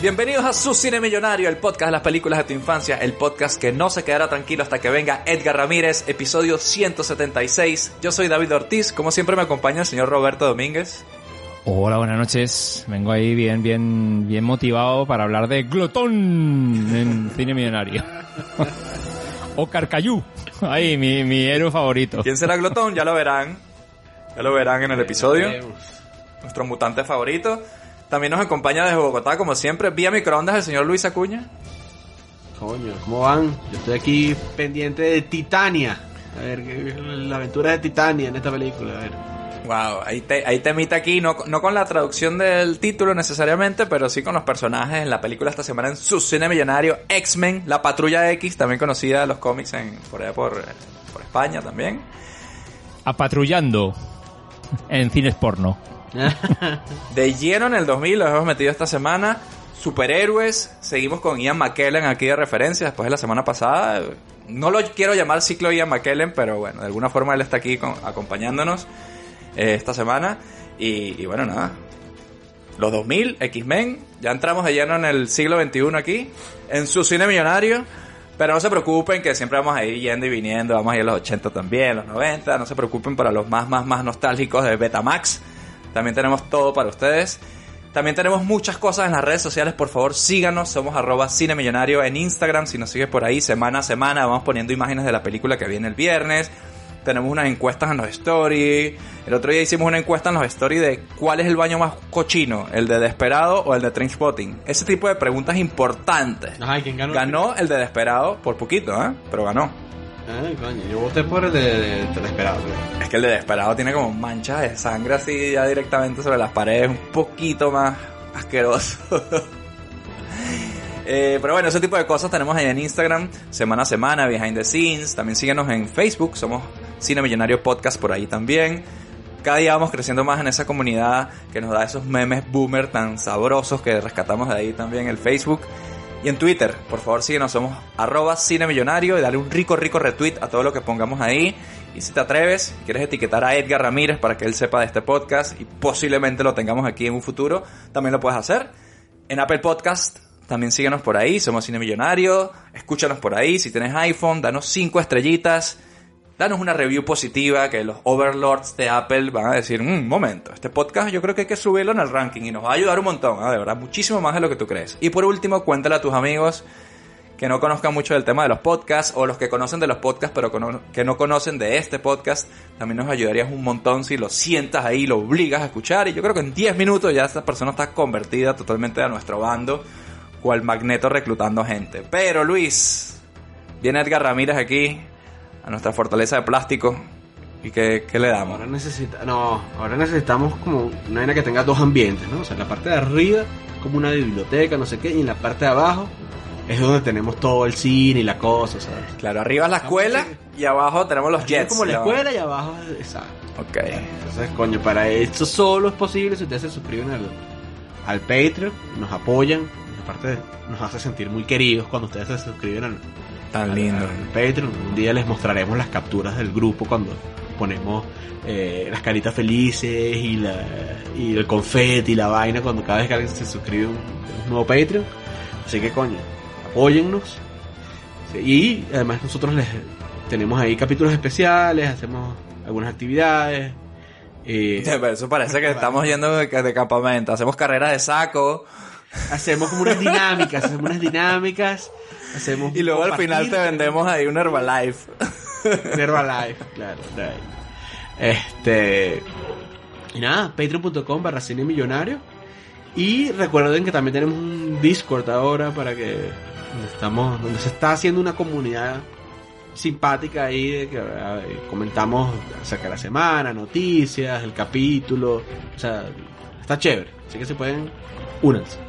Bienvenidos a Su Cine Millonario, el podcast de las películas de tu infancia, el podcast que no se quedará tranquilo hasta que venga Edgar Ramírez, episodio 176. Yo soy David Ortiz, como siempre me acompaña el señor Roberto Domínguez. Hola, buenas noches. Vengo ahí bien, bien, bien motivado para hablar de Glotón en Cine Millonario. o Carcayú. Ahí, mi, mi héroe favorito. ¿Quién será Glotón? Ya lo verán. Ya lo verán en el episodio. Nuestro mutante favorito. También nos acompaña desde Bogotá, como siempre, vía microondas el señor Luis Acuña. Coño, ¿cómo van? Yo estoy aquí pendiente de Titania. A ver, la aventura de Titania en esta película. A ver. Wow, ahí te, ahí te aquí, no, no con la traducción del título necesariamente, pero sí con los personajes en la película esta semana en su cine millonario, X-Men, la Patrulla X, también conocida en los cómics en, por allá por, por España también. Apatrullando en cines porno. De lleno en el 2000 los hemos metido esta semana. Superhéroes, seguimos con Ian McKellen aquí de referencia después de la semana pasada. No lo quiero llamar ciclo Ian McKellen, pero bueno, de alguna forma él está aquí acompañándonos eh, esta semana. Y, bueno, nada. Los 2000, X-Men, ya entramos de lleno en el siglo XXI aquí, en su cine millonario. Pero no se preocupen que siempre vamos a ir yendo y viniendo, vamos a ir a los 80 también, los 90, no se preocupen para los más, más, más nostálgicos de Betamax. También tenemos todo para ustedes. También tenemos muchas cosas en las redes sociales, por favor síganos, somos arroba cinemillonario en Instagram, si nos sigues por ahí semana a semana vamos poniendo imágenes de la película que viene el viernes, tenemos unas encuestas en los stories, el otro día hicimos una encuesta en los stories de cuál es el baño más cochino, el de Desperado o el de Trainspotting, ese tipo de preguntas importantes. ¿quién ganó? Ganó el de Desperado por poquito, ¿eh? pero ganó. Ay, coño, yo voté por el de, de, Desesperado. Es que el de Desesperado tiene como manchas de sangre así ya directamente sobre las paredes, un poquito más asqueroso. Eh, pero bueno, ese tipo de cosas tenemos ahí en Instagram, semana a semana, behind the scenes. También síguenos en Facebook, somos Cine Millonario Podcast por ahí también. Cada día vamos creciendo más en esa comunidad que nos da esos memes boomer tan sabrosos que rescatamos de ahí también el Facebook. Y en Twitter, por favor síguenos, somos arroba cinemillonario y dale un rico, rico retweet a todo lo que pongamos ahí. Y si te atreves, quieres etiquetar a Edgar Ramírez para que él sepa de este podcast y posiblemente lo tengamos aquí en un futuro, también lo puedes hacer. En Apple Podcast, también síguenos por ahí, somos Cine Millonario, escúchanos por ahí, si tienes iPhone, danos 5 estrellitas danos una review positiva que los overlords de Apple van a decir, un mm, momento, este podcast yo creo que hay que subirlo en el ranking y nos va a ayudar un montón, ¿ah? de verdad, muchísimo más de lo que tú crees. Y por último, cuéntale a tus amigos que no conozcan mucho del tema de los podcasts o los que conocen de los podcasts pero que no conocen de este podcast, también nos ayudarías un montón si lo sientas ahí, lo obligas a escuchar y yo creo que en 10 minutos ya esta persona está convertida totalmente a nuestro bando, cual magneto reclutando gente. Pero Luis, viene Edgar Ramírez aquí a nuestra fortaleza de plástico. ¿Y qué, le damos? Ahora necesita, no, ahora necesitamos como una vaina que tenga dos ambientes, ¿no? O sea, en la parte de arriba, como una biblioteca, no sé qué, y en la parte de abajo es donde tenemos todo el cine y la cosa, ¿sabes? Claro, arriba es la escuela y abajo tenemos los jets. Es como la escuela y abajo, exacto. Ok. Entonces, coño, para esto solo es posible si ustedes se suscriben al, al Patreon, nos apoyan, aparte nos hace sentir muy queridos cuando ustedes se suscriben al, Tan lindo. Patreon. Un día les mostraremos las capturas del grupo cuando ponemos eh, las caritas felices y, la, y el confeti y la vaina cuando cada vez que alguien se suscribe a un, nuevo Patreon. Así que coño, apóyennos. y además nosotros les tenemos ahí capítulos especiales, hacemos algunas actividades. Eh, eso parece que estamos yendo de, de campamento. Hacemos carreras de saco. Hacemos como unas dinámicas, hacemos unas dinámicas y luego al final te vendemos ahí un Herbalife. un Herbalife, claro. Este. Y nada, patreon.com barra cine millonario. Y recuerden que también tenemos un Discord ahora para que estamos, donde se está haciendo una comunidad simpática ahí de que comentamos acerca de la semana, noticias, el capítulo. O sea, está chévere. Así que se pueden únanse.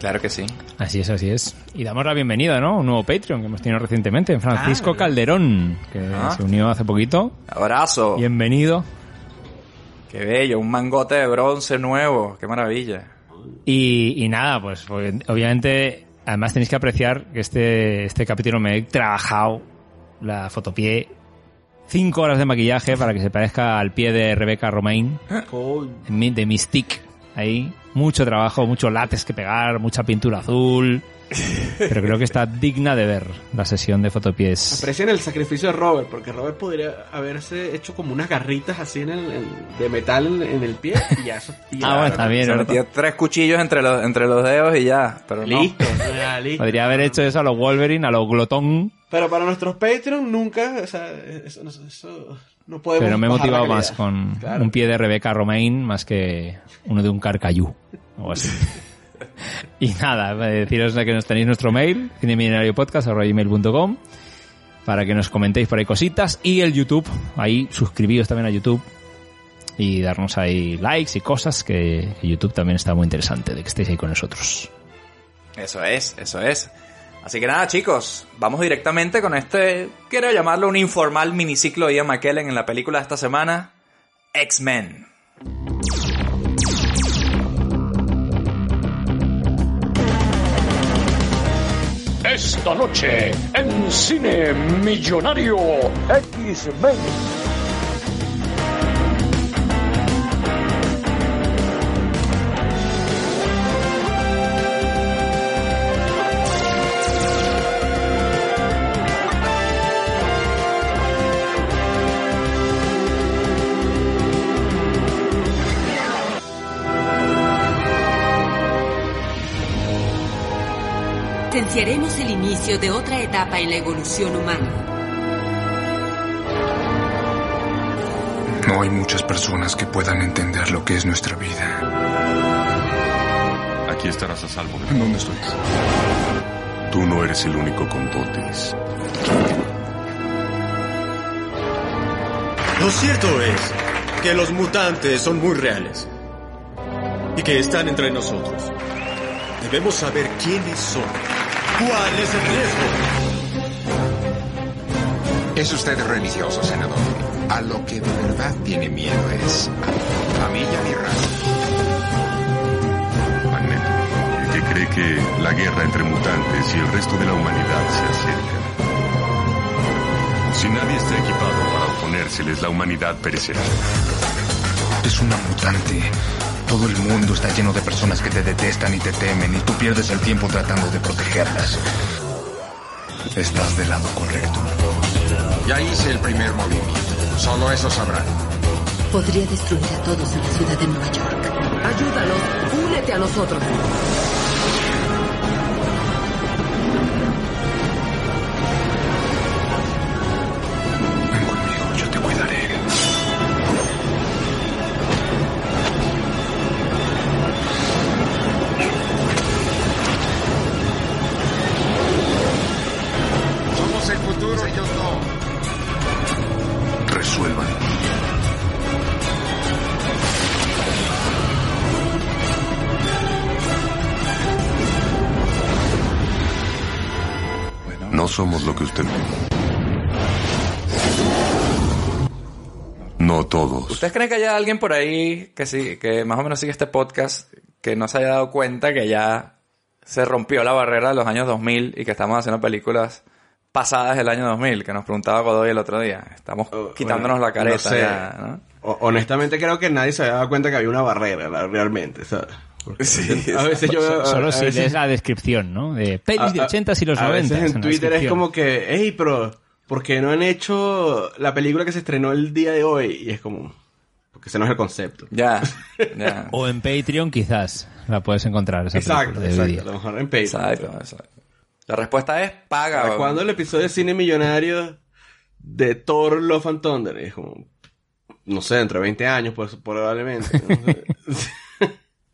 Claro que sí. Así es, así es. Y damos la bienvenida, ¿no? Un nuevo Patreon que hemos tenido recientemente, Francisco ah, Calderón, que ah. se unió hace poquito. Abrazo. Bienvenido. Qué bello, un mangote de bronce nuevo, qué maravilla. Y, nada, pues, pues obviamente, además tenéis que apreciar que este, este capítulo me he trabajado la fotopié cinco horas de maquillaje para que se parezca al pie de Rebeca Romain de Mystique ahí. Mucho trabajo, mucho látex que pegar, mucha pintura azul. Pero creo que está digna de ver la sesión de fotopies. Aprecien el sacrificio de Robert, porque Robert podría haberse hecho como unas garritas así en el, en- de metal en, en el pie y ya eso. y ya, Ah, bueno, también, Se ¿no? metió tres cuchillos entre los, entre los dedos y ya. Pero no. Listo, ya, listo. Podría haber hecho eso a los Wolverine, a los Glotón. Pero para nuestros Patreon nunca, o sea, eso, eso- eso no podemos. Pero me he motivado más con Claro. un pie de Rebecca Romain más que uno de un carcayú. O así. y nada, deciros que nos tenéis nuestro mail, cinemillenariopodcast.com para que nos comentéis por ahí cositas y el YouTube, ahí suscribíos también a YouTube y darnos ahí likes y cosas que, que YouTube también está muy interesante de que estéis ahí con nosotros. Eso es, eso es. Así que nada, chicos, vamos directamente con este, quiero llamarlo un informal miniciclo de Ian McKellen en la película de esta semana, X-Men. Esta noche en Cine Millonario X-Men. Presenciaremos el inicio de otra etapa en la evolución humana. No hay muchas personas que puedan entender lo que es nuestra vida. Aquí estarás a salvo. ¿Dónde estoy? Tú no eres el único con dotes. Lo cierto es que los mutantes son muy reales y que están entre nosotros. Debemos saber quiénes son. ¿Cuál es el riesgo? Es usted religioso, senador. A lo que de verdad tiene miedo es a mí y a mi raza. Magneto, el que cree que la guerra entre mutantes y el resto de la humanidad se acerca. Si nadie está equipado para oponérseles, la humanidad perecerá. Es una mutante. Todo el mundo está lleno de personas que te detestan y te temen y tú pierdes el tiempo tratando de protegerlas. Estás del lado correcto. Ya hice el primer movimiento. Solo eso sabrán. Podría destruir a todos en la ciudad de Nueva York. Ayúdalos, únete a nosotros. ¿Ustedes creen que haya alguien por ahí que sí, que más o menos sigue este podcast, que no se haya dado cuenta que ya se rompió la barrera de los años 2000 y que estamos haciendo películas pasadas del año 2000? Que nos preguntaba Godoy el otro día. Estamos Oh, quitándonos bueno, la careta no sé. ya, ¿no? O- honestamente creo que nadie se había dado cuenta que había una barrera realmente, ¿sabes? Sí, a veces yo veo- Solo a si veces- lees la descripción, ¿no? De pelis de a- 80 y los a 90. veces en Twitter es como que, hey, pero ¿por qué no han hecho la película que se estrenó el día de hoy? Y es como, porque ese no es el concepto. Ya, ya. O en Patreon quizás la puedes encontrar esa Exacto, exacto. A lo mejor en Patreon. Exacto, exacto. La respuesta es paga. ¿Para cuándo el episodio de Cine Millonario de Thor Love and Thunder? Y es como, no sé, entre 20 años, pues probablemente. ¿no?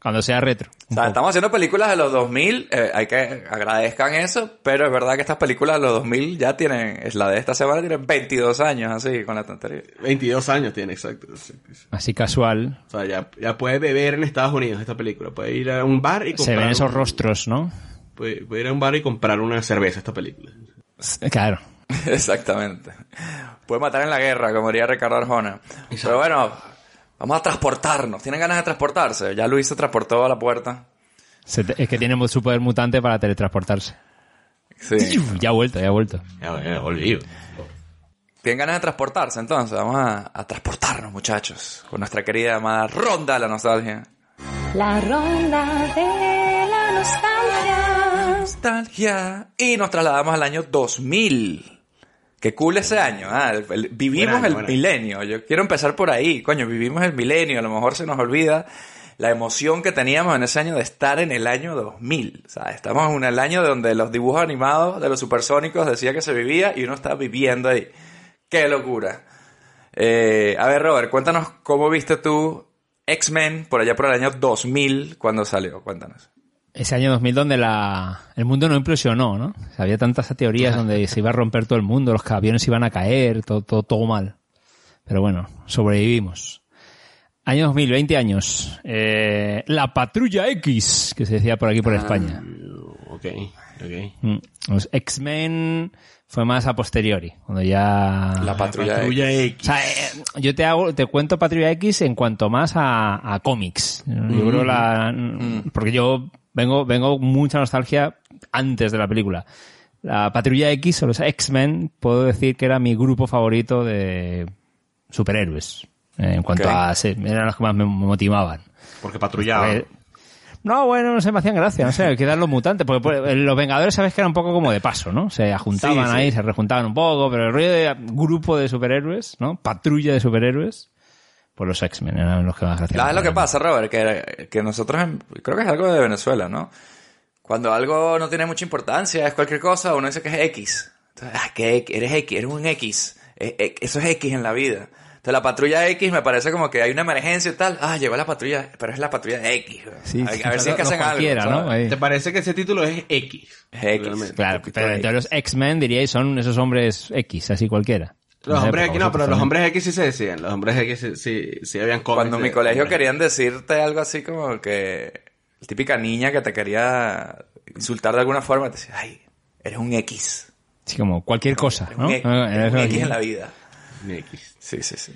Cuando sea retro. O sea, estamos haciendo películas de los 2000, eh, hay que agradezcan eso, pero es verdad que estas películas de los 2000 ya tienen, es la de esta semana tiene 22 años así con la tontería. 22 años tiene, exacto. sí, sí. Así casual. O sea, ya, ya puede beber en Estados Unidos esta película. Puede ir a un bar y comprar. Se ven esos rostros, ¿no? Puede, puede ir a un bar y comprar una cerveza esta película. Claro. Exactamente. Puede matar en la guerra, como diría Ricardo Arjona. Pero bueno, vamos a transportarnos. ¿Tienen ganas de transportarse? Ya Luis se transportó a la puerta. Se te- es que tiene su poder mutante para teletransportarse. Sí. Ya ha vuelto, ya ha vuelto. Ya, ya. ¿Tienen ganas de transportarse? Entonces, vamos a, a transportarnos, muchachos. Con nuestra querida amada ronda de la nostalgia. La ronda de la nostalgia. Nostalgia. Y nos trasladamos al año 2000. Qué cool ese año. ah, el- el- vivimos año, el milenio. Yo quiero empezar por ahí. Coño, vivimos el milenio. A lo mejor se nos olvida la emoción que teníamos en ese año de estar en el año 2000. O sea, estamos en el año donde los dibujos animados de los supersónicos decía que se vivía y uno está viviendo ahí. ¡Qué locura! Eh, a ver, Robert, cuéntanos cómo viste tú X-Men por allá por el año 2000 cuando salió. Cuéntanos. Ese año 2000 donde la, el mundo no implosionó, ¿no? O sea, había tantas teorías donde se iba a romper todo el mundo, los aviones iban a caer, todo, todo, todo mal. Pero bueno, sobrevivimos. Año 2000, 20 años. Eh, la Patrulla X, que se decía por aquí por España. Ok, ok. Mm, Los X-Men fue más a posteriori, cuando ya... La Patrulla, Patrulla X. X. O sea, eh, yo te hago, te cuento Patrulla X en cuanto más a, a cómics. Yo creo la, porque yo vengo, vengo mucha nostalgia antes de la película. La Patrulla X o los X-Men, puedo decir que era mi grupo favorito de superhéroes. en cuanto a, sí, eran los que más me motivaban. Porque patrullaba. Eh, No, bueno, no se me hacían gracia, no sé, hay que dar los mutantes, porque pues, los Vengadores sabes que era un poco como de paso, ¿no? Se juntaban Sí, sí. ahí, se rejuntaban un poco, pero el rollo de grupo de superhéroes, ¿no? Patrulla de superhéroes, pues los X-Men eran los que más gracia. ¿Sabes lo me que pasa, Robert? Que, que nosotros, creo que es algo de Venezuela, ¿no? Cuando algo no tiene mucha importancia, es cualquier cosa, uno dice que es X. Entonces, ah, que X, eres X, eres un X. Eso es X en la vida. Entonces la patrulla X me parece como que hay una emergencia y tal. Ah, llegó la patrulla, pero es la patrulla de X. Sí, a, sí, a ver si es que hacen algo. ¿no? ¿Te parece que ese título es X? Es X. Realmente. Claro, pero X. los X-Men diríais son esos hombres X, así cualquiera. Los hombres X no, pero los hombres X sí se decían. Los hombres X sí, sí, sí habían Cuando en mi colegio hombres. querían decirte algo así como que... Típica niña que te quería insultar de alguna forma, te decía, ay, eres un X. Sí, como cualquier cosa, Eres ¿no? un X, Ah, eres un X en la vida. X. Sí, sí, sí.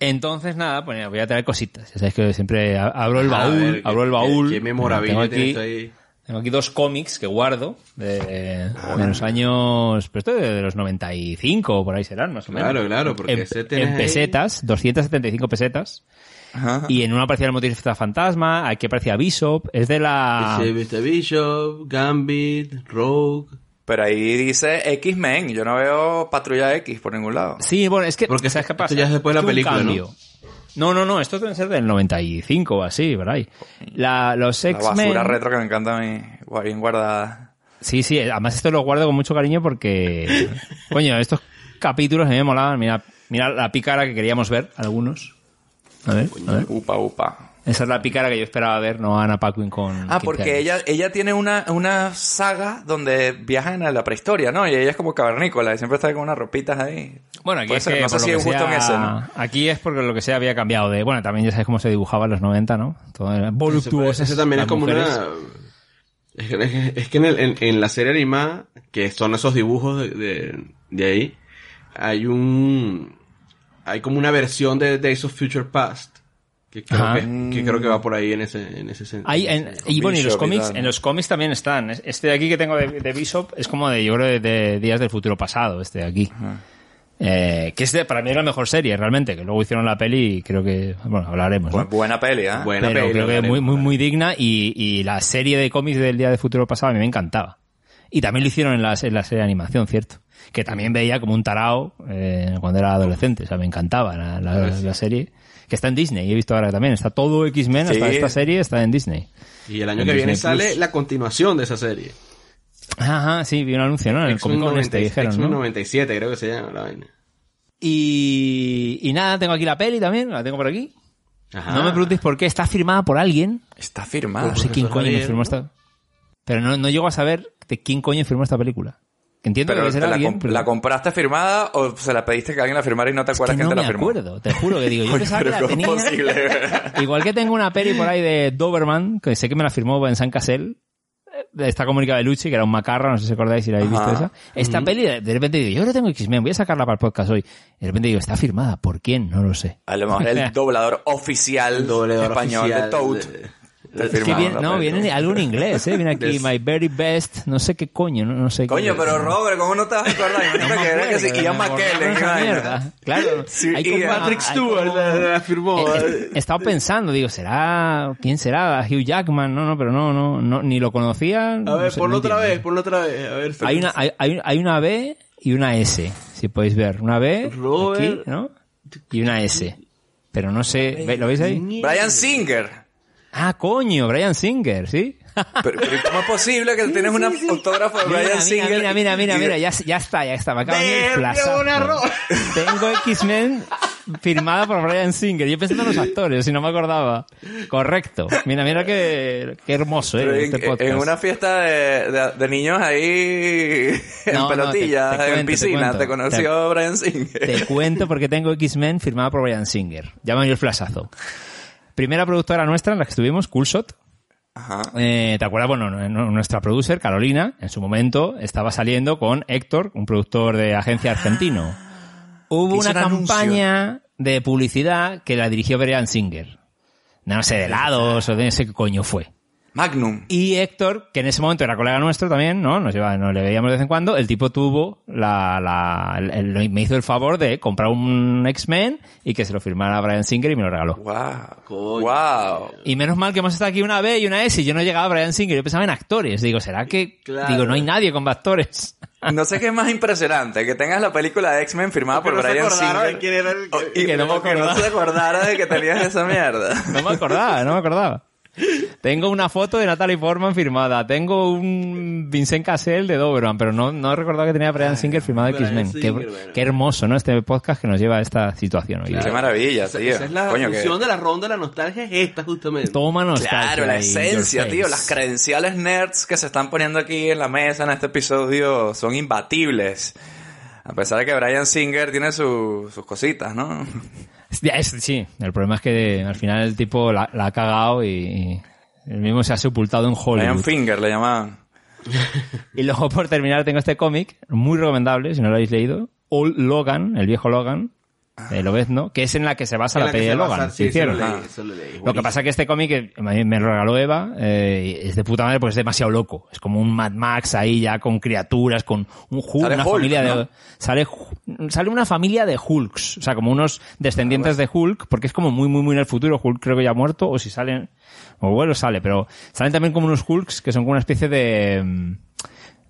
Entonces, nada, pues voy a traer cositas. Ya sabes que siempre abro el baúl, ver, abro el baúl. Qué, qué memorabilia aquí, ahí. Tengo aquí dos cómics que guardo de, de los años, pero esto de, de los 95 o por ahí serán, más o menos. Claro, claro, porque en, ese en ahí- pesetas, 275 pesetas. Ajá. Y en una aparecía el motorista fantasma, aquí aparecía Bishop, es de la... Dice Mr. Bishop, Gambit, Rogue. Pero ahí dice X-Men. Yo no veo Patrulla X por ningún lado. Sí, bueno, es que... Porque ¿sabes qué pasa? ya es después de la película, ¿no? cambio. ¿no? No, no, estos deben ser del 95 o así, por ahí. La, los La X-Men... basura retro que me encanta a mí. gua- Bien guardada. Sí, sí, además esto lo guardo con mucho cariño porque, coño, estos capítulos a mí me molaban. Mira, mira la pícara que queríamos ver, algunos. A ver, a ver. Upa, upa. Esa es la pícara que yo esperaba ver, no Ana Paquin con. Ah, 15 porque años. ella, ella tiene una, una saga donde viajan a la prehistoria, ¿no? Y ella es como cavernícola y siempre está con unas ropitas ahí. Bueno, aquí Puede es ser, que no sé por si lo es en ese, ¿no? Aquí es porque lo que sea había cambiado de. Bueno, también ya sabes cómo se dibujaba en los 90, ¿no? Todo era voluptuoso. Ese también es como una... Es que, es que- es que en, el- en- en la serie animada, que son esos dibujos de, de, de ahí, hay un... Hay como una versión de Days of Future Past. Que creo, que, que creo que va por ahí en ese, en ese sentido. En, y bueno, y los cómics, tal, ¿no? en los cómics también están. Este de aquí que tengo de, de Bishop es como de, yo creo, de, de Días del Futuro Pasado, este de aquí. Eh, que es de- para mí es la mejor serie, realmente, que luego hicieron la peli y creo que, bueno, hablaremos, buena peli, ¿eh? Buena Pero peli, creo que muy, muy, digna y, y la serie de cómics del Día del Futuro Pasado a mí me encantaba. Y también lo hicieron en la, en la serie de animación, ¿cierto? Que también veía como un tarao eh, cuando era adolescente, o sea, me encantaba la, la- la serie. Que está en Disney, he visto ahora también, está todo X-Men, hasta esta serie está en Disney. Y el año en que viene Plus. sale la continuación de esa serie. Ajá, sí, vi un anuncio, ¿no? En el Comic Con este 90 dijeron, ¿no? 97 creo que se llama la vaina. Y, y nada, tengo aquí la peli también, la tengo por aquí. Ajá. No me preguntéis por qué, está firmada por alguien. Está firmada. No sé quién coño firmó esta. Pero no, no llego a saber de quién coño firmó esta película. Entiendo Pero que ¿te será la, alguien. comp- pero- la compraste firmada o se la pediste que alguien la firmara y no te es que acuerdas quién no te la me firmó? acuerdo, te juro que digo. Yo pensaba que la ¿cómo tenía. es posible? Igual que tengo una peli por ahí de Doberman, que sé que me la firmó en San Casel. eh, Esta comunica de Luchi, que era un macarra, no sé si acordáis si la habéis visto Ajá. esa. Esta peli, de repente digo, yo ahora tengo X-Men, voy a sacarla para el podcast hoy. De repente digo, está firmada. ¿Por quién? No lo sé. A lo mejor el doblador oficial El doblador español oficial de Toad. Viene, no, viene algo en inglés, ¿eh? Viene aquí, my very best, no sé qué coño, no, no sé qué. Coño, pero Robert, ¿cómo no te vas a acordar? Imagínate que era que sí, esa vaina. mierda. Claro, Sí, hay como- Patrick Stewart como- la, la firmó. Eh, eh, He estado pensando, digo, ¿será? ¿Quién será? Hugh Jackman, no, no, pero no, no, no ni lo conocía. A no ver, sé, ponlo no otra entiendo. vez, ponlo otra vez. A ver, Hay una, hay, hay, hay una B y una S, si podéis ver. Una B, Robert. aquí, ¿no? Y una S. Pero no sé, ¿ve- ¿lo veis ahí? Brian Singer. Ah, coño, Brian Singer, ¿sí? Pero, pero ¿cómo es posible que tienes un autógrafo de Mira, Brian mira, Singer? mira, mira, mira, y- mira, ya, ya está, ya está, me acaba de ro- Tengo X-Men firmada por Brian Singer. Yo pensando en los actores, si no me acordaba. Correcto. Mira, mira qué, qué hermoso, eh, en, este podcast. en una fiesta de, de- de niños ahí en No, no, pelotilla, te- te en cuento, te piscina, cuento. te, conoció Brian Singer. Te cuento porque tengo X-Men firmada por Brian Singer. Llámame el flasazo. Primera productora nuestra en la que estuvimos, Coolshot. Ajá. Eh, ¿Te acuerdas? Bueno, n- nuestra producer, Carolina, en su momento estaba saliendo con Héctor, un productor de agencia argentino. Hubo Hizo una anuncio. campaña de publicidad que la dirigió Brian Singer. No sé, de helados o de qué coño fue. Magnum. Y Héctor, que en ese momento era colega nuestro también, ¿no? Nos, lleva, nos le veíamos de vez en cuando, el tipo tuvo la, la, el- el- me hizo el favor de comprar un X-Men y que se lo firmara Brian Singer y me lo regaló. Wow. Wow. Y menos mal que hemos estado aquí una B y una S y yo no llegaba a Brian Singer, yo pensaba en actores. Digo, ¿será que...? Claro. Digo, no hay nadie con actores. No sé qué es más impresionante, que tengas la película de X-Men firmada Que por no Brian Singer. de quién era el- o- y que no me que no se acordara de que tenías esa mierda. No me acordaba, no me acordaba. Tengo una foto de Natalie Portman firmada. Tengo un Vincent Cassel de Doberman, pero no, no recordaba que tenía Brian Singer firmado X-Men. Qué, Singer, bueno. qué hermoso, ¿no? Este podcast que nos lleva a esta situación. hoy. Qué maravilla, Esa, tío. esa es la Coño, que... función de la ronda de la nostalgia, es esta justamente. Toma nostalgia Claro, la esencia, tío. Las credenciales nerds que se están poniendo aquí en la mesa en este episodio son imbatibles. A pesar de que Brian Singer tiene su- sus cositas, ¿no? Es- sí, el problema es que al final el tipo la, la ha cagado y, y el mismo se ha sepultado en Hollywood. Finger le llamaban. Y luego por terminar tengo este cómic, muy recomendable, si no lo habéis leído. Old Logan, el viejo Logan, de Lobezno, que es en la que se basa En la, la peli de basa- Logan. sí, que hicieron. eso lo leí, Ah. eso lo leí. Lo que pasa es que este cómic eh, me me lo regaló Eva, eh, y es de puta madre porque es demasiado loco. Es como un Mad Max ahí ya con criaturas, con un Hulk, Sale una Hulk, familia ¿no? de... Sale, sale una familia de Hulks, o sea, como unos descendientes de Hulk, porque es como muy, muy, muy en el futuro. Hulk creo que ya ha muerto, o si salen... O bueno, sale, pero salen también como unos Hulks que son como una especie de...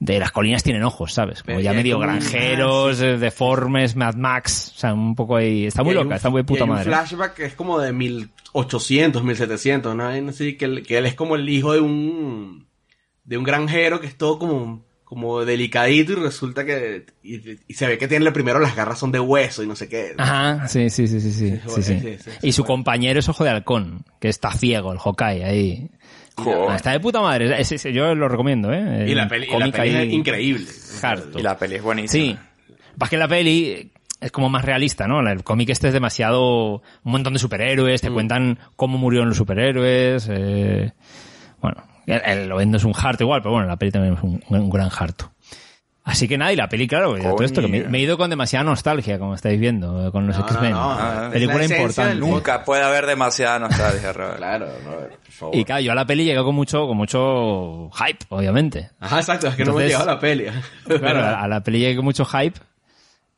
De las colinas tienen ojos, ¿sabes? Como Pero ya medio granjeros, eh, deformes, Mad Max, o sea, un poco ahí... Está muy loca, un- está muy puta hay madre. un flashback que es como de 1800, 1700, ¿no? Así que, él- que él es como el hijo de un de un granjero que es todo como como delicadito y resulta que y, y se ve que tiene primero las garras son de hueso y no sé qué. Ajá, sí, sí, sí, sí, sí, sí, sí. sí, sí, Y su compañero es Ojo de Halcón, que está ciego, el Hawkeye, ahí. Joder. Está de puta madre, ese- ese- yo lo recomiendo, ¿eh? Y la El peli, y la cómic peli ahí es increíble. harto. Y la peli es buenísima. Sí. Más que la peli es como más realista, ¿no? El cómic este es demasiado... Un montón de superhéroes, Mm. te cuentan cómo murieron los superhéroes, eh... Bueno, el, el Lobezno es un harto igual, pero bueno, la peli también es un, un gran harto. Así que nada, y la peli, claro, ya todo esto que me, he ido con demasiada nostalgia, como estáis viendo, con los No, no, X-Men. no, es Película importante. del Nunca puede haber demasiada nostalgia, Robert. Claro, no, por favor. Y claro, yo a la peli llegué con mucho, con mucho hype, obviamente. Ajá, exacto, es que no me Entonces- llegado la peli. Claro, a a la peli llegué con mucho hype.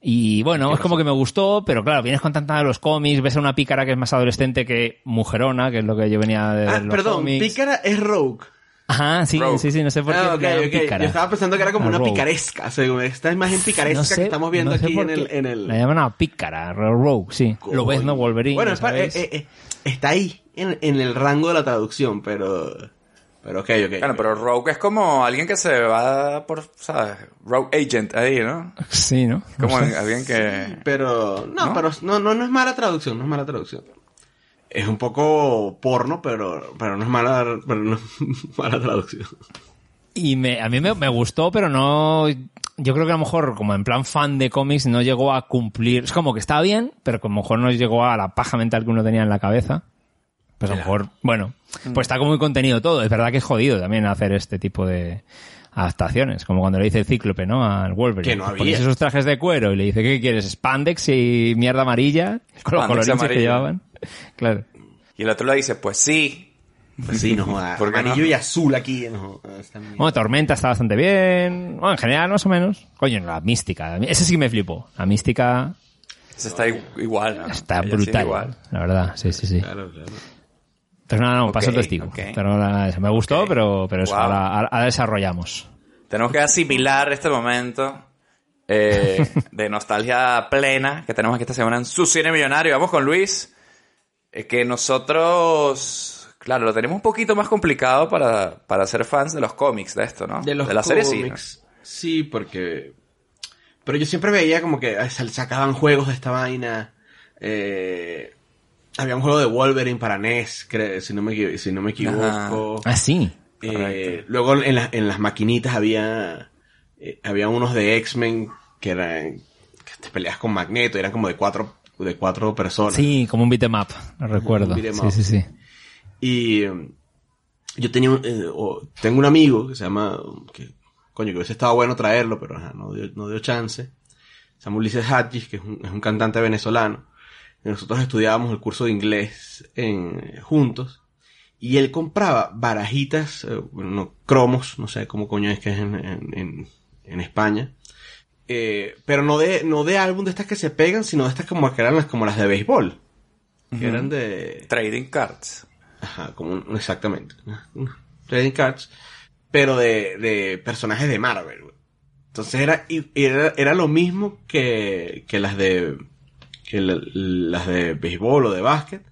Y bueno, es como que me gustó, pero claro, vienes con tanta de los cómics, ves a una pícara que es más adolescente que mujerona, que es lo que yo venía de Ah, los perdón, cómics. pícara es Rogue. Ajá, sí, Rogue. sí, sí, no sé por qué. Ah. Yo estaba pensando que era como Ah, una Rogue. picaresca, según esta imagen picaresca No sé- que estamos viendo no sé aquí en el, en el... La llaman a pícara, Rogue, sí. Lo ves, ¿no? Wolverine, Bueno, es eh, eh, eh, está ahí, en, en el rango de la traducción, pero... Pero ok, ok. Bueno, pero Rogue es como alguien que se va por, ¿sabes? Rogue Agent ahí, ¿no? Sí, ¿no? No Como sé. alguien que... Pero, no, ¿No? pero no, no, no es mala traducción, no es mala traducción. Es un poco porno, pero, pero no es mala, pero no es mala traducción. Y me, a mí me, me gustó, pero no... Yo creo que a lo mejor, como en plan fan de cómics, no llegó a cumplir... Es como que estaba bien, pero que a lo mejor no llegó a la paja mental que uno tenía en la cabeza. Pues a lo mejor, bueno, pues está como muy contenido todo. Es verdad que es jodido también hacer este tipo de adaptaciones. Como cuando le dice el cíclope, ¿no? Al Wolverine. Que no había. Pones esos trajes de cuero y le dice, ¿qué quieres? ¿Spandex y mierda amarilla? Con los colorines que llevaban. Claro. Y el otro le dice, pues sí. Pues sí, no joda. ¿Por qué Amarillo no? y azul aquí. No, está. Bueno, Tormenta está bastante bien. Bueno, en general, más o menos. Coño, la mística. Ese sí me flipó. La mística está igual. ¿no? está Ella brutal. igual. La verdad, sí, sí, sí. Claro, claro. Entonces, no, no, Ok, paso el testigo. ok. Pero nada, me gustó, pero, pero eso, Wow. ahora, desarrollamos. Tenemos que asimilar este momento eh, de nostalgia plena que tenemos aquí esta semana en su cine millonario. Vamos con Luis. eh, que nosotros, claro, lo tenemos un poquito más complicado para, para ser fans de los cómics de esto, ¿no? De los la serie sí. ¿no? cómics. Sí, porque... Pero yo siempre veía como que sacaban juegos de esta vaina. Eh, había un juego de Wolverine para NES, si no me, si no me equivoco. Ah, sí. Eh, luego en, la- en las maquinitas había eh, había unos de X-Men que eran que te peleas con Magneto, eran como de cuatro de cuatro personas. Sí, como un beat'em up, lo recuerdo. Un beat'em Sí, up. sí, sí. Y yo tenía un- eh, o- tengo un amigo que se llama que coño que hubiese estado bueno traerlo, pero ajá, no dio, no dio chance. Se llama Ulises Hatchis, que es un, es un cantante venezolano. Nosotros estudiábamos el curso de inglés en, juntos. Y él compraba barajitas, eh, bueno, no, cromos, no sé cómo coño es que es en, en, en- en España. Eh, pero no de, no de álbum de estas que se pegan, sino de estas como que eran las, como las de béisbol. Que eran de... Trading cards. Ajá, como un, exactamente. Trading cards. Pero de, de personajes de Marvel, güey. Entonces era, era, era lo mismo que, que las de, que la- las de béisbol o de básquet.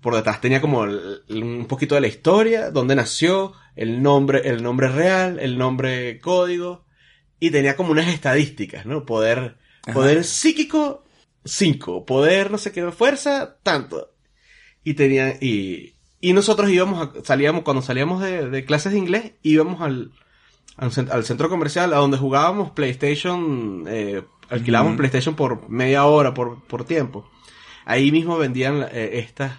Por detrás tenía como el- un poquito de la historia, dónde nació, el nombre, el nombre real, el nombre código. Y tenía como unas estadísticas, ¿no? Poder, Ajá. poder psíquico, 5. Poder, no sé qué, fuerza, tanto. Y tenía, y, y nosotros íbamos, a- salíamos, cuando salíamos de, de clases de inglés, íbamos al, al, al centro comercial, a donde jugábamos PlayStation, eh, alquilábamos. PlayStation por media hora, por, por tiempo. Ahí mismo vendían eh, estas,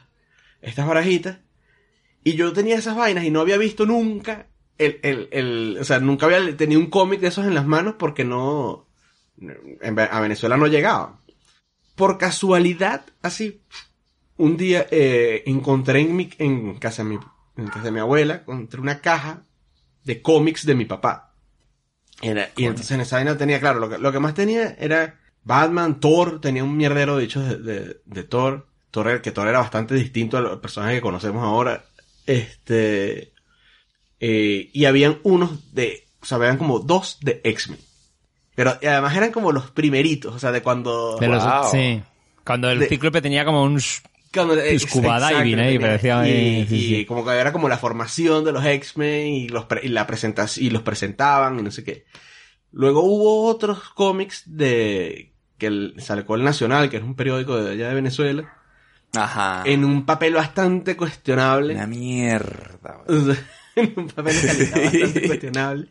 estas barajitas. Y yo tenía esas vainas y no había visto nunca el, el, el, o sea, nunca había tenido un cómic de esos en las manos porque no, en a Venezuela no llegaba. Por casualidad, así, un día eh, encontré en, mi, en, casa de mi, en casa de mi abuela, encontré una caja de cómics de mi papá. Era, y entonces en esa vaina tenía, claro, lo que, lo que más tenía era Batman, Thor, tenía un mierdero de hechos de, de, de Thor. Thor que Thor era bastante distinto a los personajes que conocemos ahora. Este. eh, y habían unos de. O sea, habían como dos de X-Men. Pero y además eran como los primeritos, o sea, de cuando. De los- Wow. sí. Cuando el De- cíclope tenía como un... Cuando, eh, Scuba diving ahí, tenía- parecía y, ahí, sí, y sí. como que era como la formación de los X-Men y los pre- y la presentación y los presentaban y no sé qué. Luego hubo otros cómics de que el, sacó el Nacional, que es un periódico de allá de Venezuela, Ajá. en un papel bastante cuestionable. Una mierda. en un papel bastante cuestionable.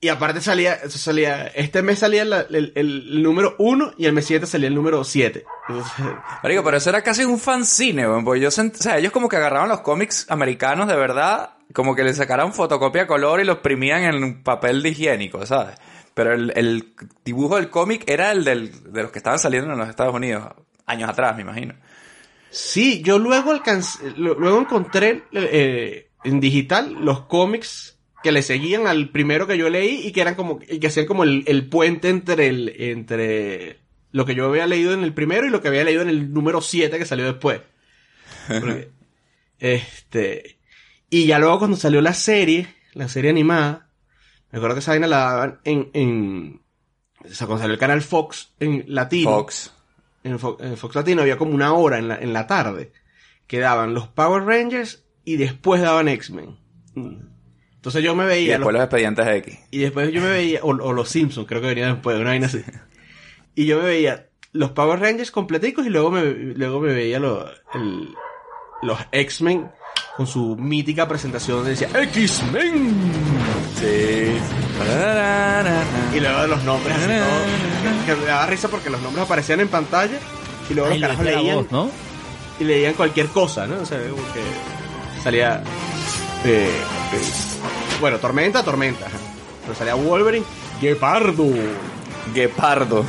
Y aparte salía, eso salía, este mes salía la- el, el número 1 y el mes siguiente salía el número 7. Marico, pero eso era casi un fanzine, weón, porque yo sent- o sea, ellos como que agarraban los cómics americanos de verdad, como que le sacaran fotocopia a color y los imprimían en un papel de higiénico, ¿sabes? Pero el, el dibujo del cómic era el del, de los que estaban saliendo en los Estados Unidos, años atrás, me imagino. Sí, yo luego alcancé, lo- luego encontré eh, en digital los cómics que le seguían al primero que yo leí y que eran como, y que hacían como el, el puente entre el, entre lo que yo había leído en el primero y lo que había leído en el número 7 que salió después. Porque, este, y ya luego cuando salió la serie, la serie animada, me acuerdo que esa vaina la daban en, en, o sea, cuando salió el canal Fox en latino Fox. en Fox, en Fox Latino había como una hora en la, en la tarde que daban los Power Rangers y después daban X-Men. Mm. Entonces yo me Y veía después los- los expedientes X. y después yo me veía o, o los Simpsons, creo que venían después, una vaina así. Y yo me veía los Power Rangers completicos y luego me luego me veía los el- los X-Men con su mítica presentación donde decía X-Men Sí. y luego los nombres así todo, que, que me daba risa porque los nombres aparecían en pantalla y luego Ay, los lo carajos leían voz, ¿no? y leían cualquier cosa, ¿no? O sea, como que salía. Eh, eh, bueno, Tormenta, Tormenta. Pero salía Wolverine, Gepardo. Guepardo.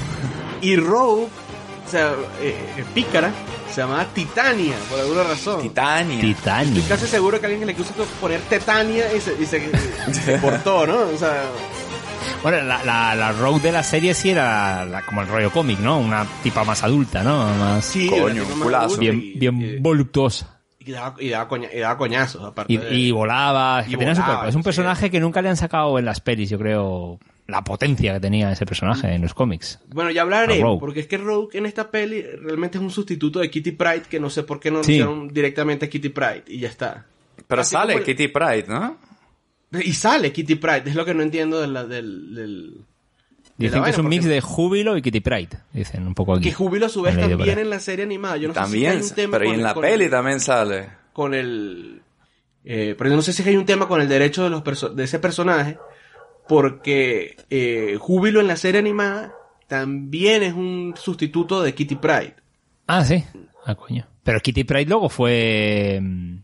Y Rogue, o sea, eh, Pícara, se llamaba Titania, por alguna razón. Titania. Titania. Estoy casi seguro que alguien le quiso poner Tetania y se, y se, se cortó, ¿no? O sea, Bueno, la, la, la road de la serie sí era la- como el rollo cómic, ¿no? Una tipa más adulta, ¿no? Más sí, Coño, un culazo. bien, bien y- voluptuosa. Y daba, y daba, coña- y daba coñazos, aparte. Y, de- y volaba. Y que tenía su volaba, cuerpo. Es un sí. personaje que nunca le han sacado en las pelis, yo creo, la potencia que tenía ese personaje en los cómics. Bueno, ya hablaré, porque es que Rogue en esta peli realmente es un sustituto de Kitty Pride que no sé por qué no Sí. hicieron directamente a Kitty Pride y ya está. Pero Así sale el- Kitty Pride, ¿no? Y sale Kitty Pride, es lo que no entiendo de la- del... Dicen que es un mix de Júbilo y Kitty Pride. Dicen un poco aquí. Que Júbilo a su vez también en la serie animada. Yo no sé si También, hay un tema pero y en la con- peli también sale. con el eh, pero yo no sé si hay un tema con el derecho de los perso- de ese personaje porque eh, Júbilo en la serie animada también es un sustituto de Kitty Pride Ah, sí. Ah, coño. Pero Kitty Pride luego fue mm,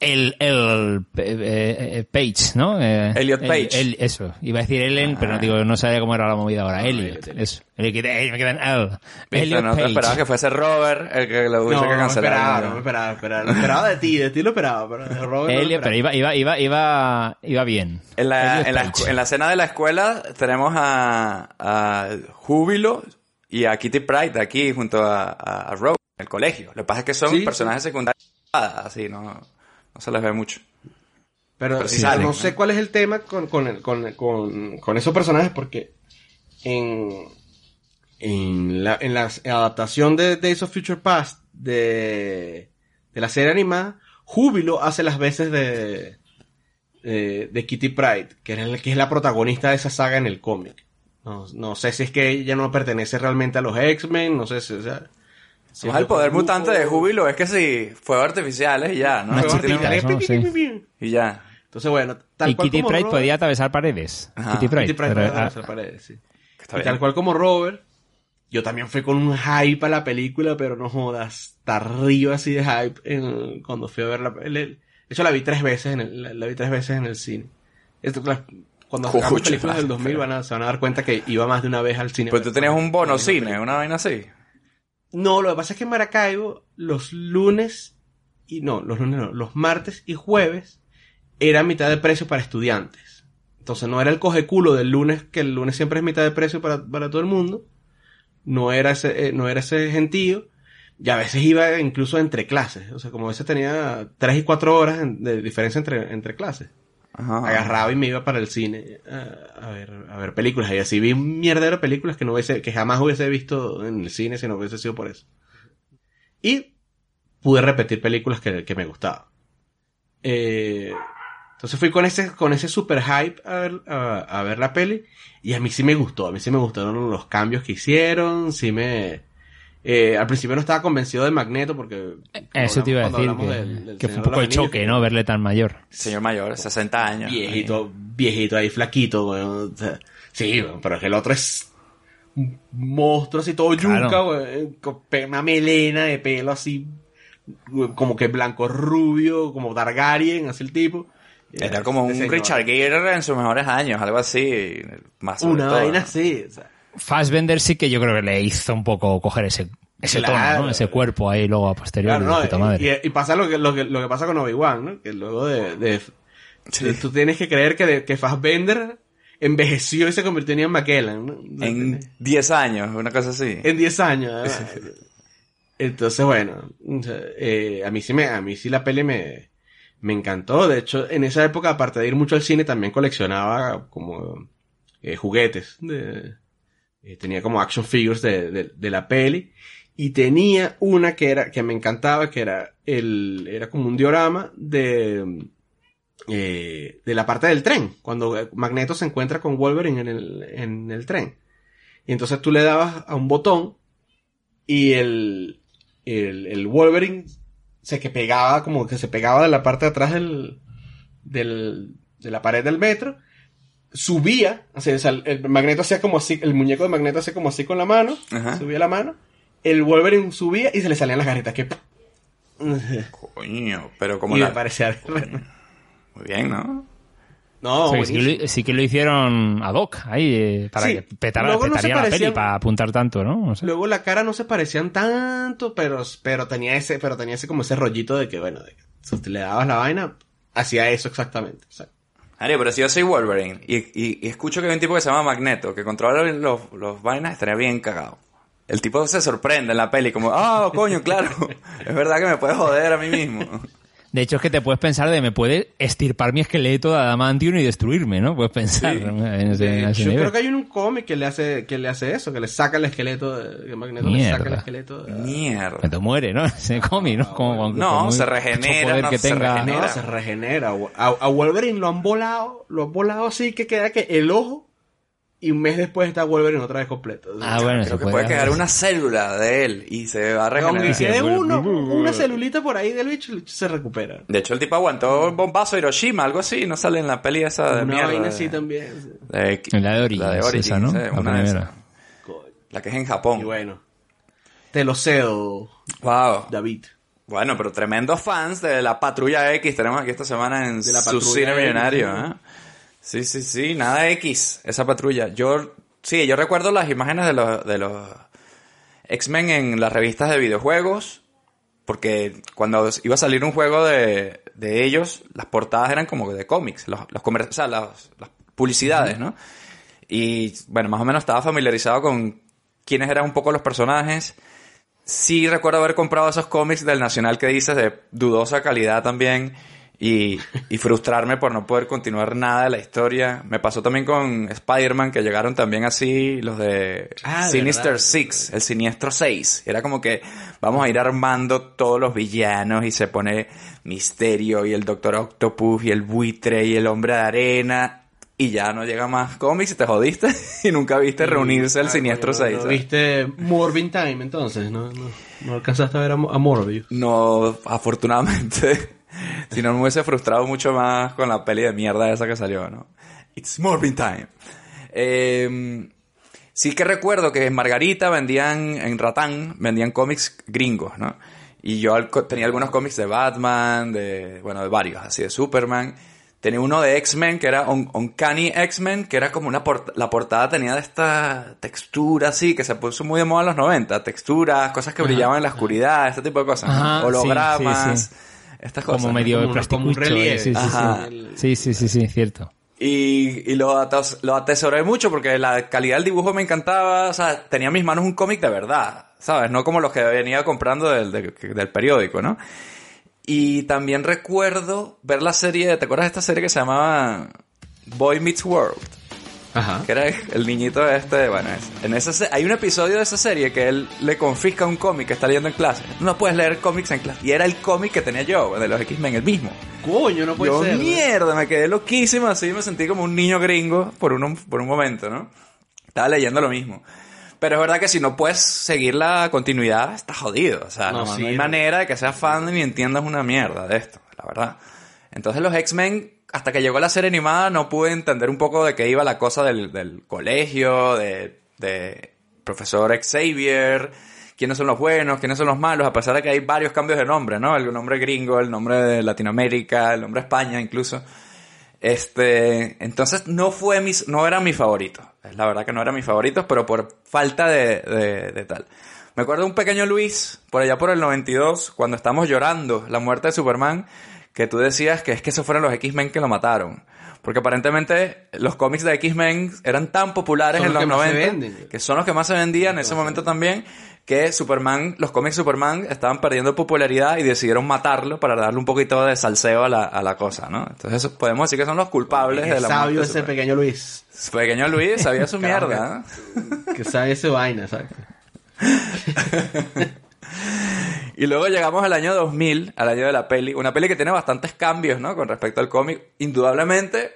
el, el eh, eh, Page, ¿no? Eh, Elliot el- Page. el- eso. Iba a decir Ellen, pero no digo, no sabía cómo era la movida ahora. Elliot. Eso. El que- eh, me queda en L. Elliot no Page. esperabas que fuese Robert el que lo hubiese no, que no me cancelar. esperaba, no me esperaba, esperaba. Lo esperaba de ti, de ti lo esperaba, pero de Robert no lo Elliot, pero esperaba. iba, iba, iba, iba, iba bien. En la, Elliot en, la, en la escena de la escuela tenemos a, a Júbilo y a Kitty Pride aquí junto a, a, a Rogue en el colegio. Lo que pasa es que son Sí, personajes secundarios, así, no, no se les ve mucho. Pero, Pero sí sí, salen, no ¿no? sé cuál es el tema con, con, el- con, con, con esos personajes porque en, en, la, en la adaptación de Days of Future Past de, de la serie animada, Júbilo hace las veces de, de, de Kitty Pride, que es, la, que es la protagonista de esa saga en el cómic. No, no sé si es que ella no pertenece realmente a los X-Men, no sé si, o sea, si es el poder mutante de Júbilo es que sí, fuegos artificiales y ya, ¿no? Sí, chispitas, ¿no? Sí. Y ya. Entonces, bueno, tal Y cual Kitty como Pride Robert- podía atravesar paredes. Ajá. Kitty Pride. Kitty puede ah, atravesar paredes, sí. Está Y tal cual como Robert, yo también fui con un hype a la película, pero no jodas, hasta arriba así de hype en- cuando fui a ver la película. De hecho, la vi tres veces en el, la, la vi tres veces en el cine. Esto, la- cuando hagamos películas del claro. 2000 van a, se van a dar cuenta que iba más de una vez al cine. Pues tú tenías un bono Sí, cine, una vaina así. No, lo que pasa es que en Maracaibo, los lunes, y no, los lunes no, los martes y jueves, era mitad de precio para estudiantes. Entonces no era el coge culo del lunes, que el lunes siempre es mitad de precio para, para todo el mundo. No era ese, eh, no era ese gentío. Y a veces iba incluso entre clases. O sea, como a veces tenía tres y cuatro horas de diferencia entre, entre clases. Ajá. Agarraba y me iba para el cine a, ver, a ver películas. Y así vi un mierdero de películas que no hubiese, que jamás hubiese visto en el cine si no hubiese sido por eso. Y pude repetir películas que, me gustaban. Eh, entonces fui con ese, con ese super hype a ver, a ver la peli. Y a mí sí me gustó. A mí sí me gustaron los cambios que hicieron. Sí me, eh, al principio no estaba convencido de Magneto porque... Eso te iba a decir. hablamos Que, del- del que fue un poco el choque, que- ¿no? Verle tan mayor. Señor mayor, 60 años. Viejito, viejito ahí, flaquito, weón. O sea, sí, pero es que el otro es un monstruo así todo Claro. yuca, weón, con una melena de pelo así, como que blanco rubio, como Targaryen, así el tipo. Era como un Este señor. Richard Gere en sus mejores años, algo así. Más Una vaina así, o sea, Fassbender sí que yo creo que le hizo un poco coger ese, ese Claro. tono, ¿no? Ese cuerpo ahí luego a posteriori. claro, ¿no? de puta madre. Y, y pasa lo que, lo que, lo que pasa con Obi-Wan, ¿no? Que luego de, de- de- tú tienes que creer que, de- que Fassbender envejeció y se convirtió en Ian McKellen, ¿no? En 10 años, una cosa así. En 10 años. Entonces, bueno, eh, a mí sí me, a mí sí la peli me, me encantó. De hecho, en esa época, aparte de ir mucho al cine, también coleccionaba como eh, juguetes. De, eh, tenía como action figures de, de, la peli. Y tenía una que era, que me encantaba, que era el, era como un diorama de, eh, de la parte del tren. Cuando eh, Magneto se encuentra con Wolverine en el, en el tren. Y entonces tú le dabas a un botón y el, el, el Wolverine se que pegaba, como que se pegaba de la parte de atrás del, del, de la pared del metro, subía, o sea, o sea, el, Magneto hacía como así, el muñeco de Magneto hacía como así con la mano, Ajá. subía la mano, el Wolverine subía y se le salían las garritas que... Coño, pero como y la... parecía... Muy bien, ¿no? No, O sea, sí, que lo, sí que lo hicieron ad hoc ahí eh, para Sí, que petara, luego no se petaría la peli para apuntar tanto, ¿no? O sea, Luego la cara no se parecían tanto, pero, pero tenía ese, pero tenía ese como ese rollito de que, bueno, de que si te le dabas la vaina, hacía eso exactamente. O sea, Mario, pero si yo soy Wolverine y, y- y escucho que hay un tipo que se llama Magneto que controla los, los vainas, estaría bien cagado. El tipo se sorprende en la peli, como, ah, coño, claro, es verdad que me puedes joder a mí mismo. De hecho, es que te puedes pensar de me puede estirpar mi esqueleto de adamantium y destruirme, ¿no? Puedes pensar en ese, en ese yo nivel. creo que hay un cómic que le hace, que le hace eso, que le saca el esqueleto, de, que Magneto le Mierda. saca el esqueleto. de- Mierda. Que te muere, ¿no? Se come, ¿no? Como, con- No, se regenera, no, que se tenga. regenera. No, se regenera. A, a Wolverine lo han volado, lo han volado así que queda que el ojo y un mes después está Wolverine otra vez completo. Ah, bueno, Creo que puede quedar una célula de él y se va a Aunque regenerar. quede vuelve- uno, una celulita por ahí del bicho, el bicho se recupera. De hecho, el tipo aguantó un bombazo a Hiroshima, algo así, no sale en la peli esa de Una mierda. vaina de- así también. de- La de Origins, La de Origins, esa, ¿no? La una esas. La que es en Japón. Y bueno, te lo cedo, Wow. David. Bueno, pero tremendos fans de la Patrulla X tenemos aquí esta semana en De la su cine millonario. ¿eh? Sí, sí, sí, nada X, esa patrulla. Yo, sí, yo recuerdo las imágenes de los, de los X-Men en las revistas de videojuegos, porque cuando iba a salir un juego de, de ellos, las portadas eran como de cómics, los, los comer- o sea, las, las publicidades, ¿no? Y bueno, más o menos estaba familiarizado con quiénes eran un poco los personajes. Sí recuerdo haber comprado esos cómics del Nacional que dices de dudosa calidad también y, y frustrarme por no poder continuar nada de la historia. Me pasó también con Spider-Man que llegaron también así los de Ah, Sinister verdad. Six, el Siniestro 6. Era como que vamos a ir armando todos los villanos y se pone Misterio y el Doctor Octopus y el buitre y el Hombre de Arena. Y ya no llega más cómics y te jodiste y nunca viste reunirse el Ah, Siniestro coño, 6. ¿no. ¿Viste Morbin Time entonces? ¿No, no, no alcanzaste a ver a Morbius? No, afortunadamente. Si no me hubiese frustrado mucho más con la peli de mierda esa que salió, ¿no? It's Morbin Time. Eh, sí que recuerdo que en Margarita vendían, en Ratán, vendían cómics gringos, ¿no? Y yo tenía algunos cómics de Batman, de, bueno, de varios, así de Superman. Tenía uno de X-Men, que era Un- Uncanny X-Men, que era como una port- la portada tenía de esta textura así, que se puso muy de moda en los 90. Texturas, cosas que brillaban en la oscuridad, este tipo de cosas. Ajá, sí, Hologramas, sí, sí. Estas cosas. Como medio Como plástico. como un relieve. Sí, sí, Ajá. sí. Sí, sí, sí, sí, cierto. Y, y lo, ates- lo atesoré mucho porque la calidad del dibujo me encantaba. O sea, tenía en mis manos un cómic de verdad, ¿sabes? No como los que venía comprando del, del- del periódico, ¿no? Y también recuerdo ver la serie, ¿te acuerdas de esta serie que se llamaba Boy Meets World? Ajá. Que era el niñito este, bueno, en esa se- hay un episodio de esa serie que él le confisca un cómic que está leyendo en clase. No puedes leer cómics en clase. Y era el cómic que tenía yo, de los X-Men, el mismo. Coño, no puede Yo, ser. mierda, me quedé loquísimo así, me sentí como un niño gringo por un, por un momento, ¿no? Estaba leyendo lo mismo. Pero es verdad que si no puedes seguir la continuidad, estás jodido. O sea, no, No, hay no. manera de que seas fan ni entiendas una mierda de esto, la verdad. Entonces los X-Men, hasta que llegó la serie animada, no pude entender un poco de qué iba la cosa del, del colegio, de, de profesor Xavier, quiénes son los buenos, quiénes son los malos, a pesar de que hay varios cambios de nombre, ¿no? El nombre gringo, el nombre de Latinoamérica, el nombre España incluso. Este, entonces no fue mis, no era mi favorito. Es la verdad que no era mi favorito, pero por falta de, de, de tal. Me acuerdo un pequeño Luis, por allá por el 92, cuando estamos llorando la muerte de Superman, que tú decías que es que esos fueron los X-Men que lo mataron. Porque aparentemente los cómics de X-Men eran tan populares Son en los que más se 90, venden. que son los que más se vendían en ese momento también, que Superman, los cómics Superman estaban perdiendo popularidad y decidieron matarlo para darle un poquito de salseo a la, a la cosa, ¿no? Entonces podemos decir que son los culpables Qué de la muerte sabio ese pequeño Luis. Pequeño Luis sabía su mierda, ¿eh? Que sabe ese vaina, exacto. Y luego llegamos al año 2000, al año de la peli. Una peli que tiene bastantes cambios, ¿no? Con respecto al cómic, indudablemente.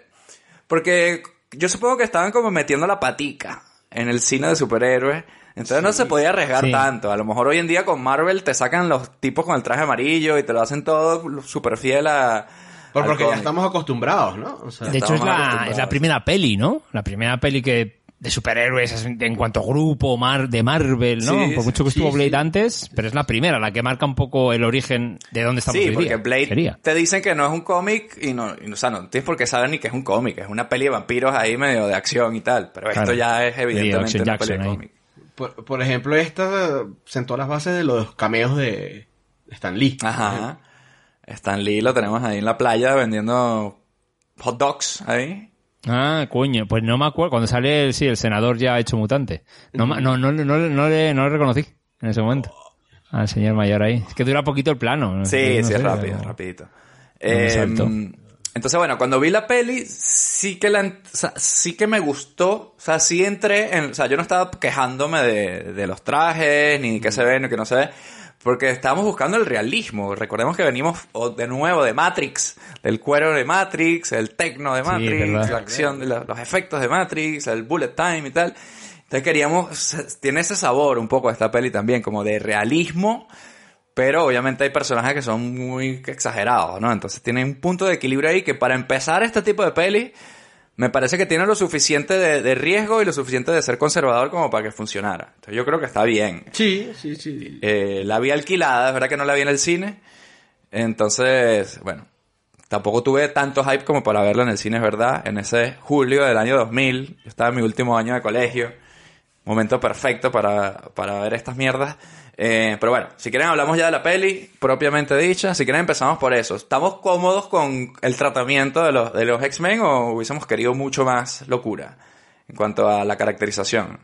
Porque yo supongo que estaban como metiendo la patica en el cine de superhéroes. Entonces no se podía arriesgar Sí. tanto. A lo mejor hoy en día con Marvel te sacan los tipos con el traje amarillo y te lo hacen todo súper fiel a... Por- porque ya estamos acostumbrados, ¿no? O sea, De hecho, es la, es la primera peli, ¿no? La primera peli que de superhéroes en cuanto a grupo mar, de Marvel, ¿no? Sí, Por mucho que sí, estuvo Blade sí. antes, pero es la primera, la que marca un poco el origen de dónde estamos Sí, hoy porque día. Blade Sería. te dicen que no es un cómic y no, y, o sea, no tienes por qué saber ni que es un cómic, es una peli de vampiros ahí medio de acción y tal, pero esto ya es evidentemente una peli de Jackson cómic. Por, por ejemplo, esta sentó las bases de los cameos de Stan Lee. Ajá. Stan Lee lo tenemos ahí en la playa vendiendo hot dogs ahí. Ah, coño, pues no me acuerdo. Cuando sale, el, sí, el senador ya hecho mutante. No, no, no, no, le, no le reconocí en ese momento. Al señor mayor ahí. Es que dura poquito el plano. ¿no? Sí, No sí, es rápido, rapidito. Eh, salto. entonces, bueno, cuando vi la peli, sí que la, en- o sea, sí que me gustó. O sea, sí entré en, o sea, yo no estaba quejándome de, de los trajes, ni qué se ve, ni qué no se ve. Porque estábamos buscando el realismo. Recordemos que venimos de nuevo de Matrix, del cuero de Matrix, el tecno de Matrix, la acción, de los efectos de Matrix, el bullet time y tal. Entonces queríamos, tiene ese sabor un poco esta peli también, como de realismo, pero obviamente hay personajes que son muy exagerados, ¿no? Entonces tiene un punto de equilibrio ahí que para empezar este tipo de peli, me parece que tiene lo suficiente de, de riesgo y lo suficiente de ser conservador como para que funcionara. Entonces yo creo que está bien. Sí, sí, sí. Eh, la vi alquilada, es verdad que no la vi en el cine. Entonces, bueno, tampoco tuve tanto hype como para verla en el cine, es verdad. En ese julio del año 2000, yo estaba en mi último año de colegio. Momento perfecto para, para ver estas mierdas. Eh, pero bueno, si quieren hablamos ya de la peli propiamente dicha. Si quieren empezamos por eso. ¿Estamos cómodos con el tratamiento de los, de los X-Men o hubiésemos querido mucho más locura en cuanto a la caracterización?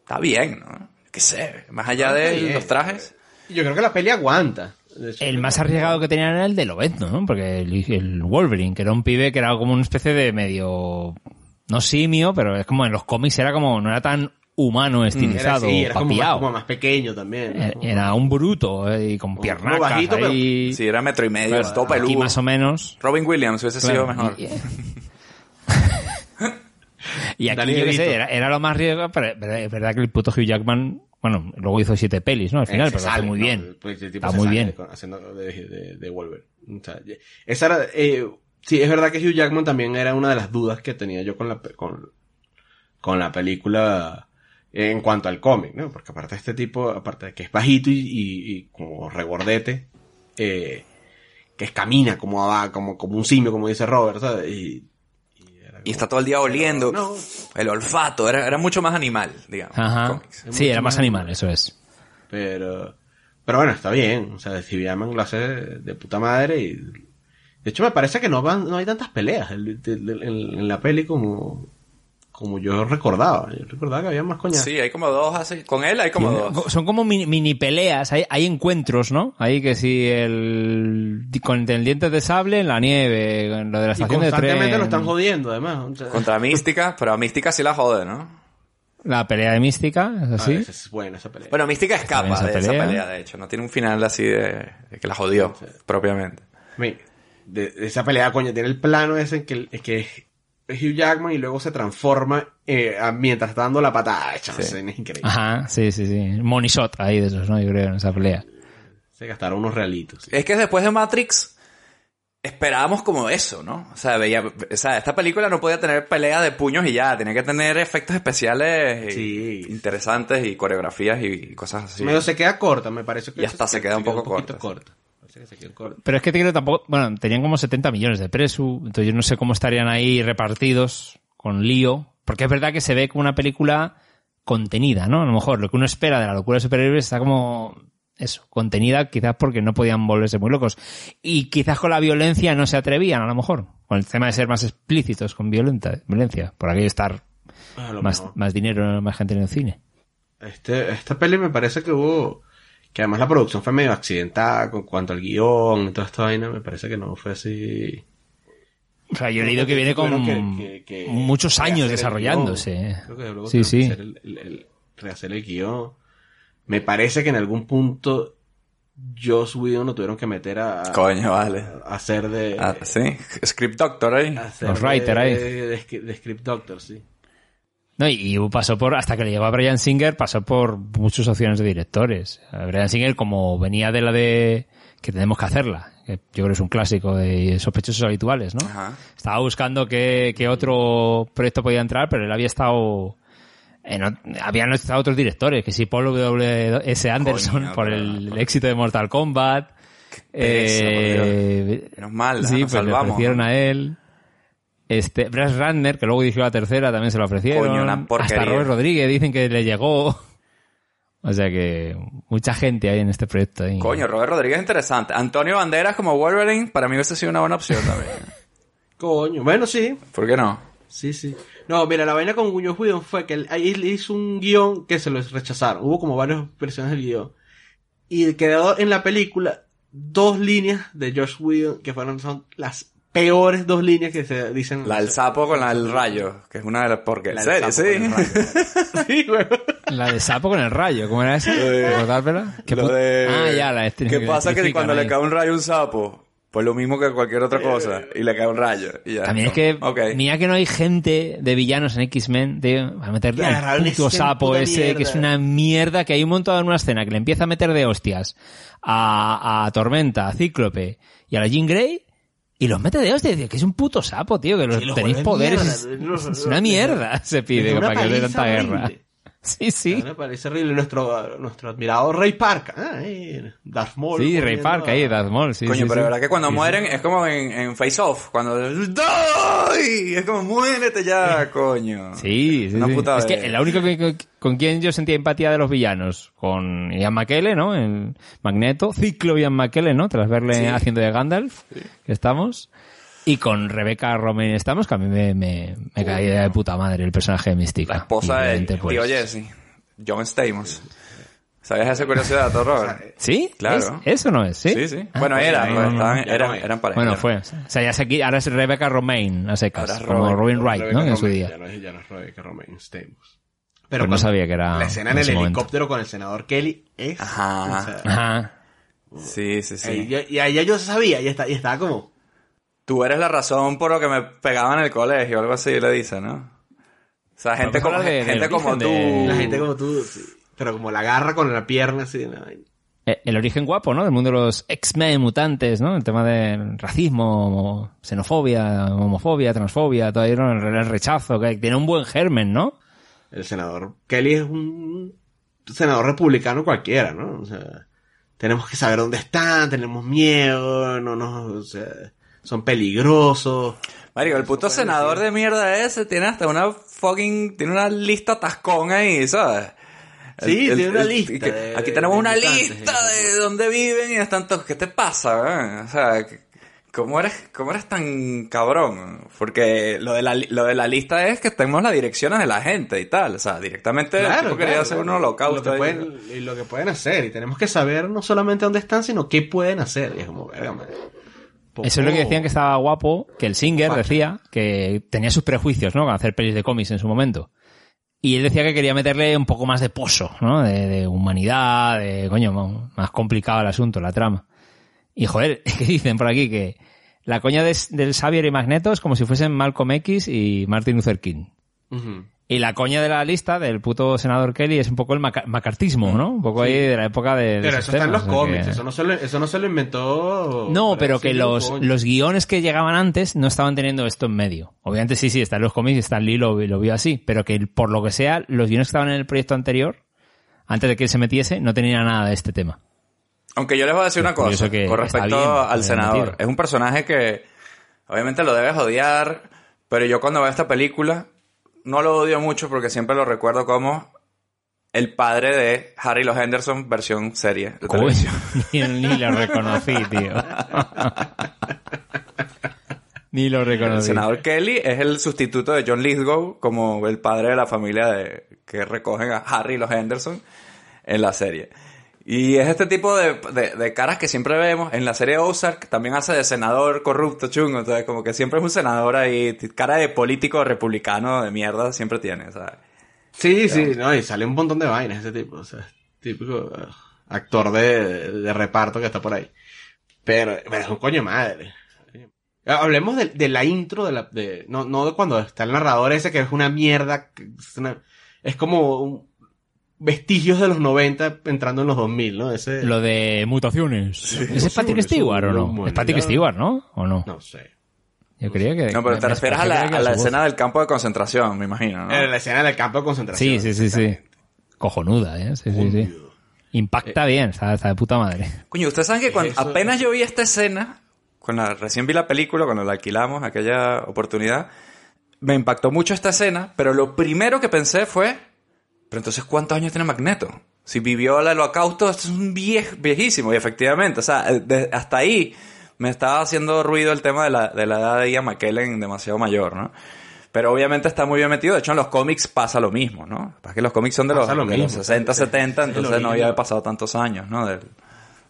Está bien, ¿no? ¿Qué sé? Más allá de bien. los trajes. Yo creo que la peli aguanta. El más arriesgado que tenían era el de Lobezno, ¿no? Porque el, el Wolverine, que era un pibe que era como una especie de medio... No simio, pero es como en los cómics era como... No era tan humano, era, estilizado, sí, era como más, papiado. como más pequeño también. ¿no? Era- Era un bruto eh, y con piernas bajito, pero-. Sí, era metro y medio, Claro, todo peludo. aquí más o menos. Robin Williams hubiese sido mejor. Y, y aquí, yo qué sé, era, era lo más riesgo, pero, pero es verdad que el puto Hugh Jackman, bueno, luego hizo siete pelis, ¿no? Al final, Eh, se pero lo hace sale, muy ¿no? bien. Pues Está muy sale bien. haciendo de, de, de Wolverine. O sea, esa era, eh, sí, es verdad que Hugh Jackman también era una de las dudas que tenía yo con la, con, con la película en cuanto al cómic, ¿no? Porque aparte de este tipo, aparte de que es bajito y, y- y como regordete, eh, que es camina como, va- como, como un simio, como dice Robert, ¿sabes? Y, era Y está todo el día oliendo. No. El olfato, era, era mucho más animal, digamos. Ajá. Sí, era más animal, eso es. Pero, pero bueno, está bien. O sea, Steve Yaman lo hace de, de puta madre y... De hecho, me parece que no van, no hay tantas peleas en, en- en la peli como, como yo recordaba. Yo recordaba que había más coñazos. Sí, hay como dos así. Con él hay como dos. Son como mini, mini peleas, hay, hay encuentros, ¿no? Ahí que si el con el diente de sable en la nieve, lo de la y estación de constantemente tren, lo están jodiendo, además. O sea, Contra Mística, pero a Mística sí la jode, ¿no? la pelea de mística, es ah, así. es buena esa pelea. Bueno, Mística escapa esa de esa pelea. pelea, de hecho. No tiene un final así de, de que la jodió, propiamente. Mira, de, de esa pelea, coño, tiene el plano ese en que, es que es Hugh Jackman y luego se transforma eh, mientras está dando la patada. Sí. es increíble. Ajá, sí, sí, sí. Money shot ahí de esos, ¿no? Yo creo, en esa pelea. Se gastaron unos realitos. sí. Es que después de Matrix esperábamos como eso, ¿no? O sea, veía, o sea, esta película no podía tener pelea de puños y ya, tenía que tener efectos especiales y- Sí. interesantes y coreografías y, cosas así. Medio se queda corta, me parece que Y hasta se queda un poco poquito corta, Pero es que te creo tampoco, bueno, tenían como 70 millones de presu, entonces yo no sé cómo estarían ahí repartidos con lío, porque es verdad que se ve como una película contenida, ¿no? A lo mejor lo que uno espera de la locura de superhéroes está como eso, contenida quizás porque no podían volverse muy locos. Y quizás con la violencia no se atrevían, a lo mejor, con el tema de ser más explícitos con violenta, violencia, por aquello estar más, más dinero, más gente en el cine. Este, esta peli me parece que hubo, que además la producción fue medio accidentada con cuanto al guion y toda esta vaina, me parece que no fue así. O sea, yo he leído que viene con que- que- que muchos años desarrollándose. Creo que luego Sí, sí. hacer el- el- el- rehacer el guion. Me parece que en algún punto Joss Whedon lo tuvieron que meter a, Coño, vale. a hacer de... Ah, sí, Script Doctor ahí. Los writer de, ahí. De script doctor, sí. No, y, pasó por, hasta que le llegó a Brian Singer, pasó por muchas opciones de directores. Brian Singer, como venía de la de que tenemos que hacerla, que yo creo que es un clásico de sospechosos habituales, ¿no? Ajá. Estaba buscando qué, qué otro proyecto podía entrar, pero él había estado no- habían estado otros directores, que sí, Paul W. S. Anderson Coño, por el éxito de Mortal Kombat. pereza, Eh, Menos mal, sí, nos pues le salvamos. ofrecieron a él. Este, Brass Runner, que luego dirigió la tercera, también se lo ofrecieron. Coño, una porquería. Hasta Robert Rodríguez dicen que le llegó. O sea que mucha gente hay en este proyecto. ahí. Coño, Robert Rodríguez es interesante. Antonio Banderas como Wolverine, para mí hubiese sido una buena opción también. Coño, bueno, sí. ¿Por qué no? Sí, sí. No, mira, la vaina con Guño Whedon fue que él, ahí él hizo un guion que se lo rechazaron. Hubo como varias versiones del guion. Y quedó en la película dos líneas de Josh Whedon que fueron son las peores dos líneas que se dicen. La del sapo con la del rayo, que es una de las... Porque, La ¿en del serio? Sí. con el rayo. Sí, güey. La de sapo con el rayo, ¿cómo era esa? de- ¿Recordármela? ¿Qué Lo pu- de... Ah, ya, la ¿Qué pasa que cuando le cae un rayo a un sapo? Pues lo mismo que cualquier otra cosa. Y le cae un rayo. Y ya. También es que, Ok. mira que no hay gente de villanos en X-Men, tío, a meterle Y al puto sapo ese, que es una mierda, que hay un montón en una escena que le empieza a meter de hostias a, a Tormenta, a Cíclope y a la Jean Grey, y los mete de hostias, tío, que es un puto sapo, tío, que los, Sí, tenéis poderes, mierda, es, una mierda, se pide, para que os dé paliza tanta guerra. Sí, sí. Me parece horrible. Nuestro, nuestro admirado Ray Park. Ah, eh, Darth Maul. Sí, Ray Park ahí, Darth Maul, sí, Coño, sí, pero sí. la verdad que cuando mueren es como en, en Face Off. Cuando... ¡Ay! Es como, muérete ya, coño. Sí, sí, Una sí. puta Es que la única que, con, con quien yo sentía empatía de los villanos, con Ian McKellen, ¿no? El Magneto, Ciclo Ian McKellen, ¿no? Tras verle Sí. haciendo de Gandalf, que estamos. Y con Rebecca Romain estamos, que a mí me, me, me caía de puta madre el personaje de Mística. La esposa Y del pues, tío Jesse. John Stamos. ¿Sabías esa curiosidad, Robert? ¿Sí? Claro. ¿Es- ¿Eso no es? ¿Sí? Sí, sí. Ah, bueno, pues era, no, pues, no, estaban- eran, eran pareja. Bueno, fue. O sea, ya sé aquí, ahora es Rebecca Romain, a secas. Ahora es como Robin- Wright, Rebecca ¿no? En su Romain, día. Ya no es, ya no es Rebecca Romain, Stamos. Pero no sabía que era La escena en en el momento. helicóptero con el senador Kelly es. Ajá. o sea, Ajá. Sí, sí, sí. yo- y ahí ya yo sabía, y, está, y estaba como. Tú eres la razón por lo que me pegaban en el colegio, algo así le dice, ¿no? O sea, gente como, de- gente como tú. de- La gente como tú, sí. pero como la agarra con la pierna así. ¿no? Eh, El origen guapo, ¿no? Del mundo de los X-Men mutantes, ¿no? El tema del racismo, xenofobia, homofobia, transfobia, todo ahí, ¿no? El el rechazo, que tiene un buen germen, ¿no? El senador Kelly es un senador republicano cualquiera, ¿no? O sea, tenemos que saber dónde están, tenemos miedo, no nos, o sea, son peligrosos. Marico, el puto senador de mierda ese tiene hasta una fucking... Tiene una lista tascón ahí, ¿sabes? Sí, tiene una lista de- aquí tenemos de una lista de dónde viven y están todos... ¿Qué te pasa, weón? O sea, ¿cómo eres, ¿cómo eres tan cabrón? Porque lo de, la, lo de la lista es que tenemos las direcciones de la gente y tal. O sea, directamente el tipo quería hacer un holocausto. Lo que, pueden, y lo que pueden hacer. Y tenemos que saber no solamente dónde están, sino qué pueden hacer. Y es como, verga. Poco- Eso es lo que decían que estaba guapo, que el Singer decía que tenía sus prejuicios, ¿no? Con hacer pelis de cómics en su momento. Y él decía que quería meterle un poco más de pozo, ¿no? De, de humanidad, de, coño, más complicado el asunto, la trama. Y joder, que dicen por aquí que la coña de- del Xavier y Magneto es como si fuesen Malcolm X y Martin Luther King. Y la coña de la lista del puto senador Kelly es un poco el maca- macartismo, ¿no? Un poco ahí de la época de... de Pero eso está en los o sea que- cómics. Eso, no se lo, eso no se lo inventó. no, pero que los, los guiones que llegaban antes no estaban teniendo esto en medio. Obviamente sí, sí, está en los cómics, Stan Lee lo, lo vio así, pero que por lo que sea, los guiones que estaban en el proyecto anterior, antes de que él se metiese, no tenían nada de este tema. Aunque yo les voy a decir Es una cosa que con está respecto bien, al senador. metido. Es un personaje que obviamente lo debes odiar, pero yo cuando veo esta película no lo odio mucho porque siempre lo recuerdo como el padre de Harry los Henderson versión serie de ni, ni lo reconocí, tío. ni lo El reconocí. senador Kelly es el sustituto de John Lithgow como el padre de la familia de, que recogen a Harry los Henderson en la serie. Y es este tipo de, de- de caras que siempre vemos. En la serie Ozark también hace de senador corrupto, chungo. Entonces, como que siempre es un senador ahí. Cara de político republicano de mierda siempre tiene, ¿sabes? Sí, sí, no, y sale un montón de vainas ese tipo. O sea, típico eh, actor de, de reparto que está por ahí. Pero, pero es un coño madre. Hablemos de, de la intro de la, de, no, no de cuando está el narrador ese que es una mierda, es, una- es como un- vestigios de los 90 entrando en los 2000, ¿no? Ese, Lo de mutaciones. ¿Ese es Patrick Stewart o no? humanidad. Es Patrick Stewart, ¿no? ¿O no? no sé. Yo creía que... No, pero te refieres a la, a voz. escena del campo de concentración, me imagino, ¿no? En la escena del campo de concentración. Sí, sí, sí, sí. Cojonuda, ¿eh? Sí, sí, sí. Impacta bien, está, está de puta madre. Coño, ustedes saben que cuando Eso- apenas yo vi esta escena, cuando la- recién vi la película, cuando la alquilamos, aquella oportunidad, me impactó mucho esta escena, pero lo primero que pensé fue, pero entonces ¿cuántos años tiene Magneto? Si vivió el holocausto, esto es un viej, viejísimo, y efectivamente, o sea, eh, de- hasta ahí me estaba haciendo ruido el tema de la, de la edad de Ian McKellen demasiado mayor, ¿no? Pero obviamente está muy bien metido. De hecho, en los cómics pasa lo mismo, ¿no? Pasa que los cómics son de los, lo de los mismo. 60, 70, Es el entonces no había pasado tantos años, ¿no? De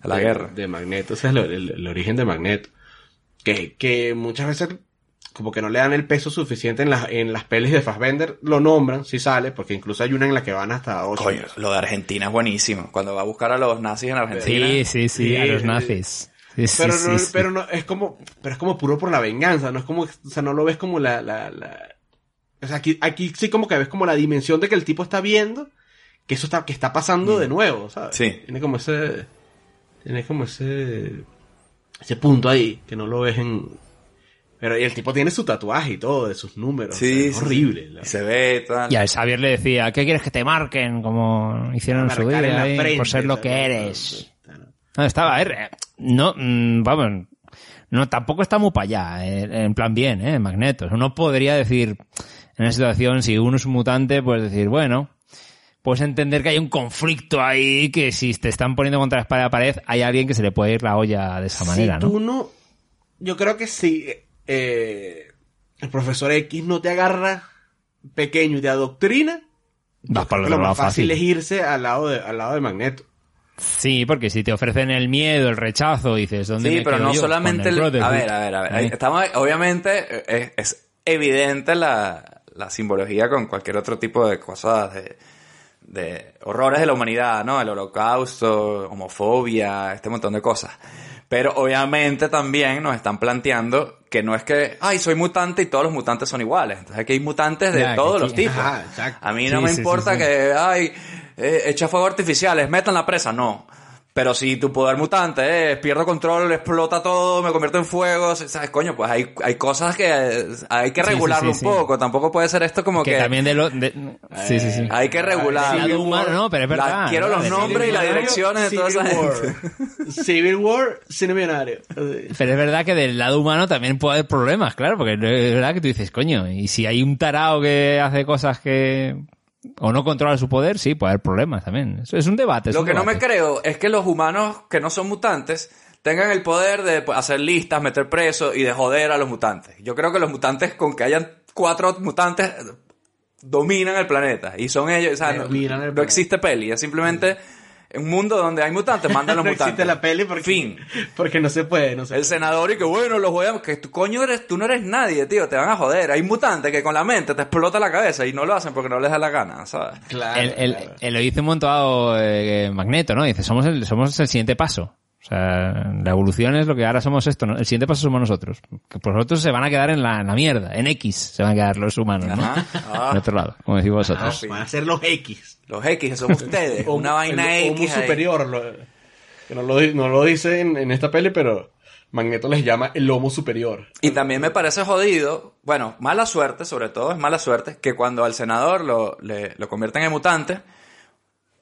la guerra. De Magneto, ese es el, el- el origen de Magneto. Que, que muchas veces como que no le dan el peso suficiente en las, en las pelis de Fassbender, lo nombran, si sale, porque incluso hay una en la que van hasta ocho. Coño, lo de Argentina es buenísimo. Cuando va a buscar a los nazis en Argentina. Sí, sí, sí, Sí, a los nazis. Sí, pero sí, no, sí. pero no, es como, pero es como puro por la venganza, no es como, o sea, no lo ves como la, la, la, o sea, aquí, aquí sí como que ves como la dimensión de que el tipo está viendo que eso está, que está pasando de nuevo, ¿sabes? Mm. Sí. Tiene como ese, tiene como ese, ese punto ahí, que no lo ves en, pero y el tipo tiene su tatuaje y todo, de sus números, Sí, o sea, es sí, horrible. sí. se ve tal. Y al Xavier le decía, ¿qué quieres que te marquen? Como hicieron en su en día, la ahí, frente, por ser lo que eres. No, estaba, eh, no, mm, vamos, no, tampoco está muy para allá, eh, en plan bien, eh, Magneto. Uno podría decir, en una situación, si uno es un mutante, pues decir, bueno, puedes entender que hay un conflicto ahí, que si te están poniendo contra la espada y la pared, hay alguien que se le puede ir la olla de esa manera, si ¿no? tú no, yo creo que si eh, el profesor X no te agarra pequeño y te adoctrina, Vas el que lo más fácil fácil. es irse al lado de, al lado de Magneto. Sí, porque si te ofrecen el miedo, el rechazo, dices, ¿dónde Sí, me pero quedo no yo? solamente el, Brotherhood. a ver, a ver, a ver. Estamos, obviamente, eh, es, es evidente la, la simbología con cualquier otro tipo de cosas de, de horrores de la humanidad, ¿no? El holocausto, homofobia, este montón de cosas. Pero obviamente también nos están planteando que no es que, ay, soy mutante y todos los mutantes son iguales. Entonces aquí hay mutantes de Ya, todos los tipos. Ajá. A mí no Sí, me sí, importa sí. que, ay, eh, echa fuego artificiales, metan la presa, no. Pero si tu poder mutante es, pierdo control, explota todo, me convierto en fuego, ¿sabes? Coño, pues hay, hay cosas que eh, hay que sí, regularlo sí, sí. un poco. Tampoco puede ser esto como que... que también de lo... de- sí, sí, sí. Hay que regular. Lado humano, no, pero es La- verdad. quiero ¿no? los nombres y las direcciones de toda esa Civil gente. War. Civil War, cine millonario. Pero es verdad que del lado humano también puede haber problemas, claro, porque es verdad que tú dices, coño, y si hay un tarao que hace cosas que... o no controla su poder, sí, puede haber problemas también. Eso es un debate. es Lo un que no me debate. creo es que los humanos que no son mutantes tengan el poder de pues, hacer listas, meter presos y de joder a los mutantes. Yo creo que los mutantes, con que hayan cuatro mutantes, dominan el planeta. Y son ellos, o sea, no, Dominan el no existe peli, es simplemente un mundo donde hay mutantes, mandan los no mutantes. existe la peli porque, Fin. porque no se puede, no se El senador y que bueno, los voy a... Que tú, coño, eres, tú no eres nadie, tío, te van a joder. Hay mutantes que con la mente te explota la cabeza y no lo hacen porque no les da la gana, ¿sabes? Claro, el lo dice un montado eh, Magneto, ¿no? Dice, somos el, somos el siguiente paso. O sea, la evolución es lo que ahora somos esto, ¿no? El siguiente paso somos nosotros. Que por nosotros se van a quedar en la, en la mierda, en X se van a quedar los humanos, ¿no? Ajá. Ah. En otro lado, como decís vosotros. sí. Van a ser los X. Los X, son ustedes. Una vaina el X. Homo superior. lo- que no lo, no lo dice en, en esta peli, pero Magneto les llama el Homo superior. Y también me parece jodido, bueno, mala suerte, sobre todo es mala suerte, que cuando al senador lo, le- lo convierten en mutante,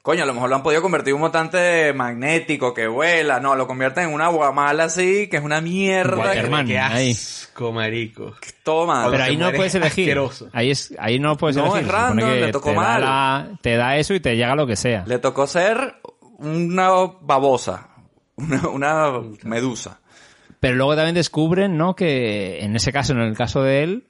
coño, a lo mejor lo han podido convertir en un mutante magnético que vuela, no, lo convierten en una guamala así, que es una mierda, Waterman. que, Qué ahí. asco, marico. mal. Pero ahí no puedes elegir. asqueroso. Ahí es, ahí no puedes No, elegir. es Se supone random, le tocó te da mal. la- te da eso y te llega lo que sea. Le tocó ser una babosa, una, una medusa. Pero luego también descubren, ¿no? Que en ese caso, en el caso de él,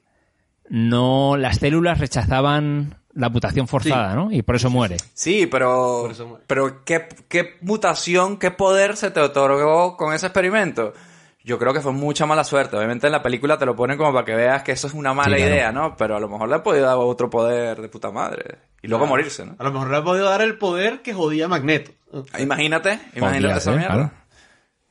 no, las células rechazaban la mutación forzada, ¿no? Y por eso muere. Sí, pero, Por eso muere. pero ¿qué, ¿qué mutación, qué poder se te otorgó con ese experimento? Yo creo que fue mucha mala suerte. Obviamente en la película te lo ponen como para que veas que eso es una mala Sí, claro. idea, ¿no? Pero a lo mejor le ha podido dar otro poder de puta madre. Y luego morirse, ¿no? A lo mejor le ha podido dar el poder que jodía a Magneto. Imagínate, imagínate Podría esa ser, mierda. claro.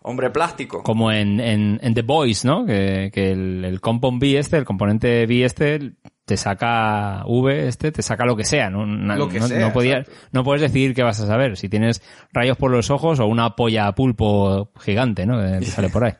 Hombre plástico. Como en, en, en The Boys, ¿no? Que, que el, el compound B este, el componente B este, te saca V este, te saca lo que sea, ¿no? Lo que no, sea, no podía- exacto. no puedes decidir qué vas a saber. Si tienes rayos por los ojos o una polla pulpo gigante, ¿no? Que sale por ahí.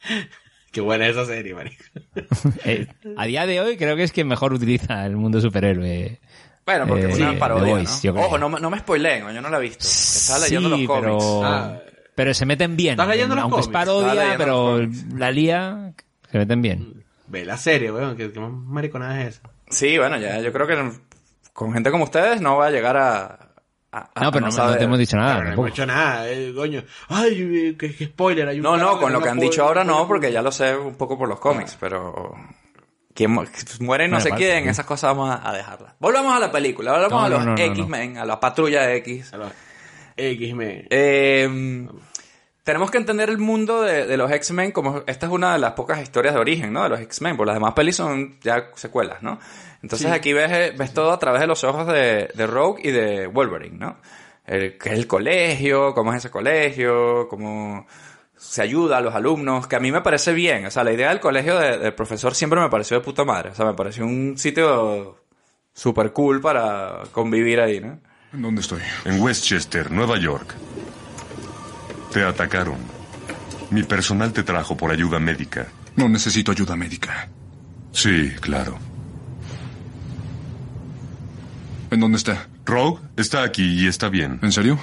Qué buena esa serie, marico. Eh, a día de hoy creo que es quien mejor utiliza el mundo superhéroe. Bueno, porque Eh, es una sí, parodia, yo ¿no? Ojo, no, me- no me spoileen, yo no la he visto. Estaba leyendo Sí, los cómics. Pero, Ah. pero se meten bien. ¿Estás leyendo los Aunque cómics? es parodia, pero la lía, se meten bien. Ve la serie, weón. ¿Qué, qué más mariconada es esa? Sí, bueno, ya yo creo que con gente como ustedes no va a llegar a... a- a No, pero no, te hemos dicho nada. Pero no hemos hecho nada, eh, coño. Ay, qué, qué spoiler. Hay un No, no, con que lo que han dicho ahora no, porque ya lo sé un poco por los cómics, pero... ¿Quién mu- muere no Bueno, sé quién, esas cosas vamos a, a dejarlas. Volvamos a la película, volvamos No, a los no, no, no, no. X-Men, a la patrulla X. A los X-Men. Eh, tenemos que entender el mundo de, de los X-Men como esta es una de las pocas historias de origen, ¿no? De los X-Men, porque las demás pelis son ya secuelas, ¿no? Entonces Sí. aquí ves, eh, ves todo a través de los ojos de, de Rogue y de Wolverine, ¿no? El, que es el colegio, cómo es ese colegio, cómo se ayuda a los alumnos, que a mí me parece bien. O sea, la idea del colegio de- del profesor siempre me pareció de puta madre. O sea, me pareció un sitio súper cool para convivir ahí, ¿no? ¿En dónde estoy? En Westchester, Nueva York. Te atacaron. Mi personal te trajo por ayuda médica. No necesito ayuda médica. Sí, claro. ¿En dónde está? Rogue está aquí y está bien. ¿En serio?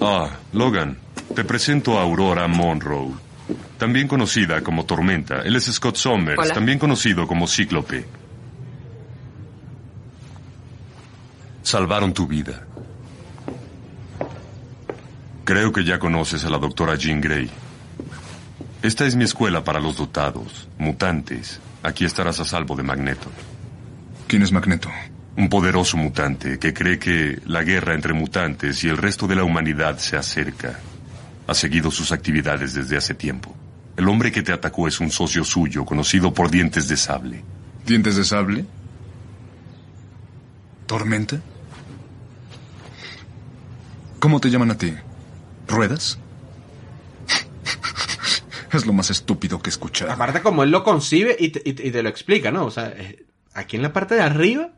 Ah, Logan, te presento a Aurora Monroe. También conocida como Tormenta. Él es Scott Summers, Hola. también conocido como Cíclope. Salvaron tu vida. Creo que ya conoces a la doctora Jean Grey. Esta es mi escuela para los dotados, mutantes. Aquí estarás a salvo de Magneto. ¿Quién es Magneto? Un poderoso mutante que cree que la guerra entre mutantes y el resto de la humanidad se acerca. Ha seguido sus actividades desde hace tiempo. El hombre que te atacó es un socio suyo, conocido por dientes de sable. ¿Dientes de sable? ¿Tormenta? ¿Cómo te llaman a ti? ¿Ruedas? es lo más estúpido que he escuchado. Aparte, como él lo concibe y te, y te- y te lo explica, ¿no? O sea, eh, aquí en la parte de arriba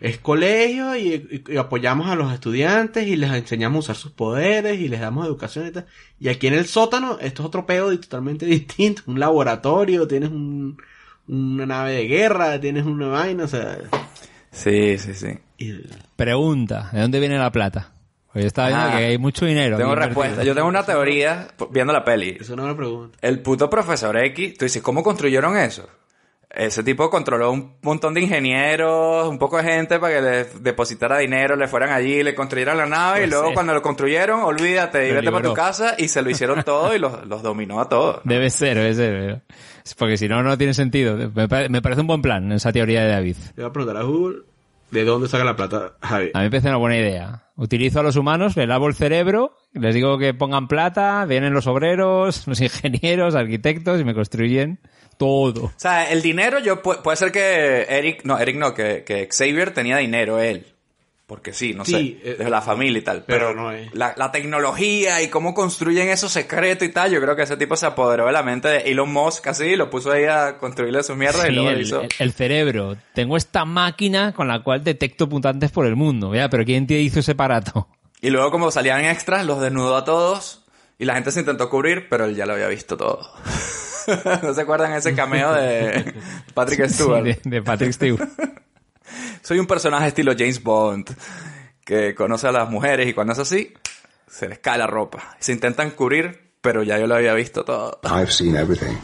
es colegio y, y- y apoyamos a los estudiantes y les enseñamos a usar sus poderes y les damos educación y tal. Y aquí en el sótano, esto es otro pedo y totalmente distinto. Un laboratorio, tienes un, una nave de guerra, tienes una vaina, o sea... Sí, sí, sí. y- Pregunta, ¿de dónde viene la plata? Yo estaba viendo Ah, que hay mucho dinero. Tengo respuesta. Yo tengo una teoría viendo la peli. Eso no me lo pregunto. El puto profesor X, tú dices, ¿cómo construyeron eso? Ese tipo controló un montón de ingenieros, un poco de gente para que le depositara dinero, le fueran allí, le construyeran la nave y Pues luego sí. cuando lo construyeron, olvídate, vete para tu casa y se lo hicieron todo y los, los dominó a todos. Debe ser, debe ser. Es Porque si no, no tiene sentido. Me parece un buen plan esa teoría de David. Le voy a preguntar a Google de dónde saca la plata Javi. A mí me parece una buena idea. Utilizo a los humanos, les lavo el cerebro, les digo que pongan plata, vienen los obreros, los ingenieros, arquitectos y me construyen todo. O sea, el dinero yo pu- puede ser que Eric, no, Eric no, que, que Xavier tenía dinero él. Porque sí, no Sí, sé, eh, de la familia y tal. pero Pero, no es. la, la tecnología y cómo construyen esos secretos y tal, yo creo que ese tipo se apoderó de la mente de Elon Musk así, y lo puso ahí a construirle sus mierdas y luego el, hizo... el- el cerebro. Tengo esta máquina con la cual detecto mutantes por el mundo. Vea, pero ¿quién te hizo ese aparato? Y luego como salían extras, los desnudó a todos y la gente se intentó cubrir, pero él ya lo había visto todo. ¿No se acuerdan ese cameo de Patrick Stewart? Sí, de, de Patrick Stewart. Soy un personaje estilo James Bond que conoce a las mujeres y cuando es así, se les cae la ropa. Se intentan cubrir, pero ya yo lo había visto todo. I've seen everything.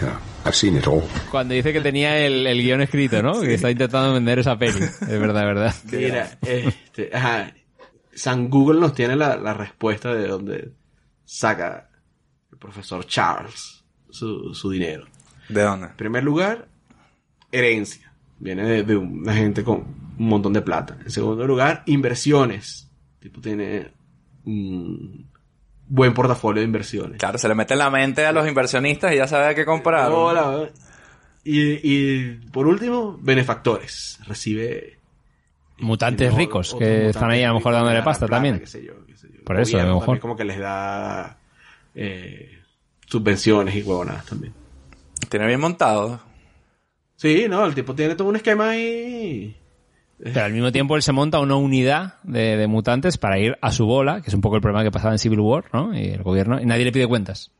Yeah, I've seen it all. Cuando dice que tenía el, el guion escrito, ¿no? Que está intentando vender esa peli. Es verdad, es verdad. Mira, este, ajá, San Google nos tiene la, la respuesta de dónde saca el profesor Charles su, su dinero. ¿De dónde? En primer lugar, herencia. Viene de, de una gente con un montón de plata. En segundo lugar, inversiones. Tipo tiene un buen portafolio de inversiones. Claro, se le mete en la mente a los inversionistas y ya sabe qué comprar. Hola. Y, y por último, benefactores. Recibe Mutantes Tiene ricos que mutantes están ahí a lo mejor dándole pasta plata, también. qué sé yo, qué sé yo. Por eso, a lo mejor. como que les da eh, subvenciones y huevonadas también. Tiene bien montado. Sí, no, el tipo tiene todo un esquema ahí. Pero al mismo tiempo él se monta una unidad de, de mutantes para ir a su bola, que es un poco el problema que pasaba en Civil War, ¿no? Y el gobierno, y nadie le pide cuentas.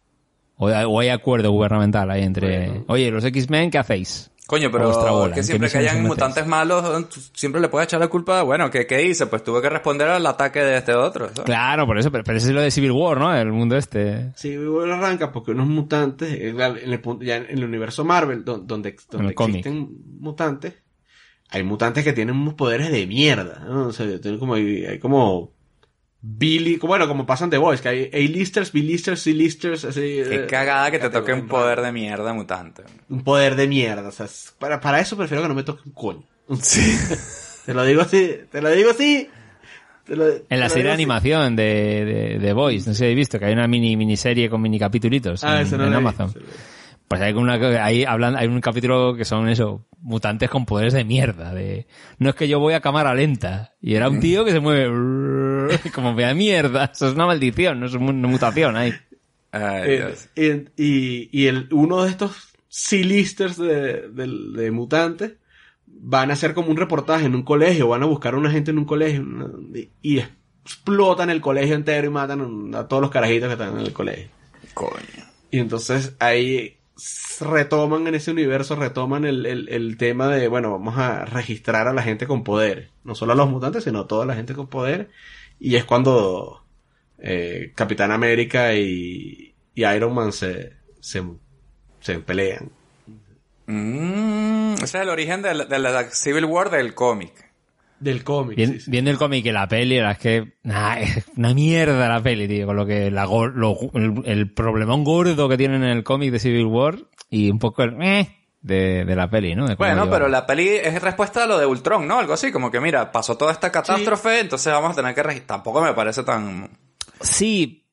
O, o hay acuerdo gubernamental ahí entre... Oye, los X-Men, ¿qué hacéis? Coño, pero bola, que ¿en qué siempre que hayan mutantes malos, tú siempre le puedes echar la culpa. Bueno, ¿qué, qué hice? Pues tuve que responder al ataque de este otro. ¿sabes? Claro, por eso, pero, pero eso es lo de Civil War, ¿no? El mundo este. Sí, bueno, arranca porque unos mutantes, eh, en el, punto- ya en el universo Marvel, don- donde, donde el cómic. existen mutantes, hay mutantes que tienen unos poderes de mierda, ¿no? O sea, tienen como, hay, hay como Billy, bueno, como pasan The Boys, que hay A-listers, B-listers, C-listers, así. Qué eh, cagada que te toque un poder de mierda mutante. Un poder de mierda, o sea, para, para eso prefiero que no me toque un coño. Sí. Te lo digo así, te lo digo así. lo- En la serie de animación de, de, de Boys, no sé si habéis visto que hay una mini miniserie con mini capitulitos Ah, en, eso no en Amazon. Pues hay una hablan, hay un capítulo que son eso, mutantes con poderes de mierda, de no es que yo voy a cámara lenta y era un tío que se mueve como vea mierda, eso es una maldición, no es una mutación ahí. Ay, Eh, y, y, y el, uno de estos C-listers de, de- de mutantes van a hacer como un reportaje en un colegio, van a buscar a una gente en un colegio una- y, y explotan el colegio entero y matan a todos los carajitos que están en el colegio. Coño. Y entonces ahí retoman en ese universo, retoman el, el, el tema de, bueno, vamos a registrar a la gente con poder. No solo a los mutantes, sino a toda la gente con poder. Y es cuando eh, Capitán América y, y Iron Man se, se, se pelean. Mm, ese es el origen de la, de la Civil War del cómic. Del cómic. Bien- sí, sí. Viendo el cómic y la peli, la es que, nah, es una mierda la peli, tío, con lo que la, gor- lo- el, el problemón gordo que tienen en el cómic de Civil War y un poco el eh, de, de la peli, ¿no? Bueno, llevan. pero la peli es respuesta a lo de Ultron, ¿no? Algo así, como que mira, pasó toda esta catástrofe, entonces vamos a tener que registrar. Tampoco me parece tan... Sí,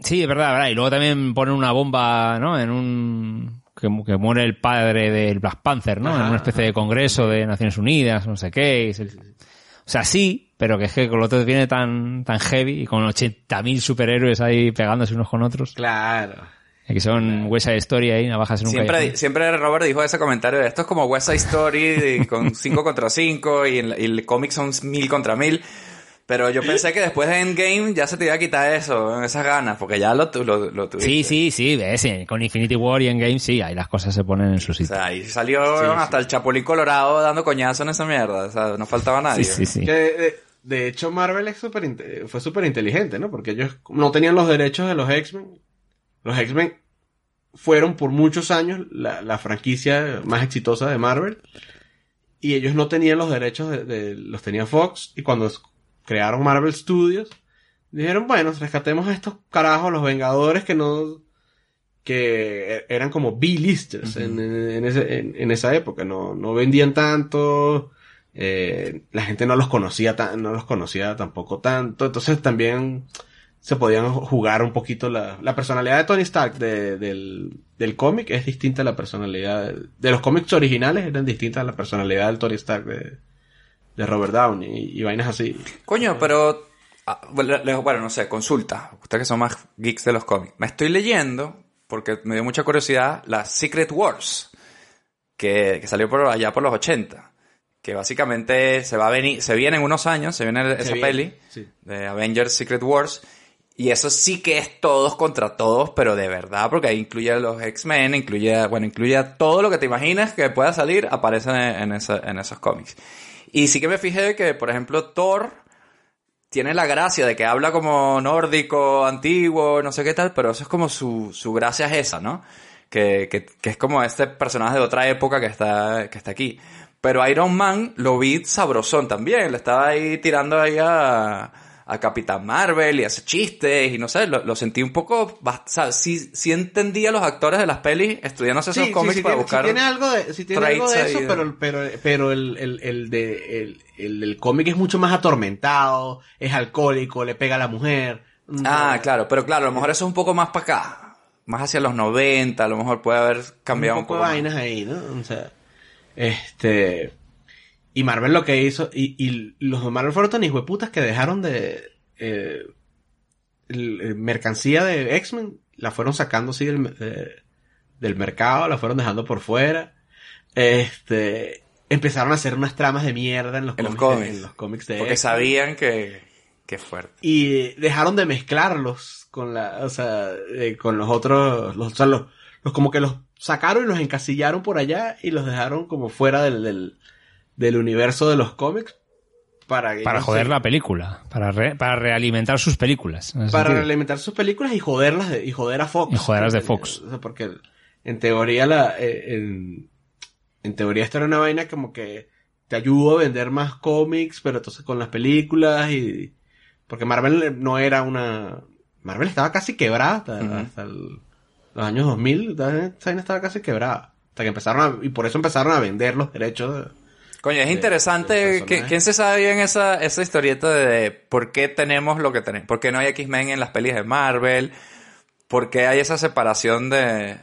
sí, es verdad, verdad. Y luego también ponen una bomba, ¿no? En un... Que, que muere el padre del Black Panther, ¿no? Ajá, en una especie de congreso de Naciones Unidas, no sé qué. y sea, sí, pero que es que con lo otro viene tan, tan heavy y con 80.000 superhéroes ahí pegándose unos con otros. Claro. Que son huesa de historia ahí, navajas en un Siempre, callejón. siempre Robert dijo ese comentario de esto es como West Side Story de- con 5 contra 5 y, el- y el cómic son 1000 contra 1000. Pero yo pensé que después de Endgame ya se te iba a quitar eso, esas ganas, porque ya lo, tu- lo, lo tuviste. Sí, sí, sí, ves, sí, con Infinity War y Endgame sí, ahí las cosas se ponen en su O sitio. sea, ahí salió hasta el Chapulín Colorado dando coñazo en esa mierda. O sea, no faltaba nadie. sí, sí, sí. Que, de, de hecho, Marvel es súper inte- fue súper inteligente, ¿no? Porque ellos no tenían los derechos de los X-Men. Los X-Men fueron por muchos años la, la franquicia más exitosa de Marvel. Y ellos no tenían los derechos de, de- los tenía Fox. Y cuando crearon Marvel Studios, dijeron, bueno, rescatemos a estos carajos, los Vengadores que no, que e- eran como B-listers en, en, en- en esa época, no, no vendían tanto, eh, la gente no los conocía tan, no los conocía tampoco tanto, entonces también se podían jugar un poquito la, la personalidad de Tony Stark de- del, del cómic es distinta a la personalidad de, de los cómics originales eran distintas a la personalidad del Tony Stark de, de Robert Downey y, y vainas así. Coño, pero... ah, Bueno, no sé, consulta. Ustedes que son más geeks de los cómics. Me estoy leyendo, porque me dio mucha curiosidad, la Secret Wars, que, que salió por allá por los 80. Que básicamente se va a venir, se viene en unos años, se viene esa viene, peli sí. de Avengers Secret Wars. Y eso sí que es todos contra todos, pero de verdad, porque ahí incluye a los X-Men, incluye, bueno, incluye a todo lo que te imaginas que pueda salir, aparece en, en esa- en esos cómics. Y sí que me fijé que, por ejemplo, Thor tiene la gracia de que habla como nórdico, antiguo, no sé qué tal, pero eso es como su, su gracia es esa, ¿no? Que, que, que es como este personaje de otra época que está, que está aquí. Pero Iron Man lo vi sabrosón también, le estaba ahí tirando ahí a, a Capitán Marvel y hace chistes y no sé, lo, lo sentí un poco, o sea, sí, sí entendía a los actores de las pelis estudiándose esos Sí, cómics sí para tiene, sí buscar... tiene algo de, sí tiene algo de eso, pero, pero, pero el, el, el de, el, el del cómic es mucho más atormentado, es alcohólico, le pega a la mujer. Ah, No, claro, pero claro, a lo mejor eso es un poco más para acá. Más hacia los 90, a lo mejor puede haber cambiado un un poco poco. de más. vainas ahí, ¿no? O sea, este, y Marvel lo que hizo, y, y los de Marvel fueron tan hijueputas que dejaron de, eh, mercancía de X-Men, la fueron sacando así del, eh, del mercado, la fueron dejando por fuera. Este, empezaron a hacer unas tramas de mierda en los, En los cómics, cómics. en los cómics de Porque sabían que... Qué fuerte. Y dejaron de mezclarlos con la, o sea, eh, con los otros, los, o sea, los, los como que los sacaron y los encasillaron por allá y los dejaron como fuera del, del, del universo de los cómics para Para joder la película. Para, re- para realimentar sus películas. para sentido. alimentar sus películas y joderlas de- y joder a Fox. Y joderlas de Porque- Fox. o sea, porque en teoría la, eh, en, en teoría esto era una vaina como que te ayudó a vender más cómics, pero entonces con las películas y porque Marvel no era una Marvel estaba casi quebrada hasta, Ujú. hasta el- los años 2000, esta vaina estaba casi quebrada. Hasta que empezaron a, y por eso empezaron a vender los derechos. de- Coño, es de- interesante. que. ¿Quién se sabe bien esa, esa historieta de por qué tenemos lo que tenemos? ¿Por qué no hay X-Men en las pelis de Marvel? ¿Por qué hay esa separación de,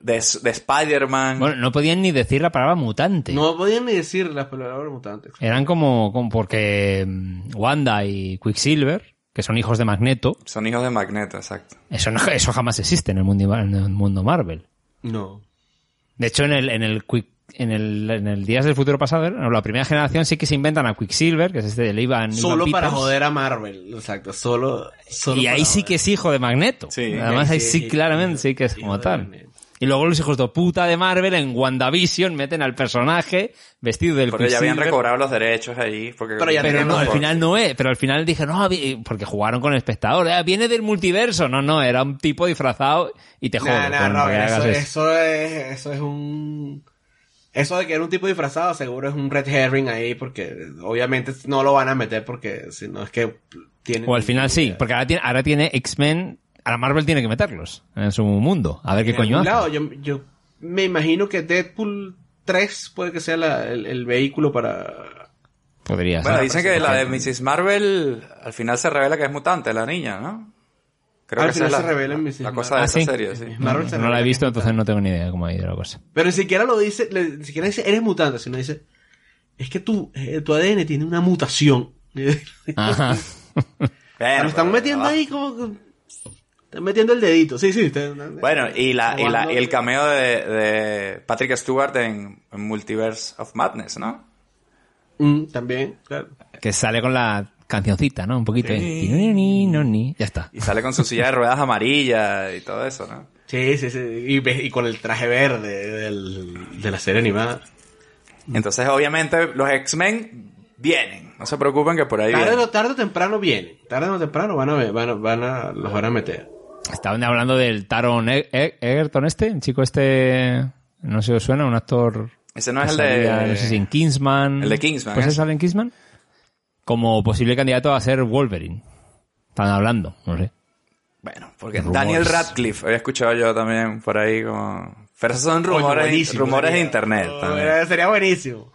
de, de Spider-Man? Bueno, no podían ni decir la palabra mutante. No podían ni decir las palabras mutantes. Eran como, como porque mm, Wanda y Quicksilver, que son hijos de Magneto, Son hijos de Magneto, exacto. eso, no- eso jamás existe en el mundo, en el mundo Marvel. No. De hecho, en el, en el Quick- en el, en el Días del Futuro Pasado, en la primera generación sí que se inventan a Quicksilver, que es este de Ivan, Solo Ivan para joder a Marvel, exacto, solo, solo Y ahí sí que es hijo de Magneto. Sí. Además ahí Sí, sí, sí, claramente sí que es como tal. Y luego los hijos de puta de Marvel en WandaVision meten al personaje vestido del Porque ya habían recobrado los derechos allí. Porque Pero ya Pero no, al final no es. Pero al final dije, no, porque jugaron con el espectador. eh, viene del multiverso. No, no, era un tipo disfrazado y te. Nah, nah, con- no, es, eso es un... Eso de que era un tipo disfrazado seguro es un red herring ahí porque obviamente no lo van a meter porque si no es que tienen... O al final sí, porque ahora tiene, ahora tiene X-Men. Ahora Marvel tiene que meterlos en su mundo. A ver qué En coño algún hace. lado, yo, yo me imagino que Deadpool 3 puede que sea la- el, el vehículo para... Podría Bueno, ser. dicen que la de Mrs. Marvel al final se revela que es mutante, la niña, ¿no? Creo Al que esa se la, revela en Mrs. la cosa de Ah, esa sí. serie, sí. Miss Marvel se no la he visto, es entonces no tengo ni idea de cómo ha ido la cosa. Pero ni siquiera lo dice, ni siquiera dice eres mutante, sino dice es que tu, eh, tu ADN tiene una mutación. Ajá. Pero, Lo están metiendo ahí como que... Están metiendo el dedito. Sí, sí. están- Bueno, y, la, y, la, y el cameo de, de Patrick Stewart en, en Multiverse of Madness, ¿no? Mm, también, claro. que sale con la cancioncita, ¿no? Un poquito. Sí. ni, no, ni. Ya está. Y sale con su silla de ruedas amarilla y todo eso, ¿no? Sí, sí, sí. Y, con el traje verde del- de la serie animada. Entonces, obviamente, los X-Men vienen. No se preocupen que por ahí Tarde o, vienen. tarde o temprano vienen. Tarde o temprano van a ver, van a, van a, los van a meter. Estaban hablando del Taron E- E- Egerton este, el chico este, no sé si os suena, un actor... Ese no es el de... No sé si en Kingsman. El de Kingsman, ¿Pues ese sale en Kingsman? Como posible candidato a ser Wolverine. Están hablando, no sé. Bueno, porque Rumores. Daniel Radcliffe, había escuchado yo también por ahí como... Pero esos son rumores, rumores de internet también. eh, Sería buenísimo.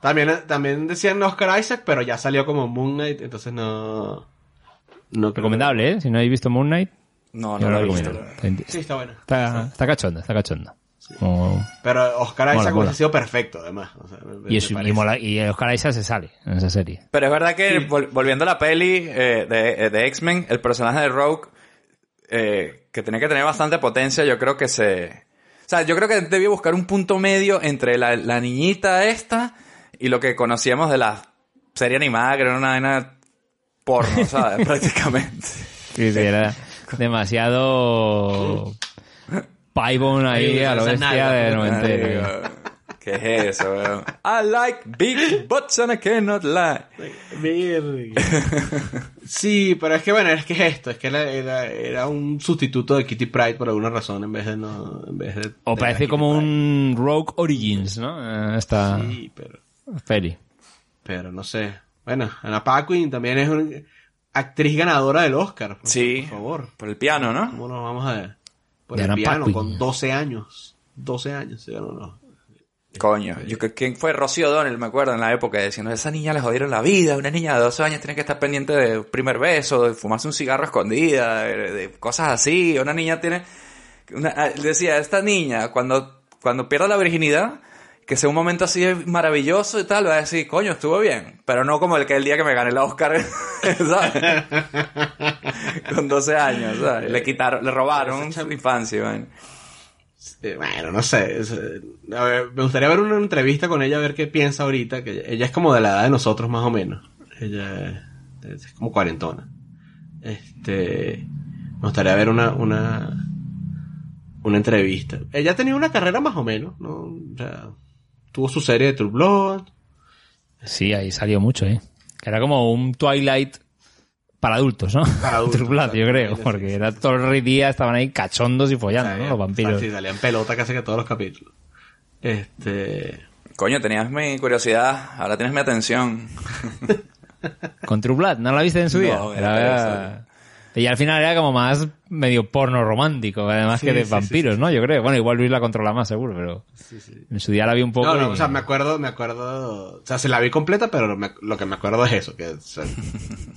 También, también decían Oscar Isaac, pero ya salió como Moon Knight, entonces no... no creo- Recomendable, ¿eh? Si no habéis visto Moon Knight, No, no lo lo he visto. recomiendo. Sí, está bueno. Está, está cachonda, está cachonda. Como- Pero Oscar Mola, Isaac mola. ha sido perfecto, además. O sea, me- y, es- y, mola- y Oscar Isaac se sale en esa serie. Pero es verdad que, vol- volviendo a la peli eh, de, eh, de X-Men, el personaje de Rogue, eh, que tenía que tener bastante potencia, yo creo que se... O sea, yo creo que debía buscar un punto medio entre la, la niñita esta y lo que conocíamos de la serie animada, que era una vaina porno, ¿sabes? Prácticamente. Sí, sí, era demasiado Paibon ahí Ahí, a lo bestia de 90. Ay, ¿Qué es eso, weón? I like big butts and I cannot lie. Sí, pero es que bueno, es que es esto, es que era, era, era un sustituto de Kitty Pride por alguna razón en vez de no, en vez de. O de parece como un Rogue Origins, ¿no? Eh, Esta. Sí, pero, peli. pero no sé. Bueno, Anna Paquin también es una actriz ganadora del Oscar. Por, Sí. Por favor. Por el piano, ¿no? ¿Cómo nos vamos a ver? Por el piano, con 12 años. 12 años, ¿sí o no? no? Coño, yo, creo- ¿quién fue Rocío O'Donnell? Me acuerdo en la época diciendo, esa niña le jodieron la vida, una niña de 12 años tiene que estar pendiente de primer beso, de fumarse un cigarro escondida, de, de cosas así, una niña tiene... Una, ah, decía, esta niña, cuando, cuando pierda la virginidad, que sea un momento así maravilloso y tal, va a decir, coño, estuvo bien, pero no como el que el día que me gané el Oscar, ¿sabes? Con 12 años, ¿sabes? Le quitaron, le robaron su infancia, man. Bueno, no sé. es, a ver, me gustaría ver una entrevista con ella, a ver qué piensa ahorita. Que ella es como de la edad de nosotros, más o menos. Ella es, como cuarentona. Este. Me Me gustaría ver una, una, una entrevista. Ella ha tenido una carrera más o menos, ¿no? O sea, tuvo su serie de True Blood. Sí, ahí salió mucho, ¿eh? Que era como un Twilight para adultos, ¿no? Para adultos, True Blood, yo creo, porque era todo el día, estaban ahí cachondos y follando, ¿no? Los vampiros. Sí, salían pelota casi que todos los capítulos. Este... Coño, tenías mi curiosidad, ahora tienes mi atención. Con True Blood, ¿no la viste en su No, día? Era- interesa. Y al final era como más medio porno romántico, además Sí, que de sí, vampiros, sí, ¿no? Yo creo. Bueno, igual Luis la controla más, seguro, pero en su día la vi un poco. No, no, y- o sea, me acuerdo, me acuerdo... O sea, se la vi completa, pero me- lo que me acuerdo es eso, que o sea,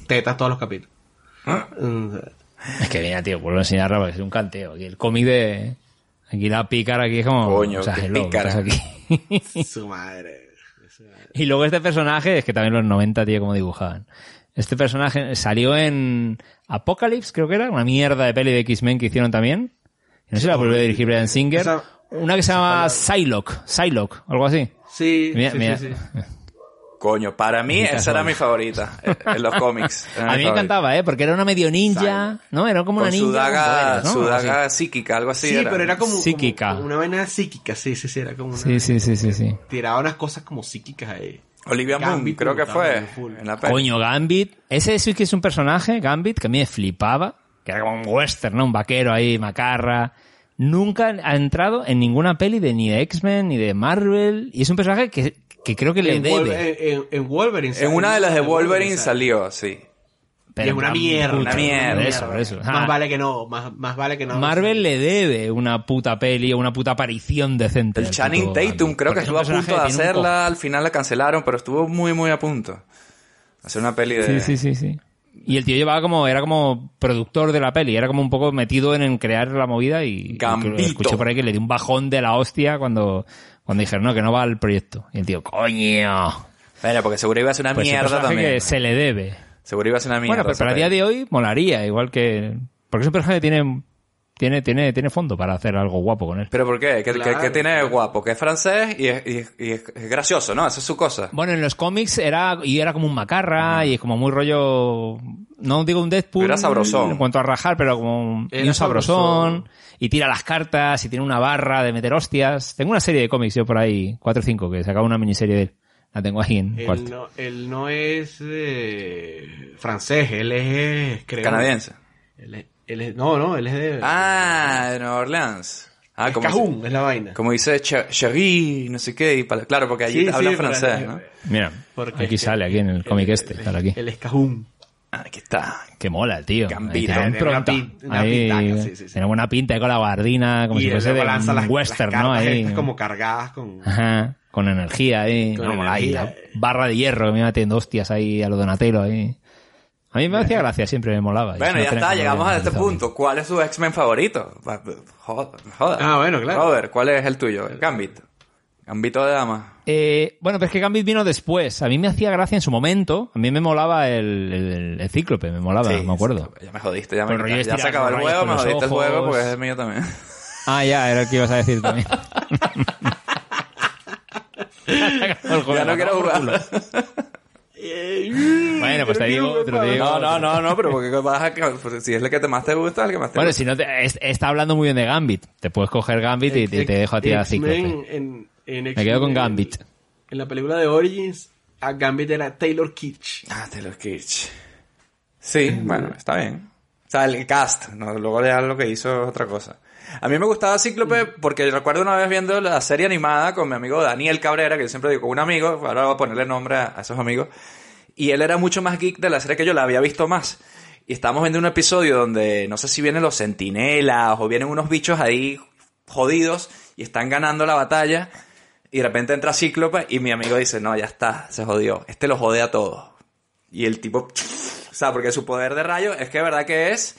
tetas todos los capítulos. Es que viene, tío, vuelvo a enseñarla porque es un canteo. Aquí el cómic de. Aquí la pícara aquí es como. Coño, o sea, qué hello, ¿qué pícara. pasa aquí? Su madre. y luego este personaje, es que también los 90, tío, como dibujaban. Este personaje salió en Apocalypse, creo que era, una mierda de peli de X-Men que hicieron también. No sé si la volvió a dirigir Brian Singer. Esa- Una que se llama Psylocke, Psylocke, algo así. Sí, Mira, sí, mira. sí, sí. Coño, para mí esa era mi favorita eh, en los cómics. A mí me favorita. encantaba, ¿eh? Porque era una medio ninja, ¿no? Era como una ninja. su daga, ¿no? su daga psíquica, algo así. Sí, era. pero era como, Psíquica. como una vaina psíquica, sí, sí, sí, era como una... Sí, sí, sí, sí, sí. Tiraba unas cosas como psíquicas ahí. Olivia Moon, Gambit creo me que fue. también, full. En la peli. Coño, Gambit. Ese sí que es un personaje, Gambit, que a mí me flipaba. Que era como un western, ¿no? Un vaquero ahí, macarra. Nunca ha entrado en ninguna peli de ni de X-Men ni de Marvel. Y es un personaje que, que creo que le En, debe. en, en- en Wolverine. En una de las de Wolverine salió, sí. Y es una mierda. Una mierda. Por eso, por eso. Más Ah, vale que no, más, más vale que no. Marvel le debe una puta peli o una puta aparición decente. El Channing Tatum creo que estuvo a punto de hacerla, al final la cancelaron, pero estuvo muy, muy a punto. Hacer una peli de... Sí, sí, sí, sí. Y el tío llevaba como, era como productor de la peli, era como un poco metido en, en crear la movida y, y escuché por ahí que le dio un bajón de la hostia cuando, cuando dijeron no, que no va al proyecto. Y el tío, coño. Bueno, porque seguro iba a ser una Pues mierda también. que se le debe. Seguro iba a ser una mierda. Bueno, pero para el día de hoy molaría, igual que, porque es un personaje que tiene, tiene, tiene, tiene fondo para hacer algo guapo con él. ¿Pero por qué? ¿Qué, qué- Claro, qué tiene guapo? Que es francés y es, y es- y es- gracioso, ¿no? Esa es su cosa. Bueno, en los cómics era, y era como un macarra, y es como muy rollo, no digo un Deadpool. Era sabrosón. En cuanto a rajar, pero como un, y Era un sabrosón, sabrosón. y tira las cartas, y tiene una barra de meter hostias. Tengo una serie de cómics yo por ahí, cuatro o cinco, que sacaba una miniserie de él. La tengo ahí en Él cuarto. no, él no es eh, francés, él es... creo- Canadiense. Él es, él es- no, no, él es de... Ah, de Nueva Orleans. Ah, es como, Cajún, es la vaina. como dice Ch- Chérie, no sé qué. y pala- claro, porque allí Sí, hablan sí, francés, ¿no? Mira, Porque aquí sale, aquí en el cómic este, él- sale aquí. Él es Cajún. Ah, Aquí está. Que mola, tío. Gambito. Ahí tiene Tiene una impronta. pin- una Ahí, pintaca, sí, sí, sí. Tiene buena pinta ahí con la guardina, como y si fuese de un las, western, las ¿no? Ahí. estas como cargadas con... Ajá, con energía ahí. Con No, mola ahí, energía, la eh. barra de hierro que me iba metiendo hostias ahí a lo Donatello ahí. A mí me hacía gracia, siempre me molaba. Bueno, ya está, llegamos lo a este punto. ¿Cuál es su X-Men favorito? Joda, joda. Ah, bueno, claro. Robert, ¿cuál es el tuyo? Gambit. Gambito de dama. Eh, bueno, pero es que Gambit vino después. A mí me hacía gracia en su momento. A mí me molaba el, el, el cíclope, me molaba, Sí, me acuerdo. Ya me jodiste, ya, me quitaste. ya se acabó el juego, me jodiste el juego porque es el mío también. Ah, ya, era el que ibas a decir también. ya no quiero jugar. Bueno, pues te digo otro, te digo No, no, no, no, pero porque vas a... pues, Si es el que te más te gusta, el que más te Bueno, gusta. si no, te, es- está hablando muy bien de Gambit. Te puedes coger Gambit y te, te dejo a ti a en- en Me quedo con Gambit. En la película de Origins, a Gambit era Taylor Kitsch. Ah, Taylor Kitsch. Sí, bueno, está bien. O sea, el cast, ¿no? luego ya lo que hizo es otra cosa. A mí me gustaba Cíclope porque recuerdo una vez viendo la serie animada con mi amigo Daniel Cabrera, que yo siempre digo con un amigo, ahora voy a ponerle nombre a, esos amigos, y él era mucho más geek de la serie que yo, la había visto más. Y estábamos viendo un episodio donde no sé si vienen los centinelas o vienen unos bichos ahí jodidos y están ganando la batalla y de repente entra Cíclope y mi amigo dice, no, ya está, se jodió, este lo jode a todos. Y el tipo, o sea, porque su poder de rayo es que de verdad que es,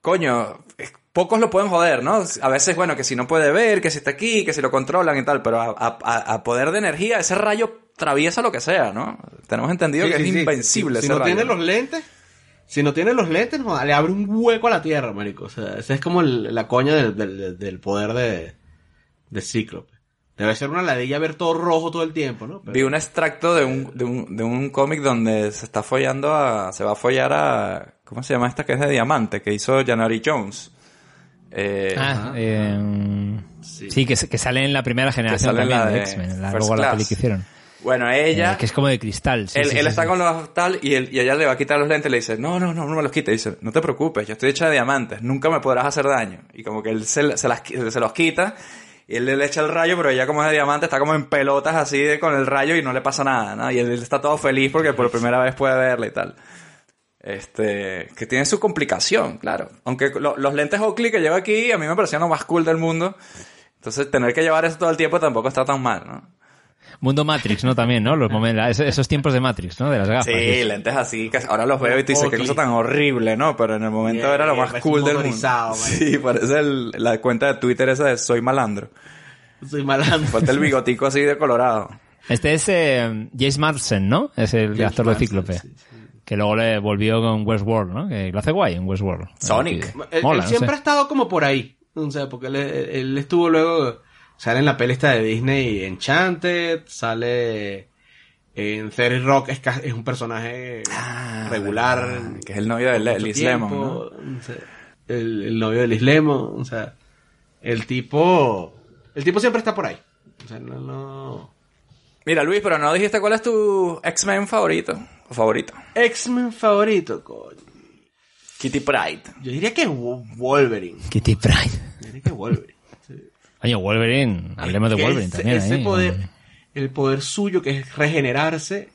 coño, es- pocos lo pueden joder, ¿no? A veces, bueno, que si no puede ver, que si está aquí, que si lo controlan y tal, pero a, a- a- a poder de energía, ese rayo traviesa lo que sea, ¿no? Tenemos entendido Sí, que sí, es sí. invencible Si, ese no rayo. tiene los lentes, si no tiene los lentes, no, le abre un hueco a la Tierra, marico. O sea, ese es como el- la coña del, del- del poder de, de Cíclope. Debe ser una ladilla ver todo rojo todo el tiempo, ¿no? Pero- Vi un extracto de un, de un, de un cómic donde se está follando a, se va a follar a ¿Cómo se llama esta que es de diamante? Que hizo Janari Jones. Eh, Ah, eh, sí, que, que sale en la primera generación sale también la de de X-Men, la, luego la peli que hicieron. Bueno, ella... Eh, que es como de cristal. sí, él sí, él sí, está con los tal y, él, y ella le va a quitar los lentes y le dice, no, no, no, no me los quite. Y dice, no te preocupes, yo estoy hecha de diamantes, nunca me podrás hacer daño. Y como que él se, se, las, se los quita y él le echa el rayo, pero ella como es de diamante está como en pelotas así de- con el rayo y no le pasa nada, ¿no? Y él, él está todo feliz porque por primera vez puede verla y tal. Este, que tiene su complicación, claro. Aunque lo- los lentes Oakley que lleva aquí a mí me parecían lo más cool del mundo. Entonces tener que llevar eso todo el tiempo tampoco está tan mal, ¿no? Mundo Matrix, ¿no? También, ¿no? Los momentos, esos- tiempos de Matrix, ¿no? De las gafas. Sí, lentes así, que ahora los veo y te dices, qué Oakley. cosa tan horrible, ¿no? Pero en el momento era lo más cool del mundo. man. Sí, parece el- la cuenta de Twitter esa de Soy Malandro. Soy malandro. Falta el bigotico así de colorado. Este es eh, Jace Marsden, ¿no? Es el James actor de Marsden, Cíclope. sí, sí. Que luego le volvió con Westworld, ¿no? Que lo hace guay en Westworld. Sonic. Él, mola, él no siempre sé. ha estado como por ahí. O sea, porque él, él estuvo luego. Sale en la peli esta de Disney Enchanted. Sale en Fairy Rock. Es, un personaje regular. Ah, Que es el novio de Le- Liz Lemon, ¿no? o sea, el, el novio de Liz Lemon. O sea, el tipo. El tipo siempre está por ahí. O sea, no. no... Mira, Luis, pero no dijiste cuál es tu X-Men favorito. O favorito. X-Men favorito, coño. Kitty Pride. Yo diría que Wo- Wolverine. Kitty Pryde. Yo diría que Wolverine. Oye, Wolverine. Hablemos de Wolverine ese- también. Ese ahí. poder, el poder suyo que es regenerarse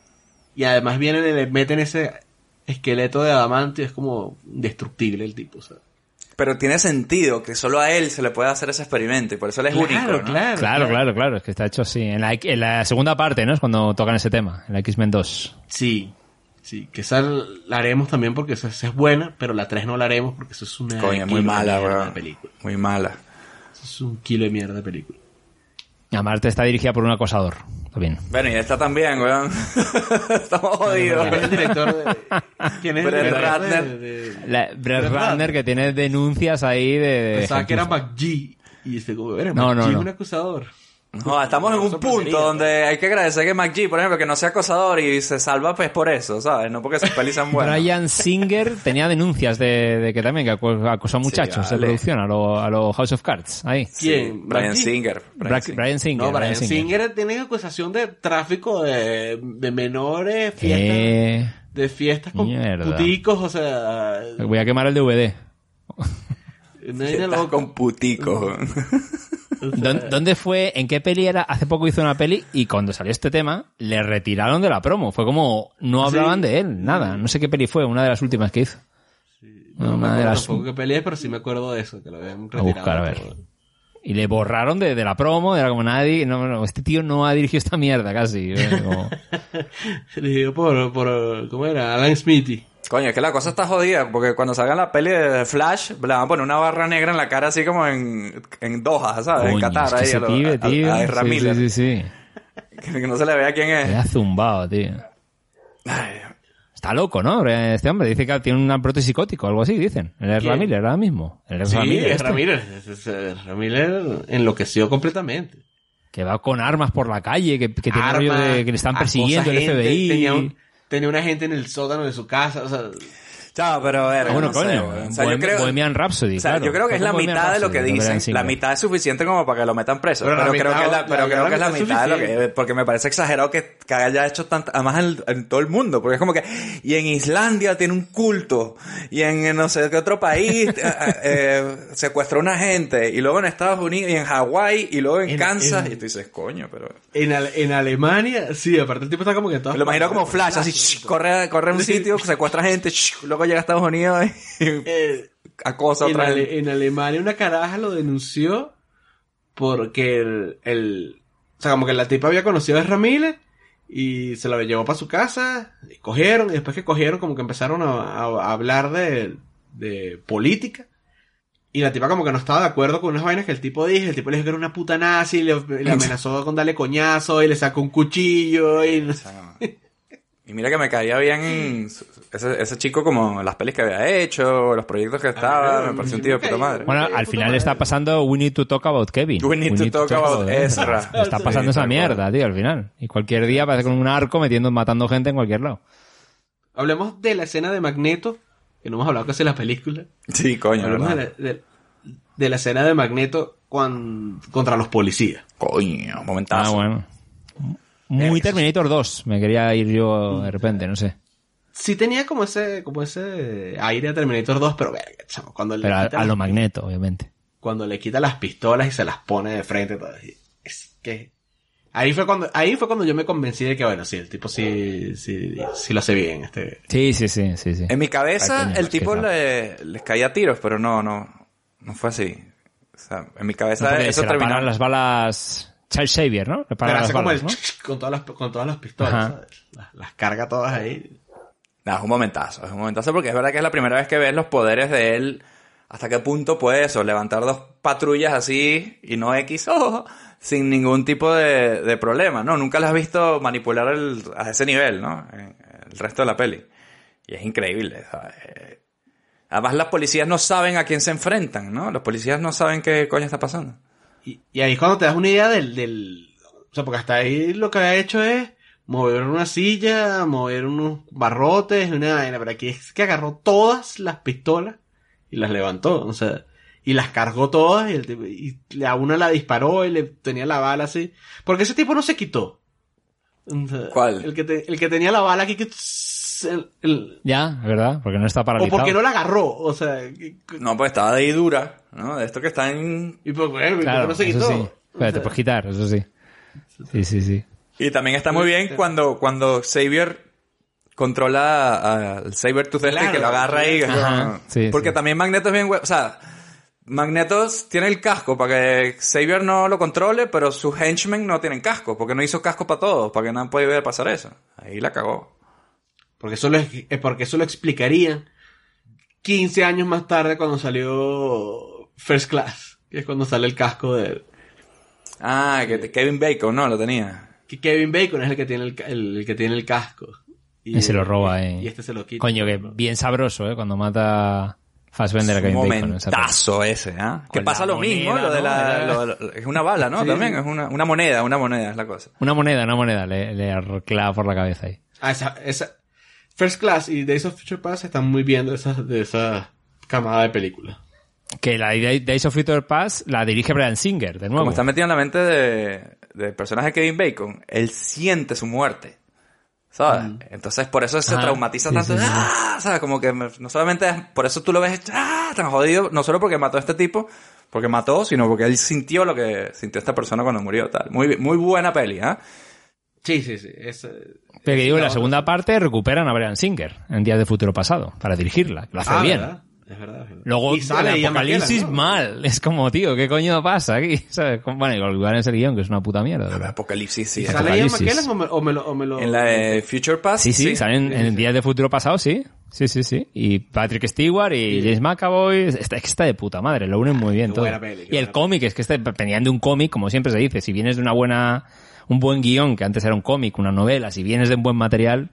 y además vienen y le meten ese esqueleto de adamantio, es como indestructible el tipo, ¿sabes? Pero tiene sentido que solo a él se le puede hacer ese experimento y por eso él es único, ¿no? Claro, claro, claro. Es que está hecho así. En la, en la segunda parte, ¿no? Es cuando tocan ese tema. En la X-Men 2. Sí, sí, que esa la haremos también porque esa, esa es buena, pero la 3 no la haremos porque eso es una Coño, muy de mala, mierda de película. Muy mala. Eso es un kilo de mierda de película. Y Marte está dirigida por un acosador. Está bien. Bueno, y esta también, weón. Estamos jodidos. ¿Quién es el director de...? ¿Quién es el Brett director de- Ratner. de- La, Brett Brett Ratner que tiene denuncias ahí de... de Pensaba que era. McGee. Y este como, era No, no, McGee es no. un acusador. No, estamos en un punto donde hay que agradecer que McGee, por ejemplo, que no sea acosador y se salva pues por eso, ¿sabes? No porque sus pelis sean buenas. Brian Singer tenía denuncias de, de que también que acosó a muchachos de vale. producción a lo, a lo House of Cards. Ahí. ¿Quién? Brian McGee. Singer. Brian Bra- Singer. Brian Singer. No, Brian Brian Singer tiene acusación de tráfico de, de menores, fiestas, Eh, de fiestas con mierda. puticos, o sea... voy a quemar el DVD. no hay de Estás loco. con puticos. Weón. ¿Dó- ¿Dónde fue? ¿En qué peli era? Hace poco hizo una peli y cuando salió este tema le retiraron de la promo. Fue como no hablaban de él, nada. No sé qué peli fue, una de las últimas que hizo. No me acuerdo las... tampoco qué peleé, pero sí me acuerdo de eso, que lo habían A buscar, a ver. retirado. Y le borraron de, de la promo, era como nadie, no, no, este tío no ha dirigido esta mierda casi. Como- Dirigido por, por, ¿cómo era? Alan Smithy. Coño, es que la cosa está jodida, porque cuando salga la peli de Flash, le van a poner una barra negra en la cara así como en, en Doha, ¿sabes? en Qatar, es que ahí, ese a lo- pibe, a- tío. a Ezra sí, Miller. sí, sí, sí. Que no se le vea quién es. Queda zumbado, tío. Está loco, ¿no? Este hombre dice que tiene un brote psicótico, algo así, dicen. El Ezra. Miller ahora mismo. El Sí, Ezra Miller. es este. Ramírez. Ramírez enloqueció completamente. Que va con armas por la calle, que, que tiene rollo Armas, de que le están persiguiendo el gente, FBI. Tenía, un- tenía una gente en el sótano de su casa. O sea, Chao, pero a ver, Ah, bueno, no coño. O sea, Bohem- yo creo- Bohemian Rhapsody, O sea, claro. yo creo que es la Bohemian mitad de lo que dicen. La mitad es suficiente como para que lo metan preso. Pero creo mitad- que es la, la- pero la- creo la que es la mitad de lo que... Porque me parece exagerado que, que haya hecho tanto... Además en, en todo el mundo. Porque es como que... Y en Islandia tiene un culto. Y en, en no sé qué otro país eh, eh, secuestró a una gente. Y luego en Estados Unidos. Y en Hawái. Y luego en, En- Kansas. y tú dices, coño, pero... en, en Alemania, sí, aparte el tipo está como que todas Me lo imagino como. Flash. Así, shh, corre, corre a un sitio, secuestra gente. shh, luego llega a Estados Unidos y Eh, acosa en, otra Ale- gente. en Alemania una caraja lo denunció porque el, el- o sea, como que la tipa había conocido a Ramírez y se la llevó para su casa, y cogieron, y después que cogieron como que empezaron a, a- a hablar de, de política. Y la tipa como que no estaba de acuerdo con unas vainas que el tipo dijo, el tipo le dijo que era una puta nazi, y le, le amenazó con darle coñazo, y le sacó un cuchillo, y no- Y mira que me caía bien ese, ese chico como las pelis que había hecho, los proyectos que estaba, me pareció un tío de puta madre. Bueno, al final está pasando We Need to Talk About Kevin. We need to talk about Ezra. Está Sí, pasando esa mierda, tío, al final. Y cualquier día parece con un arco metiendo, matando gente en cualquier lado. Hablemos de la escena de Magneto que no hemos hablado casi de la película. Sí, coño, Hablemos de ¿verdad? la, de- de la escena de Magneto cuan- contra los policías. Coño, momentazo. Ah, bueno. Muy Terminator 2. Me quería ir yo de repente, no sé. Sí tenía como ese, como ese aire a Terminator 2, pero verga, chamo, cuando le, Pero a, quita a lo magneto, obviamente. cuando le quita las pistolas y se las pone de frente. Es que... Ahí fue cuando, ahí fue cuando yo me convencí de que, bueno, sí, el tipo sí, sí, sí lo hace bien. Este, Sí, sí, sí, sí, sí. En mi Ay, cabeza coño, el tipo no. le, les caía tiros, pero no, no, no fue así. O sea, en mi No, cabeza porque eso se terminó. las balas... Child Savior, ¿no? Las hace como el ¿no? con todas las, con todas las pistolas, Ajá. ¿sabes? Las, las carga todas ahí. No, es un momentazo, es un momentazo porque es verdad que es la primera vez que ves los poderes de él. ¿Hasta qué punto puede eso? Levantar dos patrullas así y no X oh, sin ningún tipo de, de problema, ¿no? Nunca las has visto manipular el- a ese nivel, ¿no? En el resto de la peli. Y es increíble, ¿sabes? Eh, Además, las policías no saben a quién se enfrentan, ¿no? Los policías no saben qué coño está pasando. Y, y ahí es cuando te das una idea del, del... O sea, porque hasta ahí lo que ha hecho es mover una silla, mover unos barrotes, una vaina. Pero aquí es que agarró todas las pistolas y las levantó. O sea, y las cargó todas y, el tipo- y a una la disparó y le tenía la bala así. Porque ese tipo no se quitó. O sea, ¿Cuál? El que, te- el que tenía la bala aquí que... el- el- Ya, es verdad, porque no está o paralizado. porque no la agarró. O sea, No, pues estaba de ahí dura, ¿no? De esto que está en... y y por Claro, no se quitó. sí. O te puedes quitar, eso sí. Sí, sí, sí. Y también está muy bien cuando, cuando Xavier controla a- al Sabertooth este Claro. que lo agarra ahí. Ajá, sí, Porque sí. también Magneto es bien... hue- O sea, Magneto tiene el casco para que Xavier no lo controle, pero sus henchmen no tienen casco, porque no hizo casco para todos, para que no puede pasar eso. Ahí la cagó. Porque eso lo, es porque eso lo explicarían 15 años más tarde cuando salió First Class, que es cuando sale el casco de Ah, que Kevin Bacon, no, lo tenía. que Kevin Bacon es el que tiene el, el- el que tiene el casco. Y se lo roba, eh. Y este se lo quita. Coño, que bien sabroso, ¿eh? Cuando mata Fassbender a Kevin Bacon. momentazo ese, ¿ah? Que pasa lo mismo, moneda, lo de ¿no? la... Era- lo- lo- es una bala, ¿no? Sí. También es una, una moneda, una moneda es la cosa. Una moneda, una moneda, le, le clava por la cabeza ahí. Ah, esa, esa First Class y Days of Future Past están muy bien de esa, de esa camada de películas. Que la de Days of Future Pass la dirige Brian Singer, de nuevo. Como está metido en la mente de, del personaje Kevin Bacon, él siente su muerte. ¿Sabes? Entonces por eso se traumatiza sí, tanto. sí, sí. ¡Ah! ¿Sabes? Como que me- no solamente es, por eso tú lo ves ¡ah! tan jodido, no solo porque mató a este tipo, porque mató, sino porque él sintió lo que sintió esta persona cuando murió. tal Muy, muy buena peli, ¿ah? Sí, sí, sí. Es, eh, Pero que digo, en la segunda parte recuperan a Brian Singer en Días de Futuro Pasado para dirigirla. Lo hace ah, bien. ¿verdad? Es verdad, es verdad. Luego Y sale el apocalipsis ¿no? mal. Es como, tío, ¿qué coño pasa aquí? ¿Sabes? Bueno, igual es el guion, que es una puta mierda. El Apocalipsis, sí. ¿Y ¿Sale Ian. McKellen o me, o me lo, o me lo- En la de Future Past. Sí, sí, salen en Días de Futuro Pasado, sí. Sí, sí, sí. Y Patrick Stewart y Sí. James McAvoy. Está, es que está de puta madre, lo unen muy bien Qué todo. buena peli, y el cómic, es que este, venían de un cómic, como siempre se dice, si vienes de una buena, un buen guion, que antes era un cómic, una novela, si vienes de un buen material,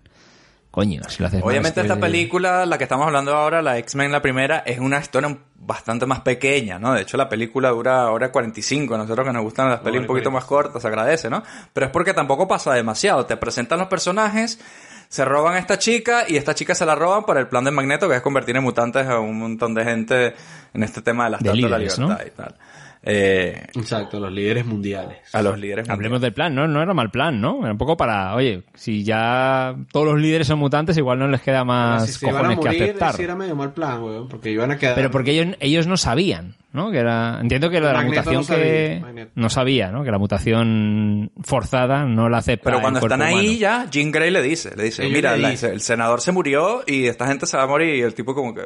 coño, si lo haces Obviamente que- esta película, la que estamos hablando ahora, la X-Men la primera, es una historia bastante más pequeña, ¿no? De hecho la película dura hora 45, a nosotros que nos gustan las pelis un poquito 45. más cortas, se agradece, ¿no? Pero es porque tampoco pasa demasiado, te presentan los personajes, se roban a esta chica y esta chica se la roban para el plan de Magneto, que es convertir en mutantes a un montón de gente en este tema de la De estatua de la libertad y tal. Eh, Exacto, los líderes mundiales. a los líderes Hablemos del plan, ¿no? No era mal plan, ¿no? Era un poco para, oye, si ya todos los líderes son mutantes, igual no les queda más si se iban a cojones que morir, aceptar. sí era medio mal plan, weón, porque iban a quedar... Pero porque ellos, ellos no sabían, ¿no? Que era, entiendo que lo de la Magneto mutación no que Magneto. no sabía, ¿no? Que la mutación forzada no la acepta. Pero cuando el están ahí humano. ya, Jean Grey le dice, le dice, Ellos mira, le la- dicen. el senador se murió y esta gente se va a morir y el tipo como que,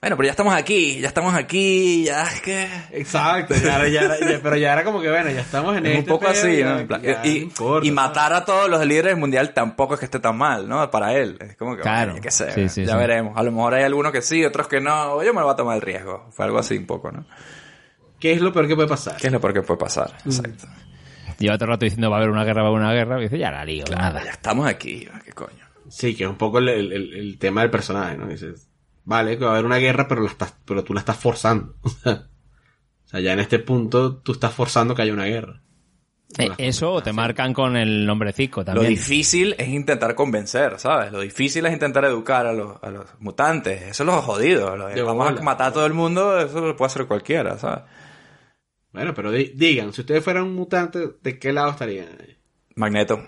bueno, pero ya estamos aquí, ya estamos aquí, ya es que... Exacto, ya era- ya era- ya- pero ya era como que, bueno, ya estamos en Es un este poco pedo, así, ya- ¿no? En plan, ya y, no importa, y ¿sabes? matar a todos los líderes mundial tampoco es que esté tan mal, ¿no? Para él. Es como que, Claro. bueno, qué sé, Sí, sí, ya sí. veremos. A lo mejor hay algunos que sí, otros que no. Yo me lo voy a tomar el riesgo. Fue algo así un poco, ¿no? ¿Qué es lo peor que puede pasar? ¿Qué es lo peor que puede pasar? Exacto. Lleva todo el rato diciendo va a haber una guerra, va a haber una guerra. Y dice, ya la lío, nada. Ya estamos aquí, ¿qué coño? Sí, que es un poco el, el- el- el tema del personaje, ¿no? Dices, vale, que va a haber una guerra, pero, la estás, pero tú la estás forzando. o sea, ya en este punto tú estás forzando que haya una guerra. Eh, eso te marcan con el nombrecico Lo también. difícil es intentar convencer, ¿sabes? Lo difícil es intentar educar a los, a los mutantes. Eso es lo jodido. Lo vamos bola. a matar a todo el mundo, eso lo puede hacer cualquiera, ¿sabes? Bueno, pero di- digan, si ustedes fueran un mutante, ¿de qué lado estarían? Magneto.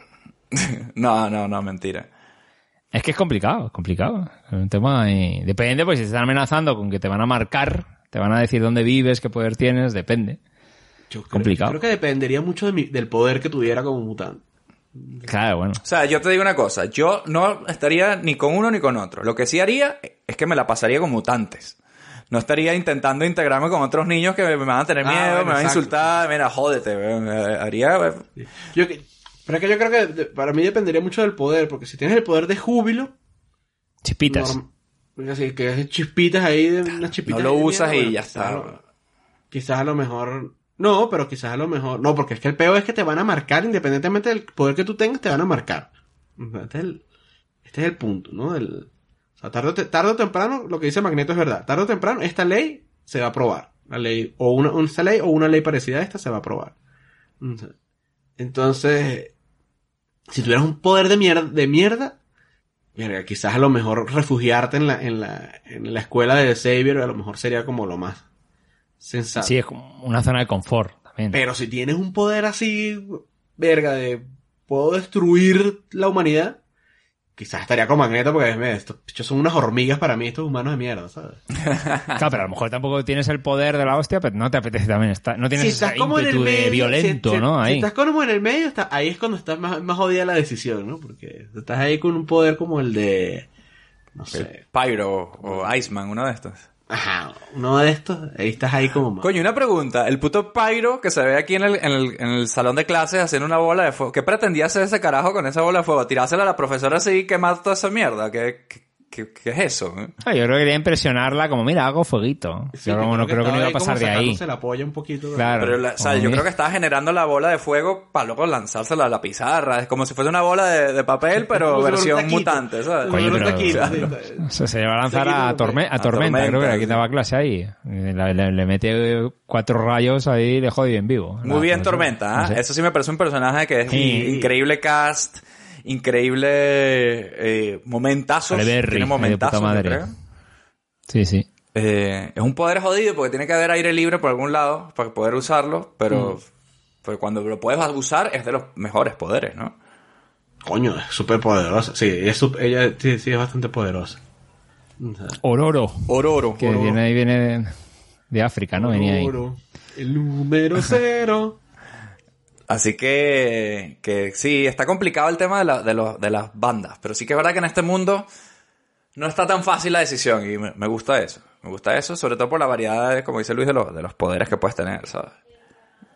no, no, no, mentira. Es que es complicado, es complicado. Es un tema y depende, pues si te están amenazando con que te van a marcar, te van a decir dónde vives, qué poder tienes, depende. Yo creo, Complicado. yo creo que dependería mucho de mi- del poder que tuviera como mutante. Claro, bueno. O sea, yo te digo una cosa, yo no estaría ni con uno ni con otro. Lo que sí haría es que me la pasaría con mutantes. No estaría intentando integrarme con otros niños que me van a tener Ah, miedo, bueno, me van a insultar, mira, jódete. Eh, haría... Yo que- pero es que yo creo que de- para mí dependería mucho del poder, porque si tienes el poder de júbilo, Chispitas. así que haces chispitas ahí, de unas chispitas No lo usas y ya está. quizás a lo mejor... No, pero quizás a lo mejor... No, porque es que el peor es que te van a marcar, independientemente del poder que tú tengas, te van a marcar. Este es el, este es el punto, ¿no? El, o sea, tarde, tarde o temprano, lo que dice Magneto es verdad. Tarde o temprano, esta ley se va a aprobar. La ley, o una- esta ley o una ley parecida a esta se va a aprobar. Entonces, si tuvieras un poder de mierda, de mierda, quizás a lo mejor refugiarte en la, en la, en la escuela de Xavier, a lo mejor sería como lo más sensato. Sí, es como una zona de confort también. Pero si tienes un poder así, verga, de puedo destruir la humanidad, quizás estaría con Magneto porque mira, estos bichos son unas hormigas para mí, estos humanos de mierda, ¿sabes? Claro, pero a lo mejor tampoco tienes el poder de la hostia, pero no te apetece también estar. No tienes si estás como en el ímpetu de medio, violento, si- si- ¿no? Si Ahí. estás como en el medio, está, ahí es cuando estás más, más jodida la decisión, ¿no? Porque estás ahí con un poder como el de, no sé, Pyro o Iceman, uno de estos. Ajá, uno de estos, ahí estás ahí como más. Coño, una pregunta. El puto Pyro que se ve aquí en el, en el, salón de clases haciendo una bola de fuego. ¿Qué pretendía hacer ese carajo con esa bola de fuego? ¿Tirársela a la profesora así y quemar toda esa mierda? ¿Qué, qué, qué- qué es eso? eh? Ah, yo creo que quería impresionarla como, mira, hago fueguito. Sí, yo como no creo que no iba a pasar de ahí. sacándose la polla un poquito. Claro. Pero, la- o sea, yo mira. creo que estaba generando la bola de fuego para luego lanzársela a la pizarra. Es como si fuese una bola de, de papel, pero versión mutante, ¿sabes? Coño, si fuera un pero- taquito, sí. O sea, se va a lanzar a, con- torme- a a Tormenta, creo que Tormenta, aquí sí. daba clase ahí. Le, le- le mete cuatro rayos ahí y le jode bien vivo. Muy La bien. Tormenta, ¿ah? No sé. Eso sí me parece un personaje que es Sí. increíble cast, increíble eh, momentazo. Tiene yo madre. Sí, sí. Eh, es un poder jodido porque tiene que haber aire libre por algún lado para poder usarlo, pero, Mm. pero cuando lo puedes usar es de los mejores poderes, ¿no? Coño, es súper poderosa. Sí, es ella sí, sí es bastante poderosa. Ororo. Ororo. Que viene ahí, viene de, de África, ¿no? Venía ahí. oro, el número cero. Así que, que sí, está complicado el tema de, la- de, los- de las bandas, pero sí que es verdad que en este mundo no está tan fácil la decisión y me, me gusta eso. Me gusta eso, sobre todo por la variedad, de, como dice Luis, de los, de los poderes que puedes tener, ¿sabes?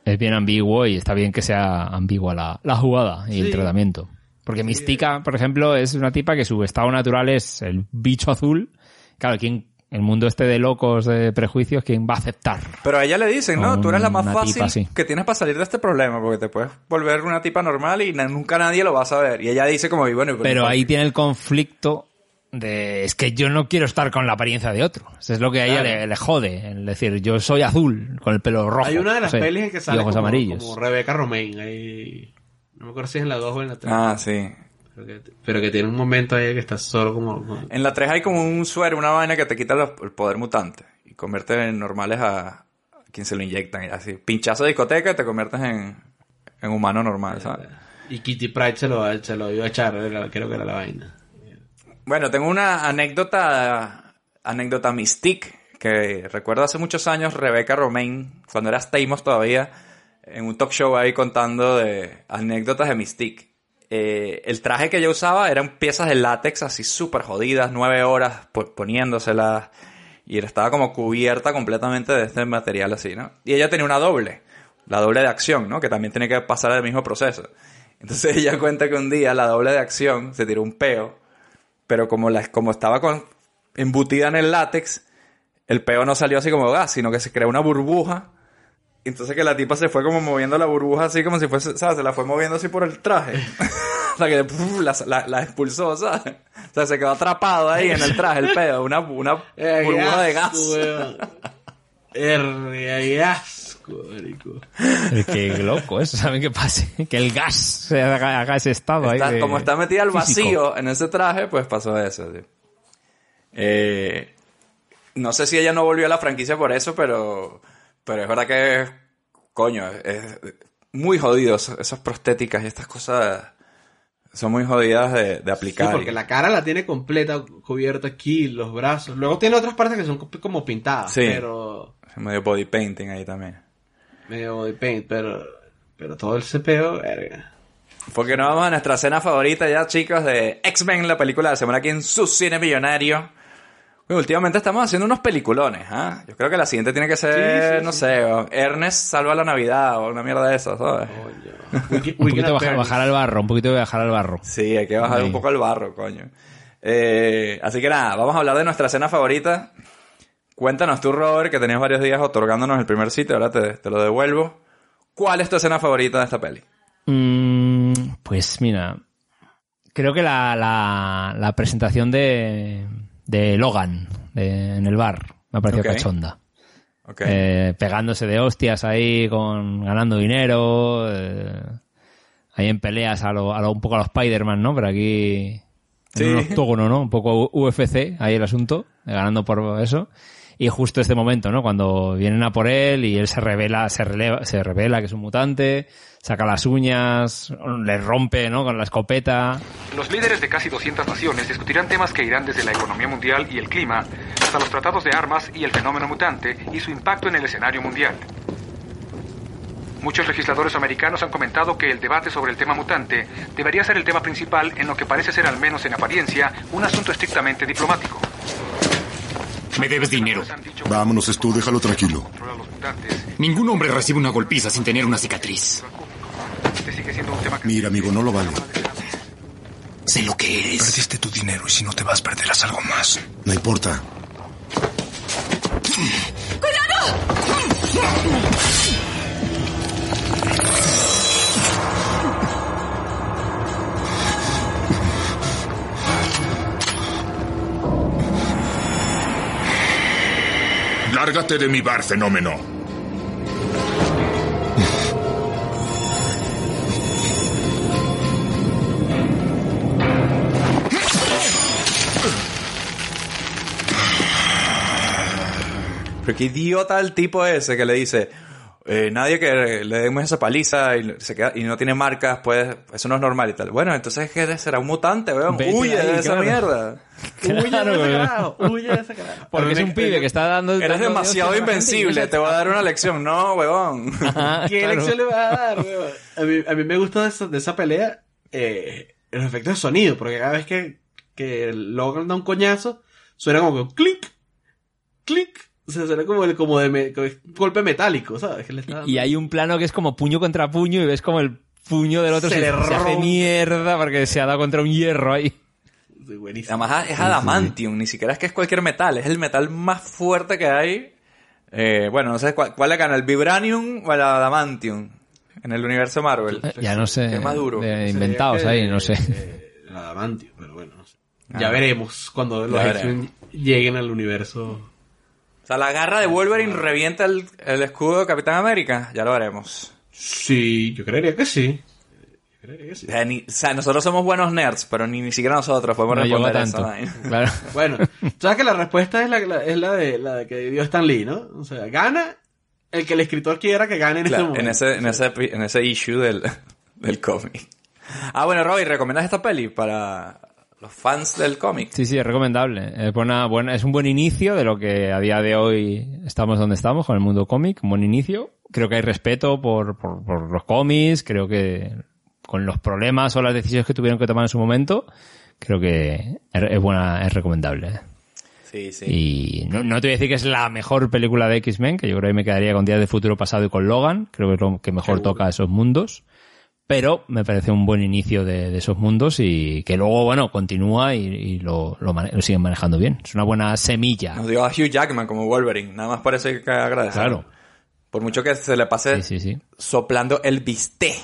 Es bien ambiguo y está bien que sea ambigua la, la jugada y el Sí. tratamiento. Porque Mystica, por ejemplo, es una tipa que su estado natural es el bicho azul. Claro, ¿quién, el mundo este de locos, de prejuicios, ¿quién va a aceptar? Pero a ella le dicen, ¿no? Tú eres la más fácil tipa así. que tienes para salir de este problema, porque te puedes volver una tipa normal y na- nunca nadie lo va a saber. Y ella dice como, y bueno, Pero ahí tiene el conflicto de es que yo no quiero estar con la apariencia de otro. Eso es lo que a ella Claro. le, le jode. El decir, yo soy azul, con el pelo rojo. Hay una de no las sé, pelis en que sale ojos como, amarillos. como Rebeca Romain. Ahí... No me acuerdo si es en la 2 o en la 3. Ah, sí. Pero, que, pero que tiene un momento ahí que está solo como... como- En la 3 hay como un suero, una vaina que te quita los- el poder mutante y convierte en normales a, a quien se lo inyectan. Así, pinchazo de discoteca y te conviertes en, en humano normal, ¿sabes? Y Kitty Pride se lo, se lo iba a echar, era- creo que era la vaina. Bueno, tengo una anécdota, anécdota mystique, que recuerdo hace muchos años Rebeca Romain, cuando era Stamos todavía, en un talk show ahí contando de anécdotas de Mystique. Eh, el traje que ella usaba eran piezas de látex así súper jodidas, nueve horas po- poniéndoselas, y estaba como cubierta completamente de este material así, ¿no? Y ella tenía una doble, la doble de acción, ¿no? Que también tiene que pasar el mismo proceso. Entonces ella cuenta que un día la doble de acción se tiró un peo pero como, como estaba con, embutida en el látex, el peo no salió así como gas, sino que se creó una burbuja. Entonces que la tipa se fue como moviendo la burbuja así como si fuese, ¿sabes? Se la fue moviendo así por el traje. o sea, que puf, la, la- la expulsó, ¿sabes? O sea, se quedó atrapado ahí en el traje, el peo, una, una Eh, burbuja de gas. qué asco. marico. Qué loco eso, ¿saben qué pase? Que el gas se haga, haga ese estado ahí de- como está metida al vacío en ese traje, pues pasó eso. tío. Eh, no sé si ella no volvió a la franquicia por eso, pero, pero es verdad que, coño, es muy jodido. Esas prostéticas y estas cosas son muy jodidas de, de Sí, aplicar. porque la cara la tiene completa, cubierta aquí, los brazos. Luego tiene otras partes que son co- como pintadas, Sí. pero medio body painting ahí también. medio body paint, pero, pero todo el cepeo, verga. Porque nos vamos a nuestra escena favorita ya, chicos, de X-Men, la película de la semana aquí en su cine millonario. Uy, últimamente estamos haciendo unos peliculones, ¿ah? Yo creo que la siguiente tiene que ser, Sí, sí, no sí. sé, o Ernest salva la Navidad o una mierda de esas, ¿sabes? Wiki- Un poquito bajar, bajar al barro, un poquito de bajar al barro. Sí, hay que bajar Ahí. un poco el barro, coño. Eh, así que nada, vamos a hablar de nuestra escena favorita. Cuéntanos tú, Robert, que tenías varios días otorgándonos el primer sitio, ahora te, te lo devuelvo. ¿Cuál es tu escena favorita de esta peli? Mm, pues mira, creo que la, la, la presentación de, de Logan de- en el bar me ha parecido cachonda. Eh, pegándose de hostias ahí, con ganando dinero, eh, ahí en peleas a lo, a lo- un poco a los Spider-Man, ¿no? Pero aquí en Sí. un octógono, ¿no? Un poco UFC, ahí el asunto, eh, ganando por eso. Y justo este momento, ¿no? Cuando vienen a por él y él se revela, se releva, se revela que es un mutante, saca las uñas, le rompe, ¿no? Con la escopeta. Los líderes de casi 200 naciones discutirán temas que irán desde la economía mundial y el clima hasta los tratados de armas y el fenómeno mutante y su impacto en el escenario mundial. Muchos legisladores americanos han comentado que el debate sobre el tema mutante debería ser el tema principal en lo que parece ser, al menos en apariencia, un asunto estrictamente diplomático. Me debes dinero. Vámonos, Stu, déjalo tranquilo. Ningún hombre recibe una golpiza sin tener una cicatriz. Mira, amigo, no lo vale. Sé lo que eres. Perdiste tu dinero y si no te vas perderás algo más. No importa. Lárgate de mi bar, fenómeno. Pero qué idiota el tipo ese que le dice, eh, nadie que le demos esa paliza y, se queda, y no tiene marcas, pues eso no es normal y tal. Bueno, entonces ¿qué será un mutante, weón. Vete Huye de ahí, de esa claro. mierda. Claro, Huye de ese carajo, huye de ese carajo. Porque es un pibe que está dando... Eres dando demasiado invencible, no se- te voy a dar una lección. No, weón. Ajá, ¿Qué claro. lección le va a dar, weón? A mí, a mí me gusta de esa, de esa pelea eh, los efectos de sonido, porque cada vez que, que Logan da un coñazo, suena como que clic, clic. O sea, suena como, el, como de me- como un golpe metálico, ¿sabes? Que le está dando. Y hay un plano que es como puño contra puño y ves como el puño del otro Se se, le se hace rompe. mierda porque se ha dado contra un hierro ahí. Sí, buenísimo. Además es adamantium, ni siquiera es que es cualquier metal, es el metal más fuerte que hay. Eh, bueno, no sé cuál, cuál le gana, el vibranium o el adamantium en el universo Marvel. Ya no sé. ¿Qué es más duro? de inventados que- ahí, no sé. eh, el adamantio, pero bueno, no sé. Ya Ah. veremos cuando los Ya X-Men lleguen al universo. O sea, la garra de Wolverine revienta el, el escudo de Capitán América. Ya lo veremos. Sí, yo creería que sí. Yo creería que sí. O sea, ni- o sea, nosotros somos buenos nerds, pero ni, ni siquiera nosotros podemos No responder tanto. eso. Claro. Bueno, sabes que la respuesta es la, la- es la de la de que dio Stan Lee, ¿no? O sea, gana el que el escritor quiera que gane en Claro, este en ese, en ese, en ese issue del, del cómic. Ah, bueno, Robbie, ¿recomiendas esta peli para los fans del cómic? Sí, sí, es recomendable. Es, buena, buena, es un buen inicio de lo que a día de hoy estamos donde estamos, con el mundo cómic. Un buen inicio. Creo que hay respeto por, por, por los cómics. Creo que con los problemas o las decisiones que tuvieron que tomar en su momento, creo que es, buena, es recomendable. Sí, sí. Y no, no te voy a decir que es la mejor película de X-Men, que yo creo que me quedaría con Días de Futuro Pasado y con Logan. Creo que es lo que mejor toca esos mundos pero me parece un buen inicio de, esos mundos y que luego, bueno, continúa y, lo, lo, lo, siguen manejando bien. Es una buena semilla. Nos dio a Hugh Jackman como Wolverine, nada más parece que agradecer. Claro. Por mucho que se le pase soplando el bisté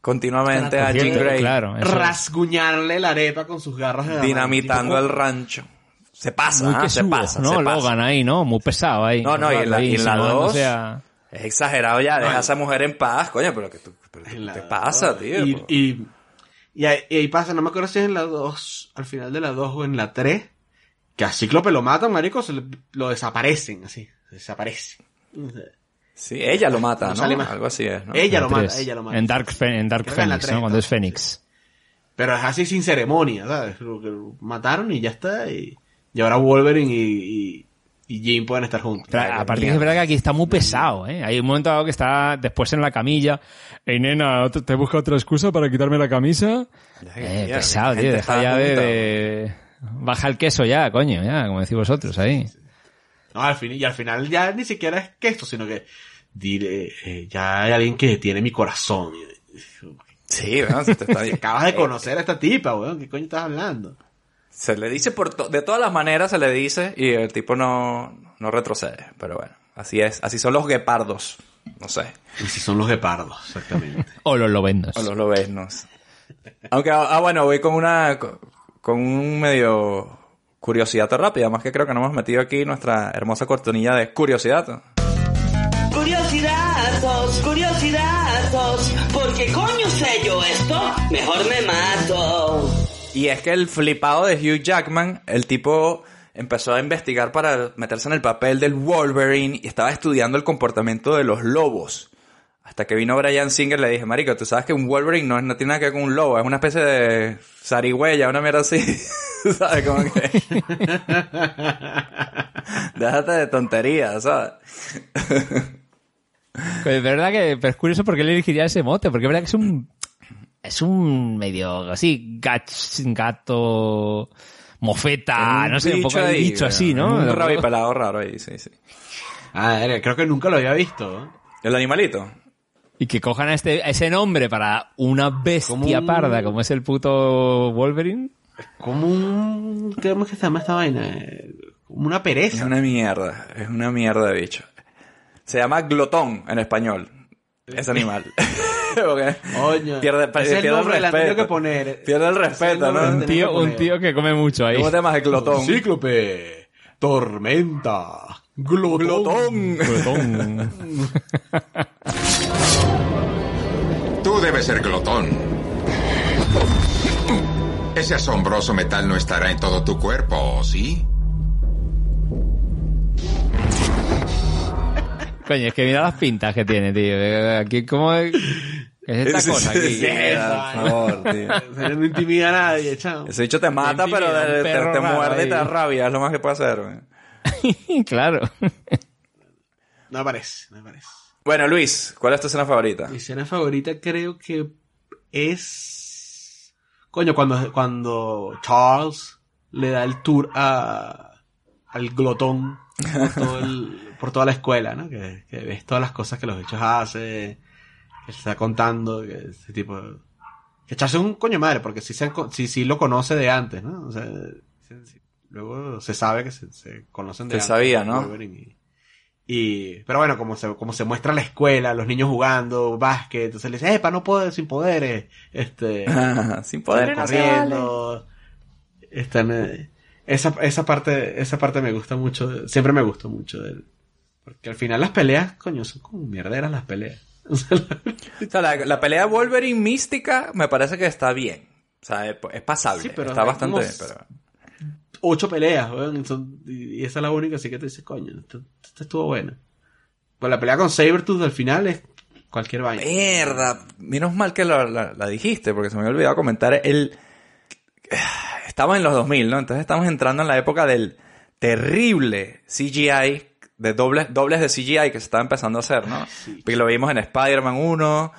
continuamente claro, a Jim Gray Claro, rasguñarle la arepa con sus garras de Dinamitando el rancho. Se pasa, Muy ah, se pasa. No, Logan ahí, ¿no? Muy pesado ahí. No, no, y en la 2... Es exagerado ya, deja a esa mujer en paz, coño, pero que tú, pero ¿qué En te la- pasa, tío? Y, y, y ahí, y ahí pasa, no me acuerdo si es en la 2, al final de la 2 o en la 3, que a Cíclope lo matan, marico, se le- lo desaparecen, así, desaparece. Sí, ella lo mata, No ¿no? sale más. Algo así es, ¿no? Ella lo En mata, tres. ella lo mata. En Dark, Fe- en Dark Creo en Phoenix, ¿no? Cuando es. Fénix. Pero es así sin ceremonia, ¿sabes? Lo que lo mataron y ya está, y, y ahora Wolverine y, y, Jim pueden estar juntos. Pero aparte que es verdad que aquí está muy pesado, ¿eh? Hay un momento dado que está después en la camilla. Ey, nena, ¿te busca otra excusa para quitarme la camisa? Eh, pesado, tío. Deja ya de, Baja el queso ya, coño, ya, como decís vosotros ahí. No, al fin, y al final ya ni siquiera es que esto, sino que diré, eh, ya hay alguien que tiene mi corazón. Sí, weón, se te está Acabas de conocer a esta tipa, weón. ¿Qué coño estás hablando? Se le dice por to- de todas las maneras se le dice y el tipo no, no retrocede. Pero bueno, así es. Así son los guepardos. No sé. Y si son los guepardos, exactamente. O los lobendos. O los lobeznos. Aunque, ah, bueno, voy con una, con un medio curiosidad rápida. Más que creo que no hemos metido aquí nuestra hermosa cortonilla de curiosidad. Curiosidazos, curiosidazos, porque coño sé yo esto, mejor me mato. Y es que el flipado de Hugh Jackman, el tipo empezó a investigar para meterse en el papel del Wolverine y estaba estudiando el comportamiento de los lobos. Hasta que vino Brian Singer y le dije, marico, tú sabes que un Wolverine no, no tiene nada que ver con un lobo, es una especie de zarigüeya, una mierda así. ¿Sabes? Como que... Déjate de tonterías, ¿sabes? Pues es verdad que pero es curioso porque le elegiría ese mote, porque es verdad que es un es un medio así gato mofeta, Un no sé, un poco ahí, bicho así, ¿no? Un rabipelado raro ahí, sí, sí. Ah, creo que nunca lo había visto. ¿El animalito? Y que cojan a, este, a ese nombre para una bestia Como un- parda como es el puto Wolverine. Como un... ¿Cómo es que se llama esta vaina? Como una Es pereza. una mierda, es una mierda de bicho. Se llama glotón en español. Ese animal. Porque Coño. pierde, es el respeto. que poner. Pierde el respeto, ¿no? Un tío, que un tío que come mucho ahí. ¿Cómo te llamas el glotón? Cíclope. Tormenta. Glotón. Glotón. Glotón. Tú debes ser glotón. Ese asombroso metal no estará en todo tu cuerpo, ¿sí? Coño, es que mira las pintas que tiene, tío. Aquí, ¿cómo es? ¿Qué es esta cosa aquí? sí, por favor, tío. No intimida a nadie, chao. Ese bicho te mata, Intimida, pero te, te- muerde y te da rabia. Es lo más que puede hacer. claro. No aparece, no aparece. Bueno, Luis, ¿cuál es tu escena favorita? Mi escena favorita creo que es... Coño, cuando, cuando Charles le da el tour a, al glotón por, todo el- por toda la escuela, ¿no? Que, que ves todas las cosas que los bichos hacen, que se está contando, que ese tipo... Que Charles es un coño madre, porque sí, se sí, sí lo conoce de antes, ¿no? O sea, luego se sabe que se, se conocen de Se antes. sabía, ¿no? Y- y, pero bueno, como se, como se muestra la escuela, los niños jugando básquet, entonces le dice, epa, no puedo sin poderes, este, Sin poder están corriendo, están, eh, esa, esa parte, esa parte me gusta mucho, siempre me gustó mucho de él. Porque al final las peleas, coño, son como mierderas las peleas. O sea, la- O sea, la, la pelea Wolverine mística me parece que está bien. O sea, es, es pasable. Sí, pero está bastante bien, pero... ocho peleas, weón, y, esa es la única, así que te dices, coño, esta, esta estuvo buena. Pues la pelea con Sabertooth al final es cualquier vaina. Mierda, menos mal que la, la- la dijiste, porque se me había olvidado comentar. El... Estamos en los 2000, ¿no? Entonces estamos entrando en la época del terrible CGI, de dobles, dobles de CGI que se estaba empezando a hacer, ¿no? Porque lo vimos en Spider-Man 1,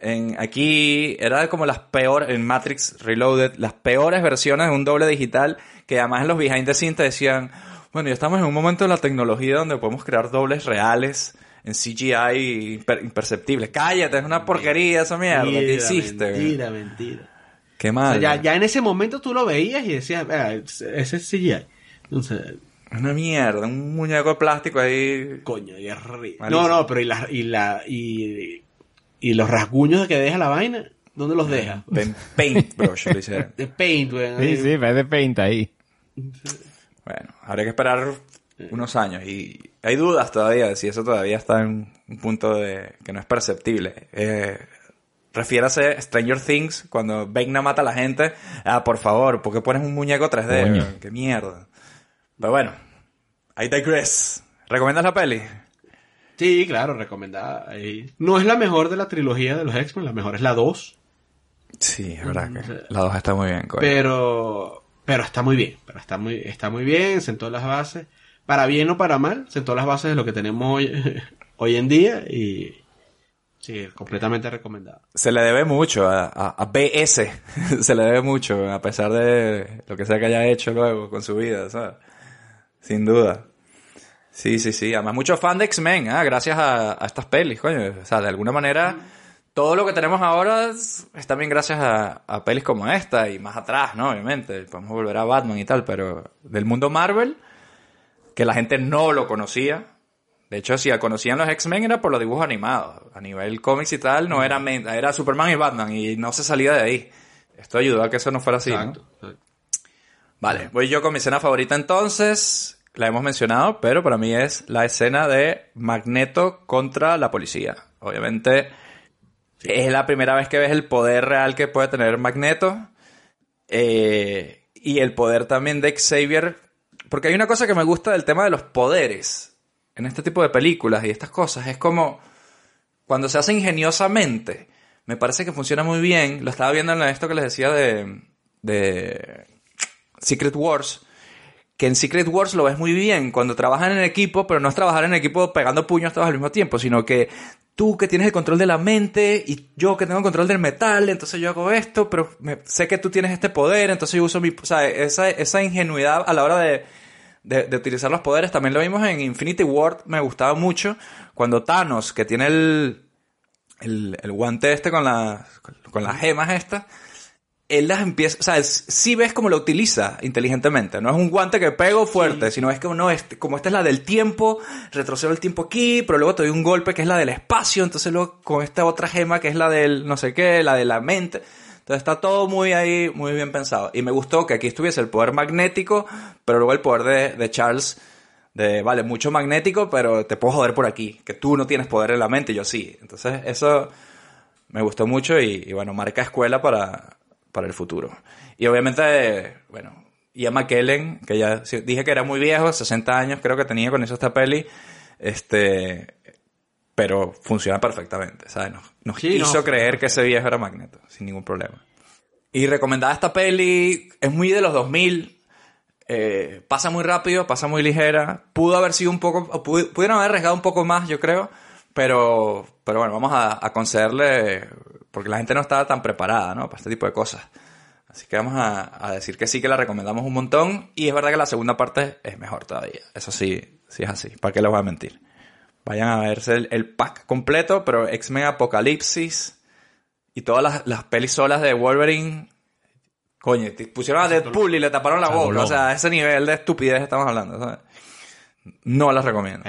en aquí, era como las peores, en Matrix Reloaded, las peores versiones de un doble digital, que además en los behind the scenes te decían, bueno, ya estamos en un momento de la tecnología donde podemos crear dobles reales en CGI imper- imperceptibles. Cállate, es una porquería esa mierda. ¿Qué Mentira, hiciste? güey? Mentira, mentira. Qué O mal. sea, ya, ya en ese momento tú lo veías y decías, "Ah, ese es CGI. Entonces, Una mierda, un muñeco de plástico ahí. coño, y es. Malísimo. No, no, pero y la, y la, y, y los rasguños que deja la vaina, ¿dónde los deja? De paintbrush lo hicieron. De paint, weón. Sí, sí, parece paint ahí. Bueno, habría que esperar unos años. Y hay dudas todavía de si eso todavía está en un punto de que no es perceptible. Eh, refiérase a Stranger Things, cuando Vecna mata a la gente. Ah, por favor, ¿por qué pones un muñeco 3D? Coño. Qué mierda. Pero bueno, I digress. ¿Recomiendas la peli? Sí, claro, recomendada. No es la mejor de la trilogía de los X-Men, la mejor es la 2. Sí, es verdad que la 2 está muy bien, coño. Pero, pero está muy bien, pero está muy, está muy bien, sentó las bases, para bien o para mal, sentó las bases de lo que tenemos hoy, hoy en día y sí, completamente recomendado. Se le debe mucho a, a- a BS. Se le debe mucho, a pesar de lo que sea que haya hecho luego con su vida, ¿sabes? Sin duda. Sí, sí, sí. Además, muchos fans de X-Men, ah, gracias a, a estas pelis, coño. O sea, de alguna manera, todo lo que tenemos ahora es también gracias a, a pelis como esta y más atrás, ¿no? Obviamente. Podemos volver a Batman y tal, pero del mundo Marvel, que la gente no lo conocía. De hecho, si conocían los X-Men era por los dibujos animados. A nivel cómics y tal, no era, era Superman y Batman y no se salía de ahí. Esto ayudó a que eso no fuera así, ¿no? Vale, voy yo con mi escena favorita entonces. La hemos mencionado, pero para mí es la escena de Magneto contra la policía. Obviamente es la primera vez que ves el poder real que puede tener Magneto. eh, y el poder también de Xavier. Porque hay una cosa que me gusta del tema de los poderes en este tipo de películas y estas cosas. Es como cuando se hace ingeniosamente. Me parece que funciona muy bien. Lo estaba viendo en esto que les decía de, de Secret Wars. Que en Secret Wars lo ves muy bien cuando trabajan en equipo, pero no es trabajar en equipo pegando puños todos al mismo tiempo, sino que tú que tienes el control de la mente y yo que tengo el control del metal, entonces yo hago esto, pero sé que tú tienes este poder, entonces yo uso mi... O sea, esa, esa ingenuidad a la hora de, de, de utilizar los poderes. También lo vimos en Infinity War, me gustaba mucho, cuando Thanos, que tiene el, el, el guante este con, la, con las gemas estas, él las empieza, o sea, es- sí ves cómo lo utiliza inteligentemente. No es un guante que pego fuerte, sino es que no, este, como esta es la del tiempo, retrocedo el tiempo aquí, pero luego te doy un golpe que es la del espacio, entonces luego con esta otra gema que es la del no sé qué, la de la mente. Entonces está todo muy ahí, muy bien pensado. Y me gustó que aquí estuviese el poder magnético, pero luego el poder de, de Charles, de, vale, mucho magnético, pero te puedo joder por aquí, que tú no tienes poder en la mente, yo sí. Entonces eso me gustó mucho y, y bueno, marca escuela para, para el futuro. Y obviamente, bueno, Ian McKellen, que ya dije que era muy viejo, 60 años creo que tenía con hizo esta peli, este, pero funciona perfectamente, ¿sabes? Nos, nos Sí, hizo no. creer que ese viejo era Magneto, sin ningún problema. Y recomendada esta peli, es muy de los 2000, eh, pasa muy rápido, pasa muy ligera, pudo haber sido un poco, pudieron haber arriesgado un poco más, yo creo, pero, pero bueno, vamos a, a concederle, porque la gente no estaba tan preparada, ¿no? Para este tipo de cosas. Así que vamos a, a decir que sí que la recomendamos un montón, y es verdad que la segunda parte es mejor todavía, eso sí, sí es así, ¿para qué les voy a mentir? Vayan a verse el, el pack completo, pero X-Men Apocalipsis y todas las, las pelis solas de Wolverine. Coño, te pusieron a Deadpool y le taparon la boca. O sea, ese nivel de estupidez estamos hablando. ¿sabes? No las recomiendo.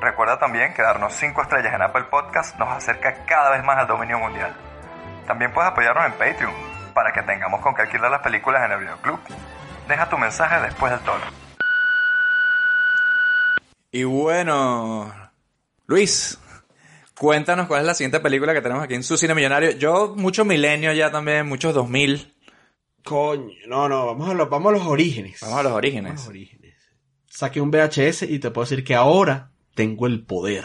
Recuerda también que darnos 5 estrellas en Apple Podcast nos acerca cada vez más al dominio mundial. También puedes apoyarnos en Patreon para que tengamos con qué alquilar las películas en el videoclub. Deja tu mensaje después del tono. Y bueno, Luis, cuéntanos cuál es la siguiente película que tenemos aquí en su cine millonario. Yo, muchos milenios ya también, muchos 2000. Coño, no, no, vamos a los, vamos a los orígenes. Vamos a los orígenes. Vamos a los orígenes. Saqué un VHS y te puedo decir que ahora tengo el poder.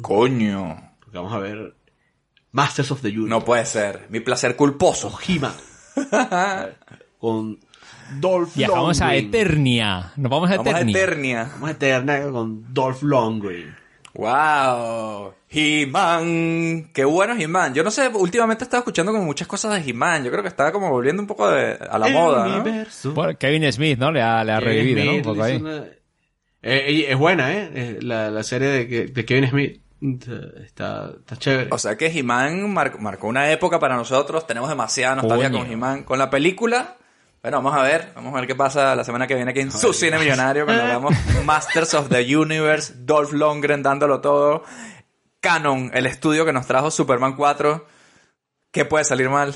Coño. Porque vamos a ver Masters of the Universe. No puede ser. Mi placer culposo. He-Man. con Dolph Viajamos a Lundgren. Eternia. Nos vamos a Vamos a Eternia. Eternia. Vamos a Eternia con Dolph Lundgren. Wow. He-Man. Qué bueno He-Man. Yo no sé, últimamente he estado escuchando como muchas cosas de He-Man. Yo creo que estaba como volviendo un poco de- a la El moda, ¿no? Por Kevin Smith, ¿no? Le ha, le ha revivido, ¿no? Un poco ahí. una- Eh, y es buena, ¿eh? Eh, La, la serie de, que- de Kevin Smith. Está, está chévere. O sea que He-Man mar- marcó una época para nosotros. Tenemos demasiada nostalgia Coño. con He-Man. Con la película, bueno, vamos a ver. Vamos a ver qué pasa la semana que viene aquí en su cine millonario. Cuando hagamos Masters of the Universe, Dolph Lundgren dándolo todo. Canon, el estudio que nos trajo Superman 4. ¿Qué puede salir mal?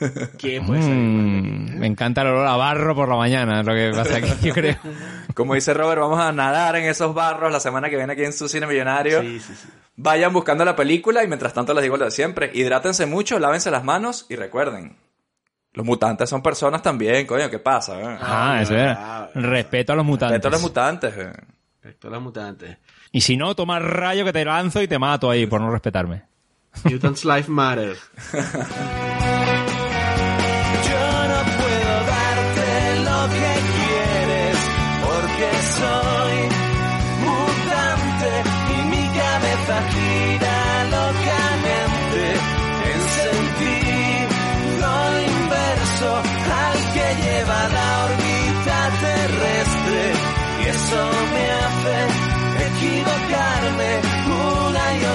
¿Qué Mm, me encanta el olor a barro por la mañana, es lo que pasa aquí, yo creo. Como dice Robert, vamos a nadar en esos barros la semana que viene aquí en su cine millonario. Vayan buscando la película y mientras tanto les digo lo de siempre. Hidrátense mucho, lávense las manos y recuerden. Los mutantes son personas también, coño, ¿qué pasa? eh? Ah, eso es. Respeto a los mutantes. Respeto a los mutantes. eh. Respecto a las mutantes. Y si no, toma el rayo que te lanzo y te mato ahí por no respetarme. Mutants Life Matter.